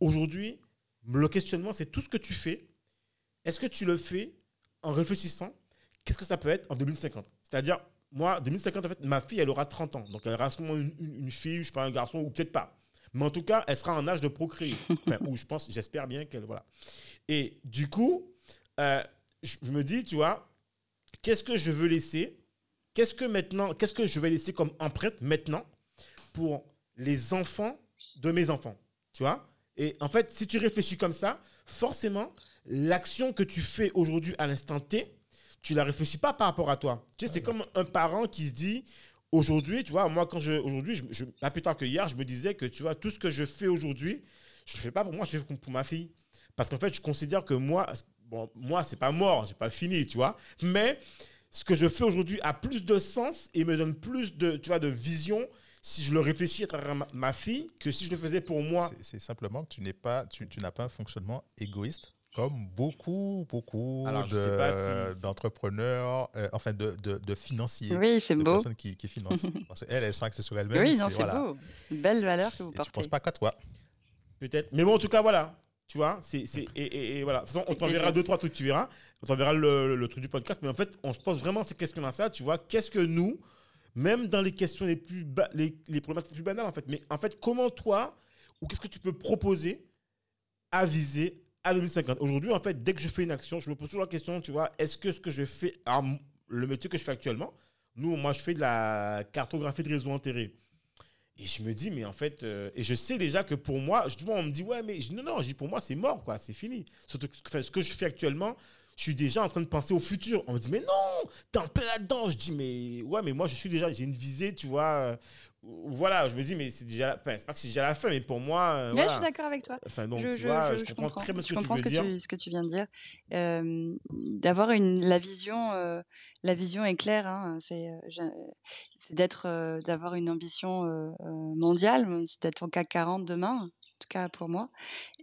S1: Aujourd'hui, le questionnement, c'est tout ce que tu fais. Est-ce que tu le fais en réfléchissant Qu'est-ce que ça peut être en 2050 C'est-à-dire, moi, 2050, en fait, ma fille, elle aura 30 ans. Donc, elle aura sûrement une, une- une fille, je sais pas, un garçon, ou peut-être pas. Mais en tout cas, elle sera en âge de procréer. Enfin, ou je pense, j'espère bien qu'elle. Voilà. Et du coup, euh, je me dis, tu vois, qu'est-ce que je veux laisser? Qu'est-ce que maintenant, qu'est-ce que je vais laisser comme empreinte maintenant pour les enfants de mes enfants? Tu vois? Et en fait, si tu réfléchis comme ça, forcément, l'action que tu fais aujourd'hui à l'instant T, tu la réfléchis pas par rapport à toi. Tu sais, c'est comme un parent qui se dit aujourd'hui, tu vois, moi quand je aujourd'hui, je, je- pas plus tard que hier, je me disais que tu vois tout ce que je fais aujourd'hui, je le fais pas pour moi, je le fais pour ma fille. Parce qu'en fait, je considère que moi, bon, moi, c'est pas mort, c'est pas fini, tu vois. Mais ce que je fais aujourd'hui a plus de sens et me donne plus de, tu vois, de vision si je le réfléchis à travers ma, fille que si je le faisais pour moi.
S2: C'est simplement que tu n'es pas, tu, tu n'as pas un fonctionnement égoïste comme beaucoup, beaucoup d'entrepreneurs, euh, enfin de, de, de, financiers.
S3: Oui, c'est beau.
S2: personnes qui, qui financent. Parce qu'elles, elles sont axées sur elles-mêmes.
S3: Oui, non, c'est beau. Une belle valeur que vous portez.
S2: Je ne pense pas qu'à toi.
S1: Peut-être. Mais bon, en tout cas, voilà. Tu vois, c'est, et, et, voilà. De toute façon, on t'enverra deux, trois trucs, tu verras. On t'enverra le, le, truc du podcast. Mais en fait, on se pose vraiment ces questions-là, ça. Tu vois, qu'est-ce que nous, même dans les questions les plus, les, les problématiques les plus banales, en fait, mais en fait, comment toi, ou qu'est-ce que tu peux proposer à viser à 2050. Aujourd'hui, en fait, dès que je fais une action, je me pose toujours la question, tu vois, est-ce que ce que je fais, le métier que je fais actuellement, nous, moi, je fais de la cartographie de réseaux enterrés. Et je me dis, mais en fait, euh, et je sais déjà que pour moi, je, on me dit, ouais, mais non, non, je dis, pour moi, c'est mort, quoi, c'est fini. Surtout que ce que je fais actuellement, je suis déjà en train de penser au futur. On me dit, mais non, t'es en plein là-dedans. Je dis, mais ouais, mais moi, je suis déjà, j'ai une visée, tu vois, euh, voilà, je me dis, mais c'est déjà, enfin, c'est pas que c'est déjà la fin, mais pour moi.
S3: Euh, je suis d'accord avec toi.
S1: Enfin, donc, je, tu vois, je, comprends, très bien ce que, tu, veux dire.
S3: ce que tu viens de dire. Euh, d'avoir une, la vision, euh, la vision est claire. Hein, c'est, c'est d'être, d'avoir une ambition mondiale, c'est d'être en CAC 40 demain. En tout cas pour moi.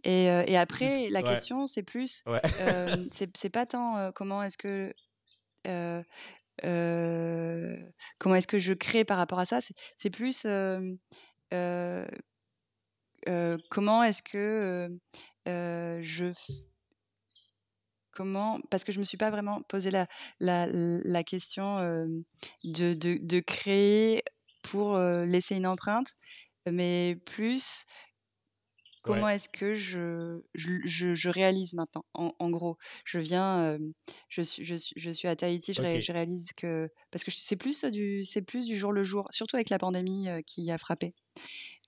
S3: Et, et après, la question, c'est plus, c'est, c'est pas tant comment est-ce que comment est-ce que je crée par rapport à ça? C'est plus comment est-ce que je comment parce que je me suis pas vraiment posé la la, la question de, de, de créer pour laisser une empreinte mais plus Comment est-ce que je, je, je, réalise maintenant en, gros, je viens, je, suis, je, je suis à Tahiti, je, réalise que. Parce que c'est plus, du, plus du jour le jour, surtout avec la pandémie qui a frappé.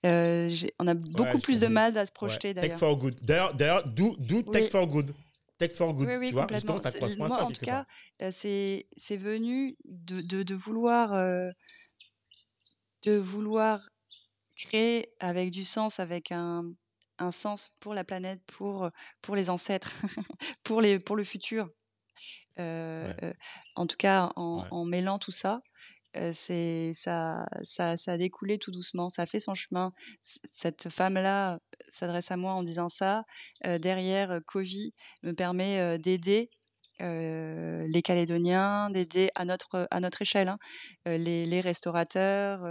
S3: on a beaucoup plus de mal à se projeter d'ailleurs.
S1: Tech for good. D'ailleurs, d'où Tech for good? Tech for good.
S3: Oui, oui,
S1: tu
S3: complètement. Vois, ça moi, en tout cas, c'est venu de, de, de vouloir. de vouloir créer avec du sens, avec un, un sens pour la planète, pour, pour les ancêtres, pour, les, pour le futur. Euh, en tout cas, en, mêlant tout ça, c'est ça, ça, ça a découlé tout doucement, ça a fait son chemin. cette femme-là s'adresse à moi en disant ça. derrière, Covid me permet d'aider les Calédoniens, d'aider à notre à notre échelle, hein, les, les, restaurateurs,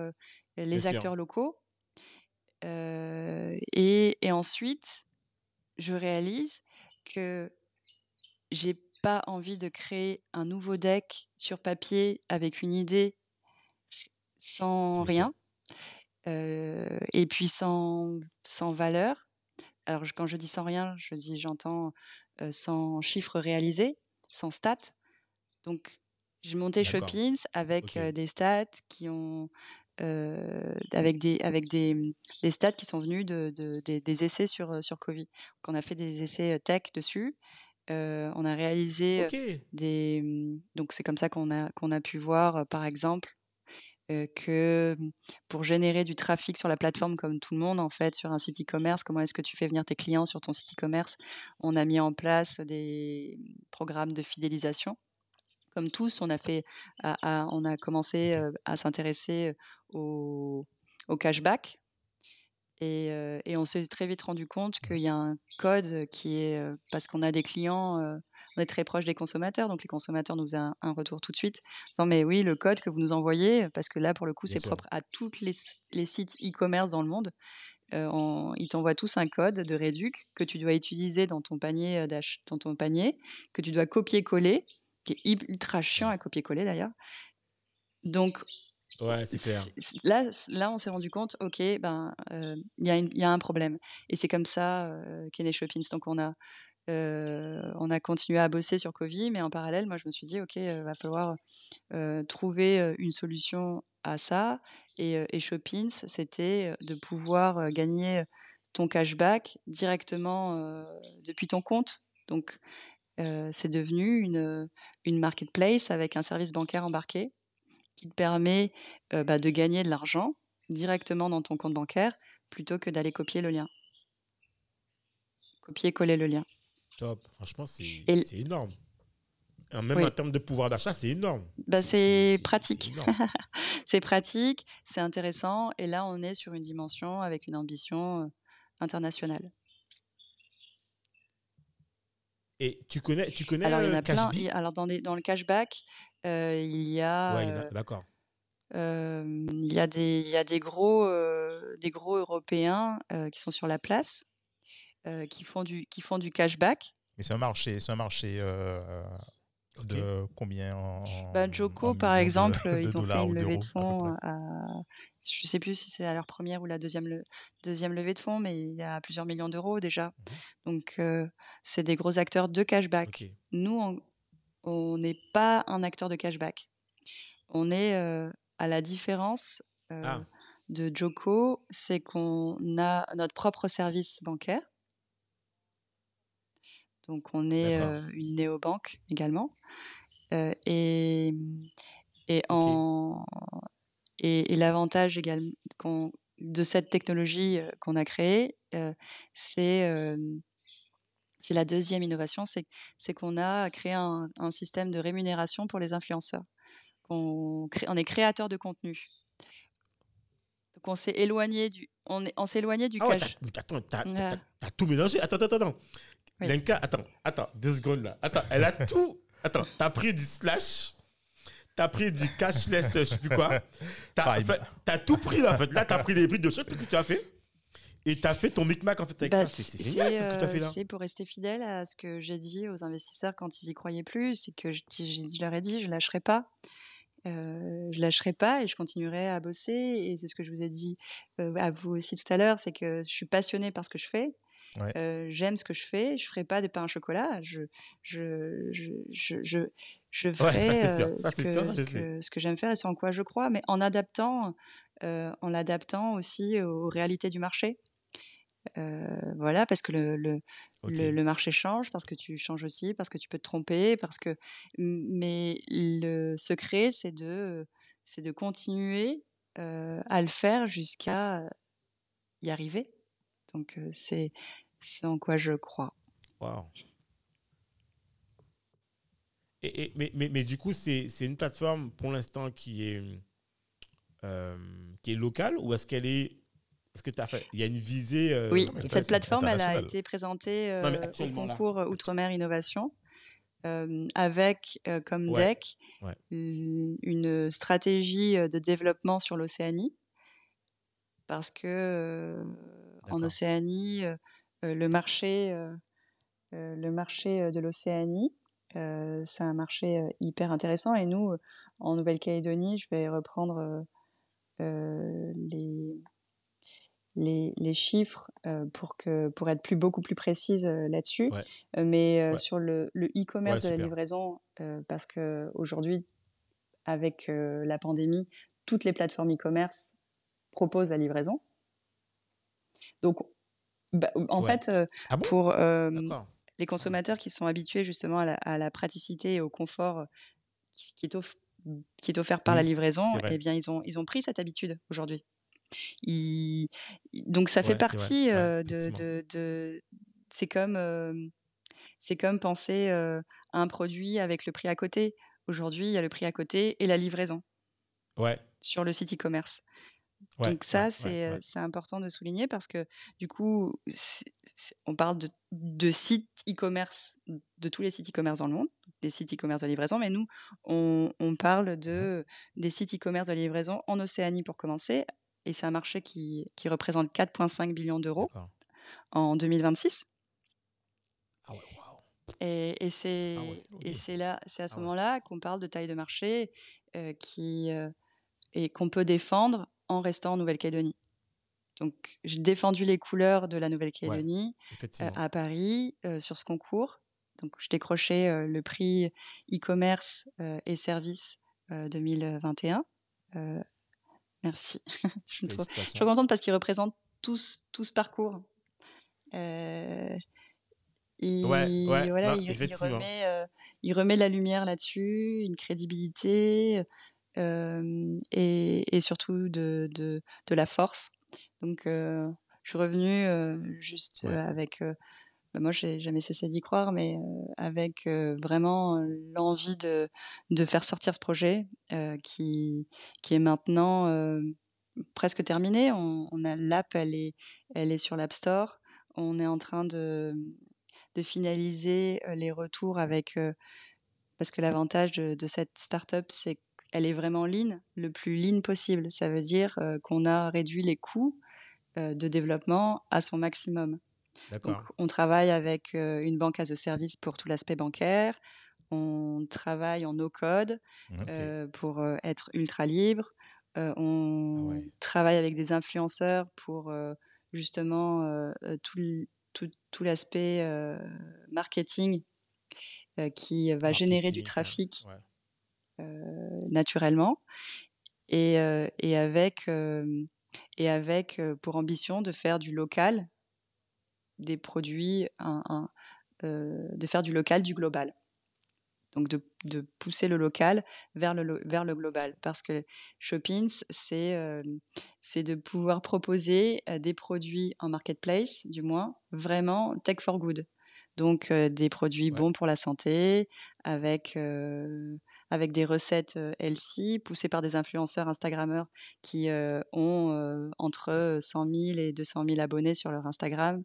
S3: les acteurs locaux. Et, et, ensuite, je réalise que j'ai pas envie de créer un nouveau deck sur papier avec une idée sans rien euh, et puis sans, sans valeur. Alors quand je dis sans rien, je dis j'entends euh, sans chiffres réalisés, sans stats. Donc j'ai monté Shoppings avec euh, des stats qui ont euh, avec des avec des, des stats qui sont venus de, de des, des, essais sur euh, sur Covid. Donc on a fait des essais euh, tech dessus. Euh, on a réalisé des mmh, donc c'est comme ça qu'on a qu'on a pu voir par exemple euh, que mmh, pour générer du trafic sur la plateforme comme tout le monde en fait sur un site e-commerce comment est-ce que tu fais venir tes clients sur ton site e-commerce on a mis en place des programmes de fidélisation comme tous, on a fait, on a commencé à s'intéresser au, cashback. Et, on s'est très vite rendu compte qu'il y a un code qui est parce qu'on a des clients, on est très proche des consommateurs, donc les consommateurs nous faisaient un, retour tout de suite, disant mais oui le code que vous nous envoyez, parce que là pour le coup c'est propre à tous les, sites e-commerce dans le monde, ils t'envoient tous un code de réduc que tu dois utiliser dans ton panier dans ton panier, que tu dois copier-coller qui est ultra chiant à copier-coller d'ailleurs. Donc,
S1: ouais.
S3: Là, là, on s'est rendu compte, ok, ben, il y, y, a un problème. Et c'est comme ça euh, qu'est né Shoppings. Donc, on a, euh, on a continué à bosser sur Covid, mais en parallèle, moi, je me suis dit, ok, il va falloir trouver une solution à ça. Et, et Shoppings, c'était de pouvoir gagner ton cashback directement depuis ton compte. Donc, c'est devenu une, une marketplace avec un service bancaire embarqué qui te permet bah, de gagner de l'argent directement dans ton compte bancaire plutôt que d'aller copier le lien. Copier-coller le lien.
S1: Top. Franchement, c'est énorme. Même en termes de pouvoir d'achat, c'est énorme.
S3: Bah, c'est pratique. C'est pratique, c'est intéressant. Et là, on est sur une dimension avec une ambition internationale.
S1: Et tu connais, tu connais
S3: alors, il y en a plein. alors, dans, dans le cashback, euh, il y a.
S1: Ouais, d'accord.
S3: Euh, il y a des, il y a des gros, des gros Européens qui sont sur la place, qui font du, qui font du cashback.
S2: Mais c'est un marché, c'est un marché de combien en,
S3: bah, Joko, par exemple, ils ont fait une levée de fonds à, je sais plus si c'est à leur première ou la deuxième, deuxième levée de fonds, mais il y a plusieurs millions d'euros déjà. Mmh Donc, c'est des gros acteurs de cashback. Nous, on n'est pas un acteur de cashback. On est à la différence ah. de Joko, c'est qu'on a notre propre service bancaire. Donc on est une néobanque également. et et, en, et, l'avantage également de cette technologie qu'on a créée, c'est c'est la deuxième innovation, c'est qu'on a créé un, un, système de rémunération pour les influenceurs. On, on est créateur de contenu. Donc on s'est éloigné du, on, on s'est éloigné du
S1: ah cash. attends, t'as tout mélangé. Attends, attends, attends. Lenka, attends, attends, deux secondes là. Attends, elle a tout. Attends, t'as pris du slash, t'as pris du cashless, je sais plus quoi. T'as as tout pris là, en fait. Là, t'as pris les briques de chaque truc que tu as fait. Et tu as fait ton micmac en fait avec bah, C'est génial ce que tu as fait là.
S3: C'est pour rester fidèle à ce que j'ai dit aux investisseurs quand ils y croyaient plus. C'est que je, je, leur ai dit, je lâcherai pas. Euh, je lâcherai pas et je continuerai à bosser. Et c'est ce que je vous ai dit euh, à vous aussi tout à l'heure, c'est que je suis passionnée par ce que je fais. Euh, j'aime ce que je fais. Je ferai pas des pains au chocolat. Je, je, je, je, je, ferai ce, que, ce, que, j'aime faire et c'est en quoi je crois, mais en adaptant, euh, en l'adaptant aussi aux réalités du marché. Euh, voilà, parce que le, le, le, marché change, parce que tu changes aussi, parce que tu peux te tromper, parce que. Mais le secret, c'est de, c'est de continuer à le faire jusqu'à y arriver. Donc c'est c'est en quoi je crois.
S1: Wow. Et, mais, mais, mais, du coup, c'est une plateforme pour l'instant qui est, euh, qui est locale ou est-ce qu'elle est. Est-ce que tu as fait. Il y a une visée. Euh,
S3: oui, cette plateforme, elle a été présentée euh, au concours Outre-mer Innovation. avec comme deck une stratégie de développement sur l'Océanie. Parce que en Océanie, euh, le marché, euh, euh, le marché de l'Océanie, c'est un marché hyper intéressant. Et nous, en Nouvelle-Calédonie, je vais reprendre les, les, chiffres pour, que, pour être plus, beaucoup plus précise là-dessus. mais sur le e-commerce de la livraison, parce qu'aujourd'hui, avec la pandémie, toutes les plateformes e-commerce proposent la livraison. Donc, bah, en fait, euh, ah pour euh, les consommateurs qui sont habitués justement à la, praticité et au confort euh, qui, est, qui est offert par la livraison, eh bien, ils ont, ils ont pris cette habitude aujourd'hui. Donc, ça fait partie de, de, C'est comme, c'est comme penser à un produit avec le prix à côté. Aujourd'hui, il y a le prix à côté et la livraison.
S1: Ouais.
S3: Sur le site e-commerce. Donc ça, c'est important de souligner parce que du coup, on parle de, de sites e-commerce, de tous les sites e-commerce dans le monde, des sites e-commerce de livraison, mais nous, on, on parle mmh de, des sites e-commerce de livraison en Océanie pour commencer, et c'est un marché qui, qui représente 4,5 billions d'euros en 2026.
S1: Ah ouais,
S3: Et, et c'est ah c'est là, c'est à ce ah moment-là qu'on parle de taille de marché qui et qu'on peut défendre en restant en Nouvelle-Calédonie. Donc, j'ai défendu les couleurs de la Nouvelle-Calédonie euh, à Paris euh, sur ce concours. Donc, je décrochais euh, le prix e-commerce et services 2021. merci. je, suis trop, contente parce qu'il représente tout, tout ce parcours. et voilà, il, remet, il, remet, la lumière là-dessus, une crédibilité, et, et, surtout de, de, de, la force. Donc, je suis revenue juste avec bah, moi, j'ai jamais cessé d'y croire, mais avec vraiment l'envie de, de faire sortir ce projet qui, qui est maintenant presque terminé. On, on a l'app, elle est, elle est sur l'App Store. On est en train de, de finaliser les retours avec parce que l'avantage de, de, cette startup, c'est qu'elle est vraiment lean, le plus lean possible. Ça veut dire qu'on a réduit les coûts de développement à son maximum. Donc, on travaille avec une banque as a service pour tout l'aspect bancaire. On travaille en no-code pour être ultra libre. on ah travaille avec des influenceurs pour justement tout, tout, tout l'aspect marketing qui va générer du trafic naturellement. Et, et avec, et avec pour ambition de faire du local des produits, un, euh, de faire du local du global. Donc de, de, pousser le local vers le, vers le global. Parce que Shoppings, c'est euh, de pouvoir proposer euh, des produits en marketplace, du moins, vraiment tech for good. Donc des produits bons pour la santé, avec avec des recettes LC poussées par des influenceurs Instagrammeurs qui ont entre 100 000 et 200 000 abonnés sur leur Instagram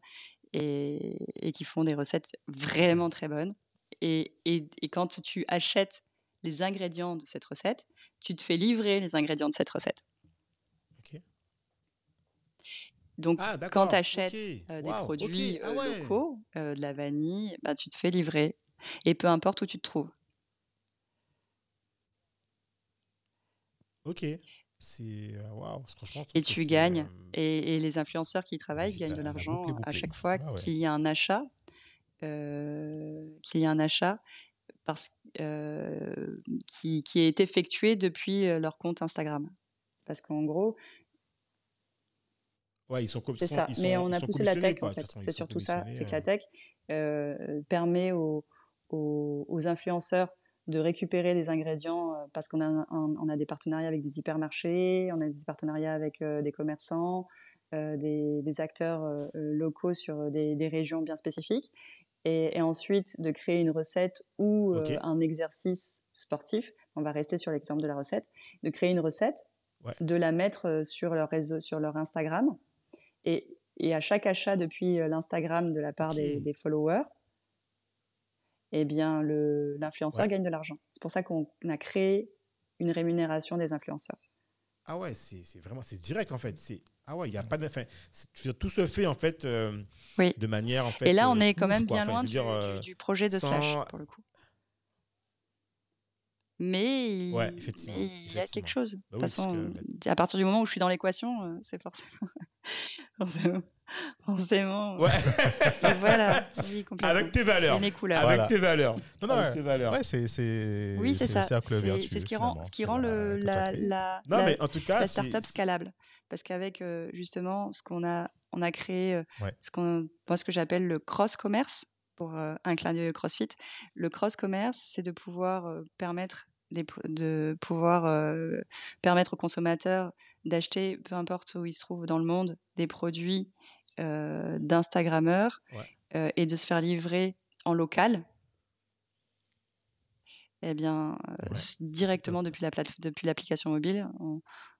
S3: et, qui font des recettes vraiment très bonnes. Et, et, quand tu achètes les ingrédients de cette recette, tu te fais livrer les ingrédients de cette recette. Donc, ah, quand tu achètes euh, des produits ah locaux, euh, de la vanille, bah, tu te fais livrer. Et peu importe où tu te trouves.
S1: Ok. C'est euh, franchement.
S3: Et tu gagnes. Euh, et, les influenceurs qui y travaillent gagnent de l'argent à chaque fois ah qu'il y a un achat. Euh, qu'il y a un achat parce, qui, qui, est effectué depuis leur compte Instagram. Parce qu'en gros,
S1: Ouais, ils sont
S3: C'est ça. Mais on a poussé la tech, en fait. C'est surtout ça. C'est que la tech permet aux, aux, aux, influenceurs de récupérer les ingrédients euh, parce qu'on a, on a des partenariats avec des hypermarchés, on a des partenariats avec euh, des commerçants, euh, des, des, acteurs locaux sur des, des, régions bien spécifiques. Et, et, ensuite de créer une recette ou un exercice sportif. On va rester sur l'exemple de la recette. De créer une recette, de la mettre sur leur réseau, sur leur Instagram. Et, et à chaque achat depuis l'Instagram de la part des, des followers, eh bien, l'influenceur gagne de l'argent. C'est pour ça qu'on a créé une rémunération des influenceurs.
S1: Ah ouais, c'est vraiment c'est direct en fait. Ah ouais, il y a pas de fin. Tout se fait en fait euh, de manière en fait.
S3: Et là, on euh, est quand même bien loin du, euh, du, projet de Slash pour le coup. Mais, il y a quelque chose. Bah de toute façon, à partir du moment où je suis dans l'équation, c'est forcément. forcément.
S1: Ouais.
S3: voilà.
S1: Avec tes valeurs. Avec tes valeurs.
S2: Non, non, Avec tes valeurs. Ouais, c'est, c'est,
S3: oui, c'est ça. C'est ce qui rend, ce qui rend le, la, la, non, mais en tout cas, la startup scalable. Parce qu'avec euh, justement ce qu'on a, on a créé, euh, ce qu'on, moi, ce que j'appelle le cross-commerce, pour euh, un clin d'œil CrossFit. Le cross-commerce, c'est de pouvoir permettre de pouvoir permettre aux consommateurs d'acheter, peu importe où ils se trouvent dans le monde, des produits euh, d'Instagrammeurs euh, et de se faire livrer en local. Eh bien, euh, directement depuis la plate depuis l'application mobile,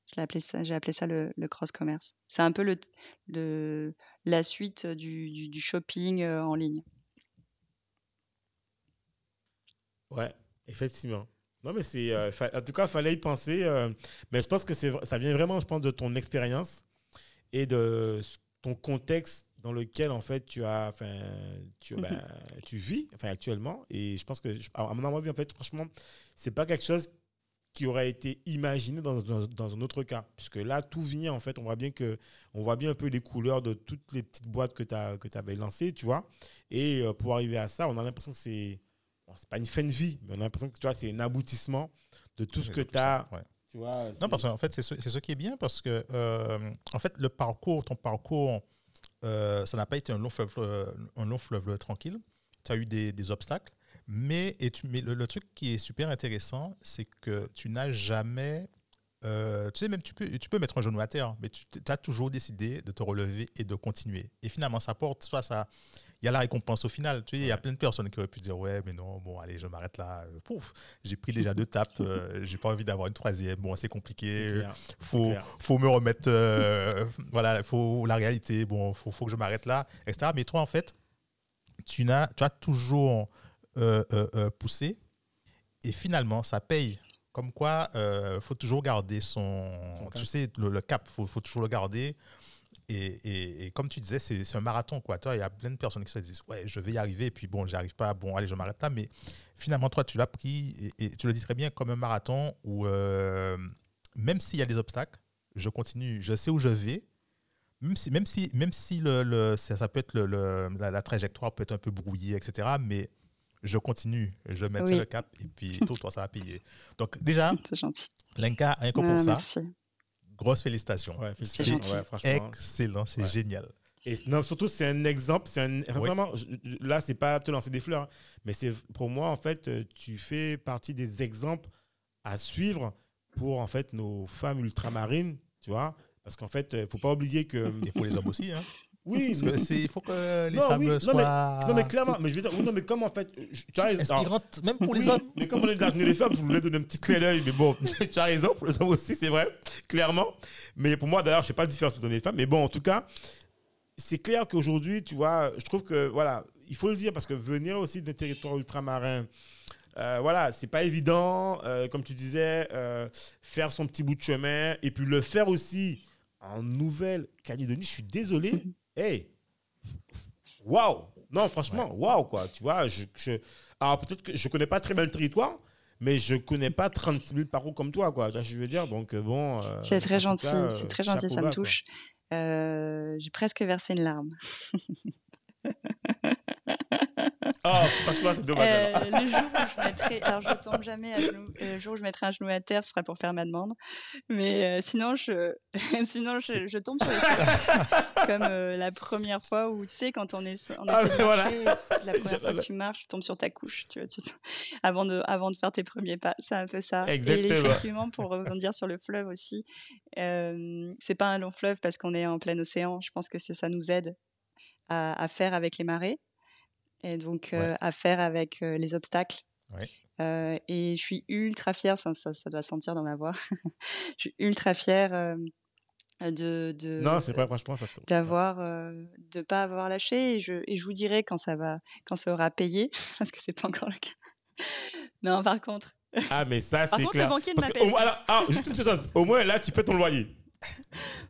S3: j'ai appelé ça, j'ai appelé ça le, cross commerce. C'est un peu le, le la suite du, du, shopping en ligne.
S1: Ouais, effectivement. Non, mais c'est. en tout cas, il fallait y penser. mais je pense que ça vient vraiment, je pense, de ton expérience et de ton contexte dans lequel en fait tu as enfin tu, mhm. ben, tu vis enfin actuellement et je pense que à mon avis en fait franchement c'est pas quelque chose qui aurait été imaginé dans, dans, un autre cas puisque là tout vient en fait on voit bien que on voit bien un peu les couleurs de toutes les petites boîtes que tu avais lancées tu vois et euh, pour arriver à ça on a l'impression que c'est bon, c'est pas une fin de vie mais on a l'impression que tu vois c'est un aboutissement de tout ce que tu as
S2: non, parce qu'en fait, c'est ce, ce, qui est bien parce que, euh, en fait, le parcours, ton parcours, euh, ça n'a pas été un long fleuve, euh, un long fleuve tranquille. Tu as eu des, des obstacles. Mais, et tu, mais le, truc qui est super intéressant, c'est que tu n'as jamais euh, tu sais, même tu peux, tu peux mettre un genou à terre, mais tu as toujours décidé de te relever et de continuer. Et finalement, ça porte, soit ça, il y a la récompense au final. Tu sais, il y a plein de personnes qui auraient pu dire, ouais, mais non, bon, allez, je m'arrête là. Pouf, j'ai pris déjà deux tapes, euh, j'ai pas envie d'avoir une troisième. Bon, c'est compliqué. Faut, faut me remettre, euh, voilà, faut la réalité. Bon, faut, faut que je m'arrête là, etc. Mais toi, en fait, tu as, tu as toujours poussé et finalement, ça paye. Comme quoi, il euh, faut toujours garder son, tu sais, le, cap, il faut, toujours le garder. Et, et, comme tu disais, c'est un marathon. Quoi. Toi, il y a plein de personnes qui se disent, ouais, je vais y arriver, et puis bon, j'y arrive pas, bon, allez, je m'arrête là. Mais finalement, toi, tu l'as pris, et, tu le dis très bien, comme un marathon où, euh, même s'il y a des obstacles, je continue, je sais où je vais. Même si, même si, même si le, le ça, peut être le, la, la, trajectoire peut être un peu brouillée, etc. Mais je continue, je mets le cap et puis tout, toi, ça va payer. Donc, déjà,
S3: c'est gentil.
S2: Lenka, rien que pour
S3: ah,
S2: ça,
S3: merci.
S2: Grosse félicitations.
S3: c'est
S2: excellent, c'est génial.
S1: Et non, surtout, c'est un exemple. C'est un, là, c'est pas te lancer des fleurs, hein, mais c'est pour moi, en fait, euh, tu fais partie des exemples à suivre pour en fait nos femmes ultramarines, tu vois, parce qu'en fait, il euh, faut pas oublier que
S2: et pour les hommes aussi, hein.
S1: Oui,
S2: il faut que les femmes soient.
S1: Non mais, non, mais clairement, mais je veux dire, non, mais comme en fait.
S2: Tu as raison. Inspirante, même pour les hommes.
S1: Mais comme on est dans les femmes, je voulais donner un petit clin d'œil, mais bon, tu as raison, pour les hommes aussi, c'est vrai, clairement. Mais pour moi, d'ailleurs, je ne sais pas la différence entre les femmes, mais bon, en tout cas, c'est clair qu'aujourd'hui, tu vois, je trouve que, voilà, il faut le dire, parce que venir aussi d'un territoire ultramarin, euh, voilà, c'est pas évident, euh, comme tu disais, euh, faire son petit bout de chemin, et puis le faire aussi en Nouvelle-Calédonie, je suis désolé, hey, waouh! Non, franchement, waouh, quoi. Tu vois, je, alors peut-être que je connais pas très bien le territoire, mais je connais pas 36 000 parcours comme toi, quoi. Tu vois, je veux dire, donc euh, bon. Euh,
S3: c'est très gentil, c'est très gentil, ça me touche. Euh, j'ai presque versé une larme.
S1: Oh, franchement, c'est dommage.
S3: Euh, le jour où je mettrai, alors je tombe jamais à genoux. Euh, le jour où je mettrai un genou à terre, ce sera pour faire ma demande. Mais euh, sinon, je, sinon je, je, tombe sur les fesses. Comme la première fois où, tu sais, quand on est, on ah, marcher, la première fois que tu marches, tu tombes sur ta couche, tu vois, tu, avant de, avant de faire tes premiers pas. C'est un peu ça.
S1: Exactement.
S3: Et effectivement, pour rebondir sur le fleuve aussi, c'est pas un long fleuve parce qu'on est en plein océan. Je pense que ça nous aide à, à faire avec les marées et donc à faire avec les obstacles. et je suis ultra fière, ça, ça, doit sentir dans ma voix. je suis ultra fière de, de
S1: non c'est pas franchement
S3: d'avoir de pas avoir lâché et je, et je vous dirai quand ça va quand ça aura payé parce que c'est pas encore le cas. Non par contre.
S1: Ah mais ça c'est clair
S3: le banquier ne
S1: au, alors, ah, juste une chose au moins là tu peux ton loyer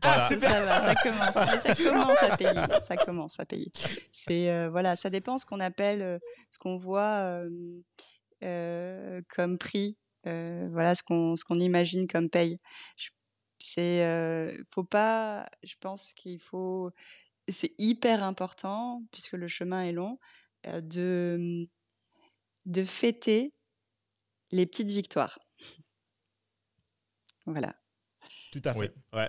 S3: ah, ça va, ça commence, ça commence à payer, ça commence à payer. C'est euh, voilà, ça dépend ce qu'on appelle, euh, ce qu'on voit euh, comme prix, voilà ce qu'on ce qu'on imagine comme paye. C'est faut pas, je pense qu'il faut, c'est hyper important puisque le chemin est long de de fêter les petites victoires. Voilà.
S1: Tout à fait. Ouais.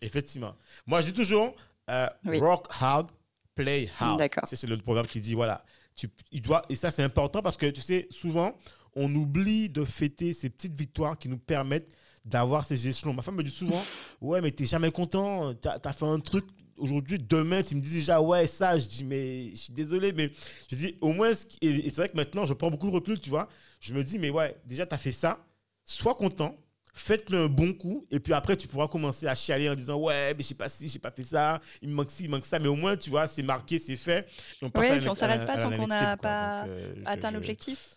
S1: Effectivement. Moi, je dis toujours euh, rock hard, play hard. C'est le programme qui dit voilà, tu, il doit, et ça c'est important parce que tu sais, souvent, on oublie de fêter ces petites victoires qui nous permettent d'avoir ces échelons. Ma femme me dit souvent ouais, mais t'es jamais content, t'as as fait un truc aujourd'hui, demain, tu me dis déjà, ouais, ça, je dis, mais je suis désolé, mais je dis, au moins, et, c'est vrai que maintenant, je prends beaucoup de recul, tu vois, je me dis, mais ouais, déjà, tu as fait ça, sois content, faites-le un bon coup, et puis après, tu pourras commencer à chialer en disant Ouais, mais je sais pas si, j'ai pas fait ça, il me manque ci, il manque ça, mais au moins, tu vois, c'est marqué, c'est fait.
S3: on oui, et puis on s'arrête pas tant qu'on n'a pas euh, atteint l'objectif.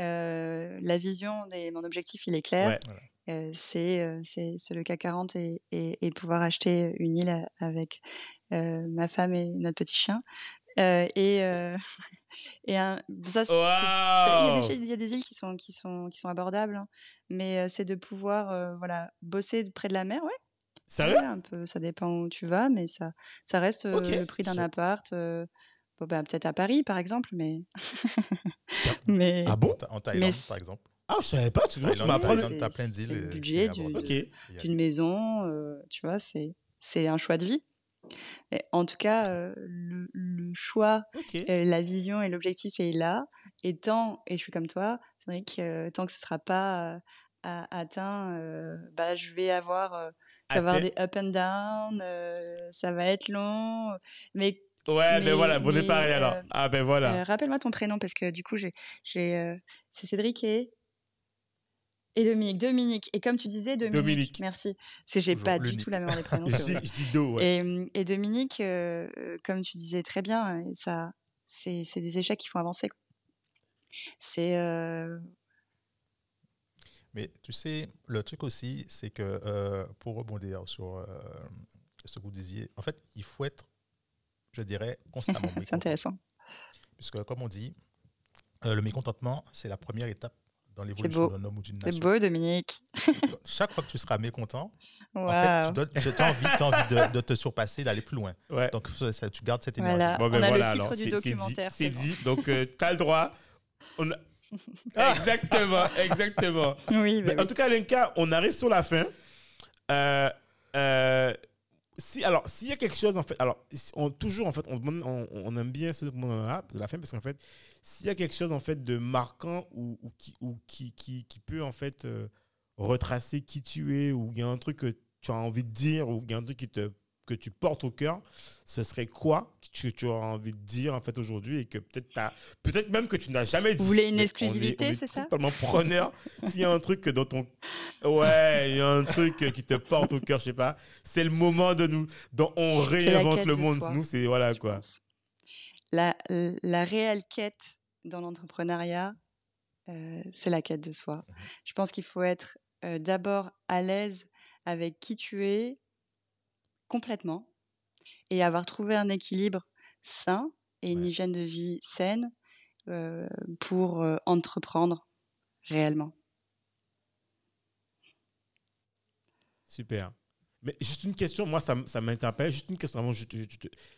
S3: Euh, la vision, mon objectif, il est clair. Euh, c'est le CAC 40 et, et, pouvoir acheter une île avec ma femme et notre petit chien. Euh, et euh, et un, ça, il, y a des îles qui sont qui sont qui sont abordables, hein, mais euh, c'est de pouvoir voilà bosser près de la mer, ouais.
S1: Sérieux?
S3: Un peu, ça dépend où tu vas, mais ça ça reste le prix d'un appart. Bon, ben, peut-être à Paris, par exemple, mais. mais...
S2: Ah bon? En Thaïlande, par exemple
S1: Ah, je savais pas, tu, tu
S2: m'apprends. T'as plein d'îles.
S3: le budget d'une maison, tu vois, c'est un choix de vie en tout cas, euh, le, choix, euh, la vision et l'objectif est là. Et tant, et je suis comme toi, c'est vrai que tant que ce sera pas atteint, bah, je vais avoir, avoir des up and down, ça va être long, mais
S1: Ouais, ben voilà, bon, est pareil alors? ah ben voilà.
S3: Rappelle-moi ton prénom parce que du coup, j'ai, j'ai, c'est Cédric et et Dominique. Dominique. Et comme tu disais, Dominique. Dominique. Merci. Parce que j'ai pas du tout la mémoire des prénoms.
S1: je, dis Do,
S3: ouais. et, et, Dominique, euh, comme tu disais très bien, ça, c'est, c'est des échecs qui font avancer. C'est. Euh,
S2: Mais tu sais, le truc aussi, c'est que euh, pour rebondir sur ce que vous disiez, en fait, il faut être, je dirais, constamment.
S3: c'est intéressant.
S2: Puisque, comme on dit, le mécontentement, c'est la première étape dans l'évolution d'un homme ou d'une nation.
S3: C'est beau, Dominique.
S2: Chaque fois que tu seras mécontent, en fait, tu as envie, as envie de, te surpasser, d'aller plus loin. Donc, ça, tu gardes cette énergie.
S3: Voilà. Ben on a le titre du documentaire.
S1: C'est dit, Donc, euh, tu as le droit. On exactement, exactement.
S3: Oui,
S1: ben En tout cas, Lenka, on arrive sur la fin. Euh, euh, si, alors, s'il y a quelque chose, en fait, alors, toujours, en fait, on, aime bien ce moment-là, de la fin, parce qu'en fait, s'il y a quelque chose, en fait, de marquant ou, ou, qui, ou qui, qui, qui, peut, en fait, euh, retracer qui tu es, ou il y a un truc que tu as envie de dire, ou il y a un truc qui te que tu portes au cœur, ce serait quoi que tu, auras envie de dire en fait aujourd'hui et que peut-être peut-être même que tu n'as jamais dit?
S3: Vous voulez une exclusivité, c'est ça?
S1: Totalement preneur. S'il y a un truc dans ton ouais, il y a un truc qui te porte au cœur, je sais pas. C'est le moment de nous, dont on réinvente le monde. Nous, c'est voilà quoi.
S3: La, la réelle quête dans l'entrepreneuriat, euh, c'est la quête de soi. Mhm. Je pense qu'il faut être euh, d'abord à l'aise avec qui tu es, complètement et avoir trouvé un équilibre sain et une hygiène de vie saine euh, pour euh, entreprendre réellement.
S1: Super. Mais juste une question, moi ça, ça m'interpelle, juste une question avant, je,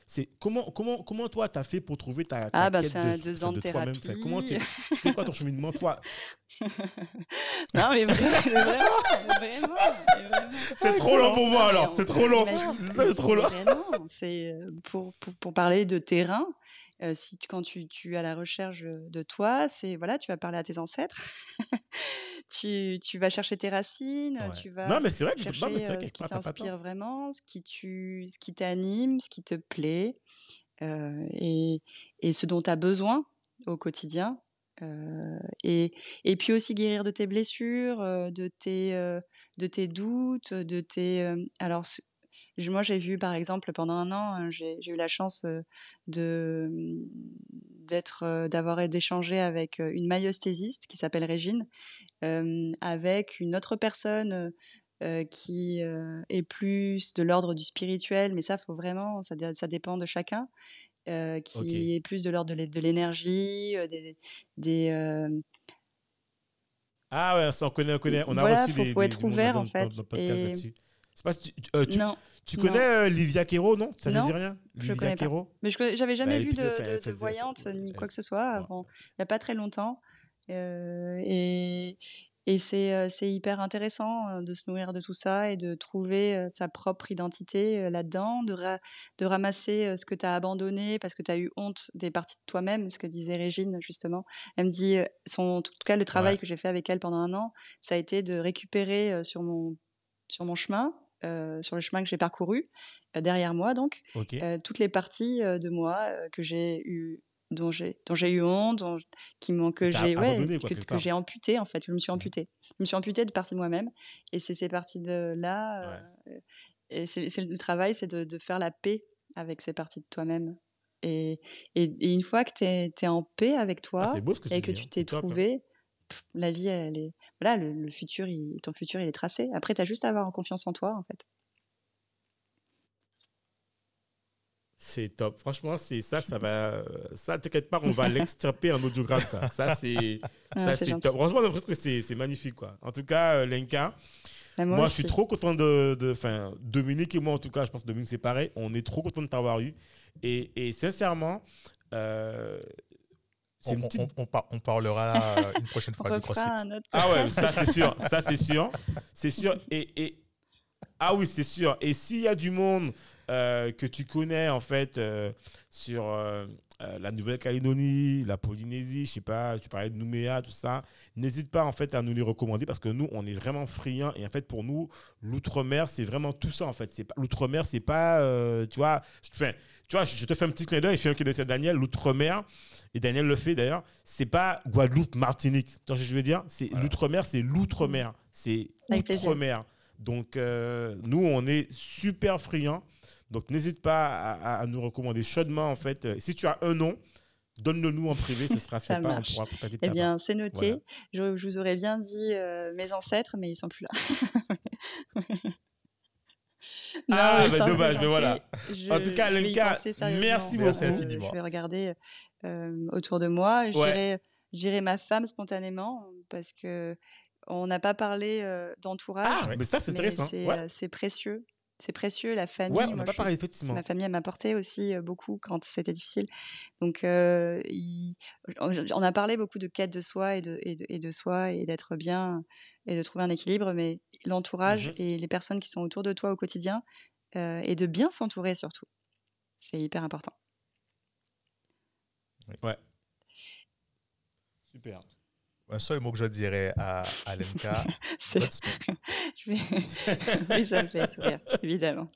S1: c'est comment, comment, comment toi tu as fait pour trouver ta, ta
S3: Ah bah c'est deux ans de, thérapie.
S1: Comment c'est quoi ton cheminement toi?
S3: Non mais, vraiment, vraiment,
S1: C'est trop long pour moi alors, c'est trop long. C'est trop long.
S3: C'est euh, pour, pour, pour, parler de terrain, euh, si quand tu, tu es à la recherche de toi, c'est voilà, tu vas parler à tes ancêtres. tu, tu, vas chercher tes racines, tu vas
S1: non, mais vrai que
S3: chercher
S1: vrai
S3: ce qui t'inspire vraiment, ce qui, tu, ce qui t'anime, ce qui te plaît euh, et, et, ce dont tu as besoin au quotidien. Euh, et, et puis aussi guérir de tes blessures, de tes, de tes doutes, de tes... alors, moi, j'ai vu, par exemple, pendant un an, j'ai eu la chance de d'être, euh, d'avoir d'échanger avec euh, une maïosthésiste qui s'appelle Régine, euh, avec une autre personne qui est plus de l'ordre du spirituel, mais ça, faut vraiment, ça, ça dépend de chacun, qui est plus de l'ordre de l'énergie, des, des
S1: ah ouais, ça on connaît, on connaît. On a
S3: voilà, faut, faut être ouvert en fait. et...
S1: Pas, tu, tu, non. Tu connais euh, Livia Kero, non? Ça ne dit rien?
S3: Livia je connais Kero pas. Mais je j'avais jamais bah, vu de, de, voyante ni quoi que ce soit avant. Il n'y a pas très longtemps. Euh, et et c'est euh, hyper intéressant euh, de se nourrir de tout ça et de trouver sa propre identité là-dedans, de, de ramasser ce que tu as abandonné parce que tu as eu honte des parties de toi-même, ce que disait Régine justement. Elle me dit, son, en tout cas le travail que j'ai fait avec elle pendant un an, ça a été de récupérer sur mon, sur mon chemin euh, sur le chemin que j'ai parcouru euh, derrière moi donc euh, toutes les parties de moi que j'ai eu dont j'ai dont j'ai eu honte qui m'ont que j'ai ouais, que, j'ai amputé en fait. Je me suis mmh. amputée. Je me suis amputée de parties de moi-même. Et c'est ces parties de là et c'est le travail c'est de, de, faire la paix avec ces parties de toi-même. Et, et, une fois que tu es, en paix avec toi
S1: ah,
S3: et que tu hein. t'es hein. trouvé la vie, elle est, voilà, le, futur, ton futur, il est tracé. Après, tu as juste à avoir confiance en toi, en fait.
S1: C'est top. Franchement, c'est ça, ça va. Ça, t'inquiète pas, on va l'extirper en audiogramme, ça. Ça, c'est ah, top. Franchement, l'impression que c'est magnifique, quoi. En tout cas, euh, Lenka, bah, moi, je suis trop content de. Enfin, Dominique et moi, en tout cas, je pense que Dominique, c'est pareil. On est trop content de t'avoir eu. Et, et sincèrement, euh,
S2: on, parlera une prochaine fois
S3: de CrossFit.
S1: ah ouais, ça c'est sûr, ça c'est sûr, c'est sûr. Et, ah oui, c'est sûr. Et s'il y a du monde euh, que tu connais en fait euh, sur euh, la Nouvelle-Calédonie, la Polynésie, je sais pas, tu parlais de Nouméa, tout ça, n'hésite pas en fait à nous les recommander parce que nous, on est vraiment friands et en fait pour nous, l'outre-mer, c'est vraiment tout ça en fait. C'est pas l'outre-mer, c'est pas, euh, tu vois, enfin, tu vois, je te fais un petit clin d'œil, je fais un clin d'œil à Daniel, l'outre-mer, et Daniel le fait d'ailleurs, c'est pas Guadeloupe, Martinique. Tu vois ce que je veux dire? C'est l'outre-mer, c'est l'outre-mer, c'est
S3: Avec plaisir.
S1: outre-mer. Donc euh, nous, on est super friands. Donc n'hésite pas à, nous recommander chaudement en fait. Euh, Si tu as un nom, donne-le nous en privé, ce sera
S3: Ça
S1: sympa, on
S3: marche.
S1: pourra contacter
S3: Eh bien, c'est noté.
S1: Voilà.
S3: Je, je vous aurais bien dit euh, mes ancêtres, mais ils sont plus là. Non,
S1: Ah,
S3: mais
S1: bah, dommage, mais voilà.
S3: je-
S1: En tout cas, Lenka, merci
S2: Merci
S1: beaucoup.
S2: infiniment.
S3: Je vais regarder euh, autour de moi.
S1: Ouais.
S3: dirais ma femme spontanément parce que on n'a pas parlé euh, d'entourage.
S1: Ah, mais ça c'est intéressant.
S3: c'est
S1: Ouais,
S3: c'est précieux. C'est précieux, la famille.
S1: ouais on n'a pas parlé effectivement.
S3: Ma famille m'a apporté aussi euh, beaucoup quand c'était difficile. Donc, euh, il- on a parlé beaucoup de quête de soi et de, et de, et de soi et d'être bien et de trouver un équilibre, mais l'entourage
S1: Mhm.
S3: et les personnes qui sont autour de toi au quotidien euh, et de bien s'entourer surtout. C'est hyper important.
S1: Super.
S2: Un seul mot que je dirais à, à Lenka,
S3: C'est-
S2: Godspeed.
S3: je vais- oui, ça me fait sourire, évidemment.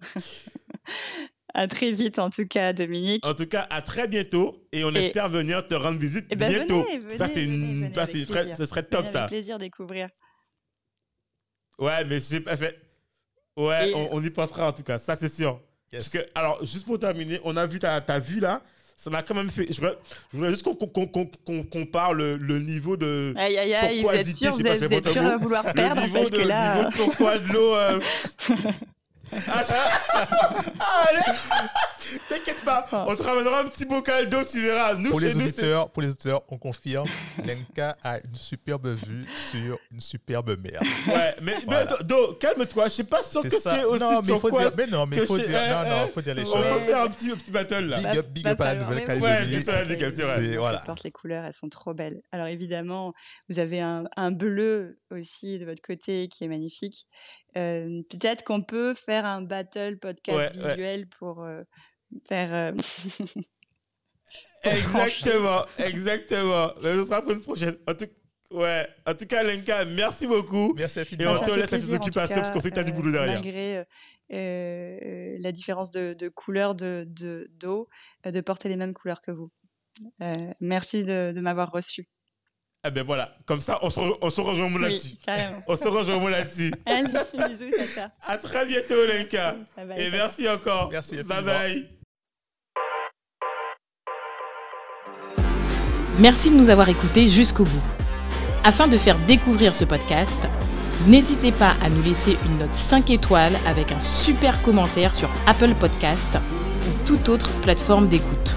S3: à très vite, en tout cas, Dominique.
S1: En tout cas, à très bientôt et on
S3: Et-
S1: espère venir te rendre visite
S3: Eh ben,
S1: bientôt.
S3: venez,
S1: ça
S3: venez,
S1: c'est
S3: venez,
S1: une-
S3: venez
S1: ça, c'est
S3: plaisir.
S1: ce serait top
S3: Venez
S1: ça.
S3: Plaisir découvrir.
S1: Ouais, mais j'ai pas fait. Ouais,
S3: Et-
S1: on, on y pensera en tout cas, ça c'est sûr.
S2: Yes.
S1: Parce que, alors, juste pour terminer, on a vu ta, ta vue là, ça m'a quand même fait. Je voudrais, je voudrais juste qu'on qu'on compare le, le niveau de.
S3: Aïe, aïe, aïe, vous êtes sûr, vous êtes sûr à vouloir perdre parce
S1: de,
S3: que là.
S1: niveau de l'eau. euh. Allez T'inquiète pas, on te ramènera un petit bocal d'eau, tu verras. Nous,
S2: Pour
S1: chez
S2: les,
S1: nous, c'est-
S2: auditeurs, pour les auditeurs, on confirme, Lenka a une superbe vue sur une superbe mer.
S1: Ouais, mais,
S2: Voilà.
S1: mais Do, Do, calme-toi, je suis pas sûr que c'est aussi
S2: Non, mais il faut dire, mais non, mais faut dire, non,
S1: eh,
S2: non,
S1: eh,
S2: faut dire les
S1: On
S2: choses.
S1: va
S3: Ouais.
S1: faire un petit, un petit battle là.
S2: Big up, big up à la
S3: oui.
S1: Ouais,
S2: Nouvelle-Calédonie.
S1: c'est vrai,
S2: voilà.
S3: Les couleurs, elles sont trop belles. Alors évidemment, vous avez un, un bleu aussi de votre côté qui est magnifique. Euh, Peut-être qu'on peut faire un battle podcast
S1: Ouais, ouais.
S3: visuel pour euh, faire. euh,
S1: Exactement, exactement. Mais ce sera pour une prochaine. En tout, ouais, en tout cas, Lenka, merci beaucoup.
S2: Merci
S1: Et
S2: infiniment.
S1: on
S3: ça
S1: te laisse à tes occupations, parce qu'on sait que t'as du
S3: cas,
S1: boulot derrière.
S3: Malgré euh, euh, la différence de, de couleur de de- d'eau, de porter les mêmes couleurs que vous. Euh, merci de, de m'avoir reçu.
S1: Ah ben voilà, comme ça, on se, re- on se rejoint là-dessus. On se rejoint là-dessus.
S3: Allez, bisous, tata.
S1: À très bientôt, Lenka.
S3: Merci. Bye bye,
S1: Et
S3: tata.
S1: merci encore.
S2: Merci
S1: Bye bye.
S4: Merci de nous avoir écoutés jusqu'au bout. Afin de faire découvrir ce podcast, n'hésitez pas à nous laisser une note 5 étoiles avec un super commentaire sur Apple Podcast ou toute autre plateforme d'écoute.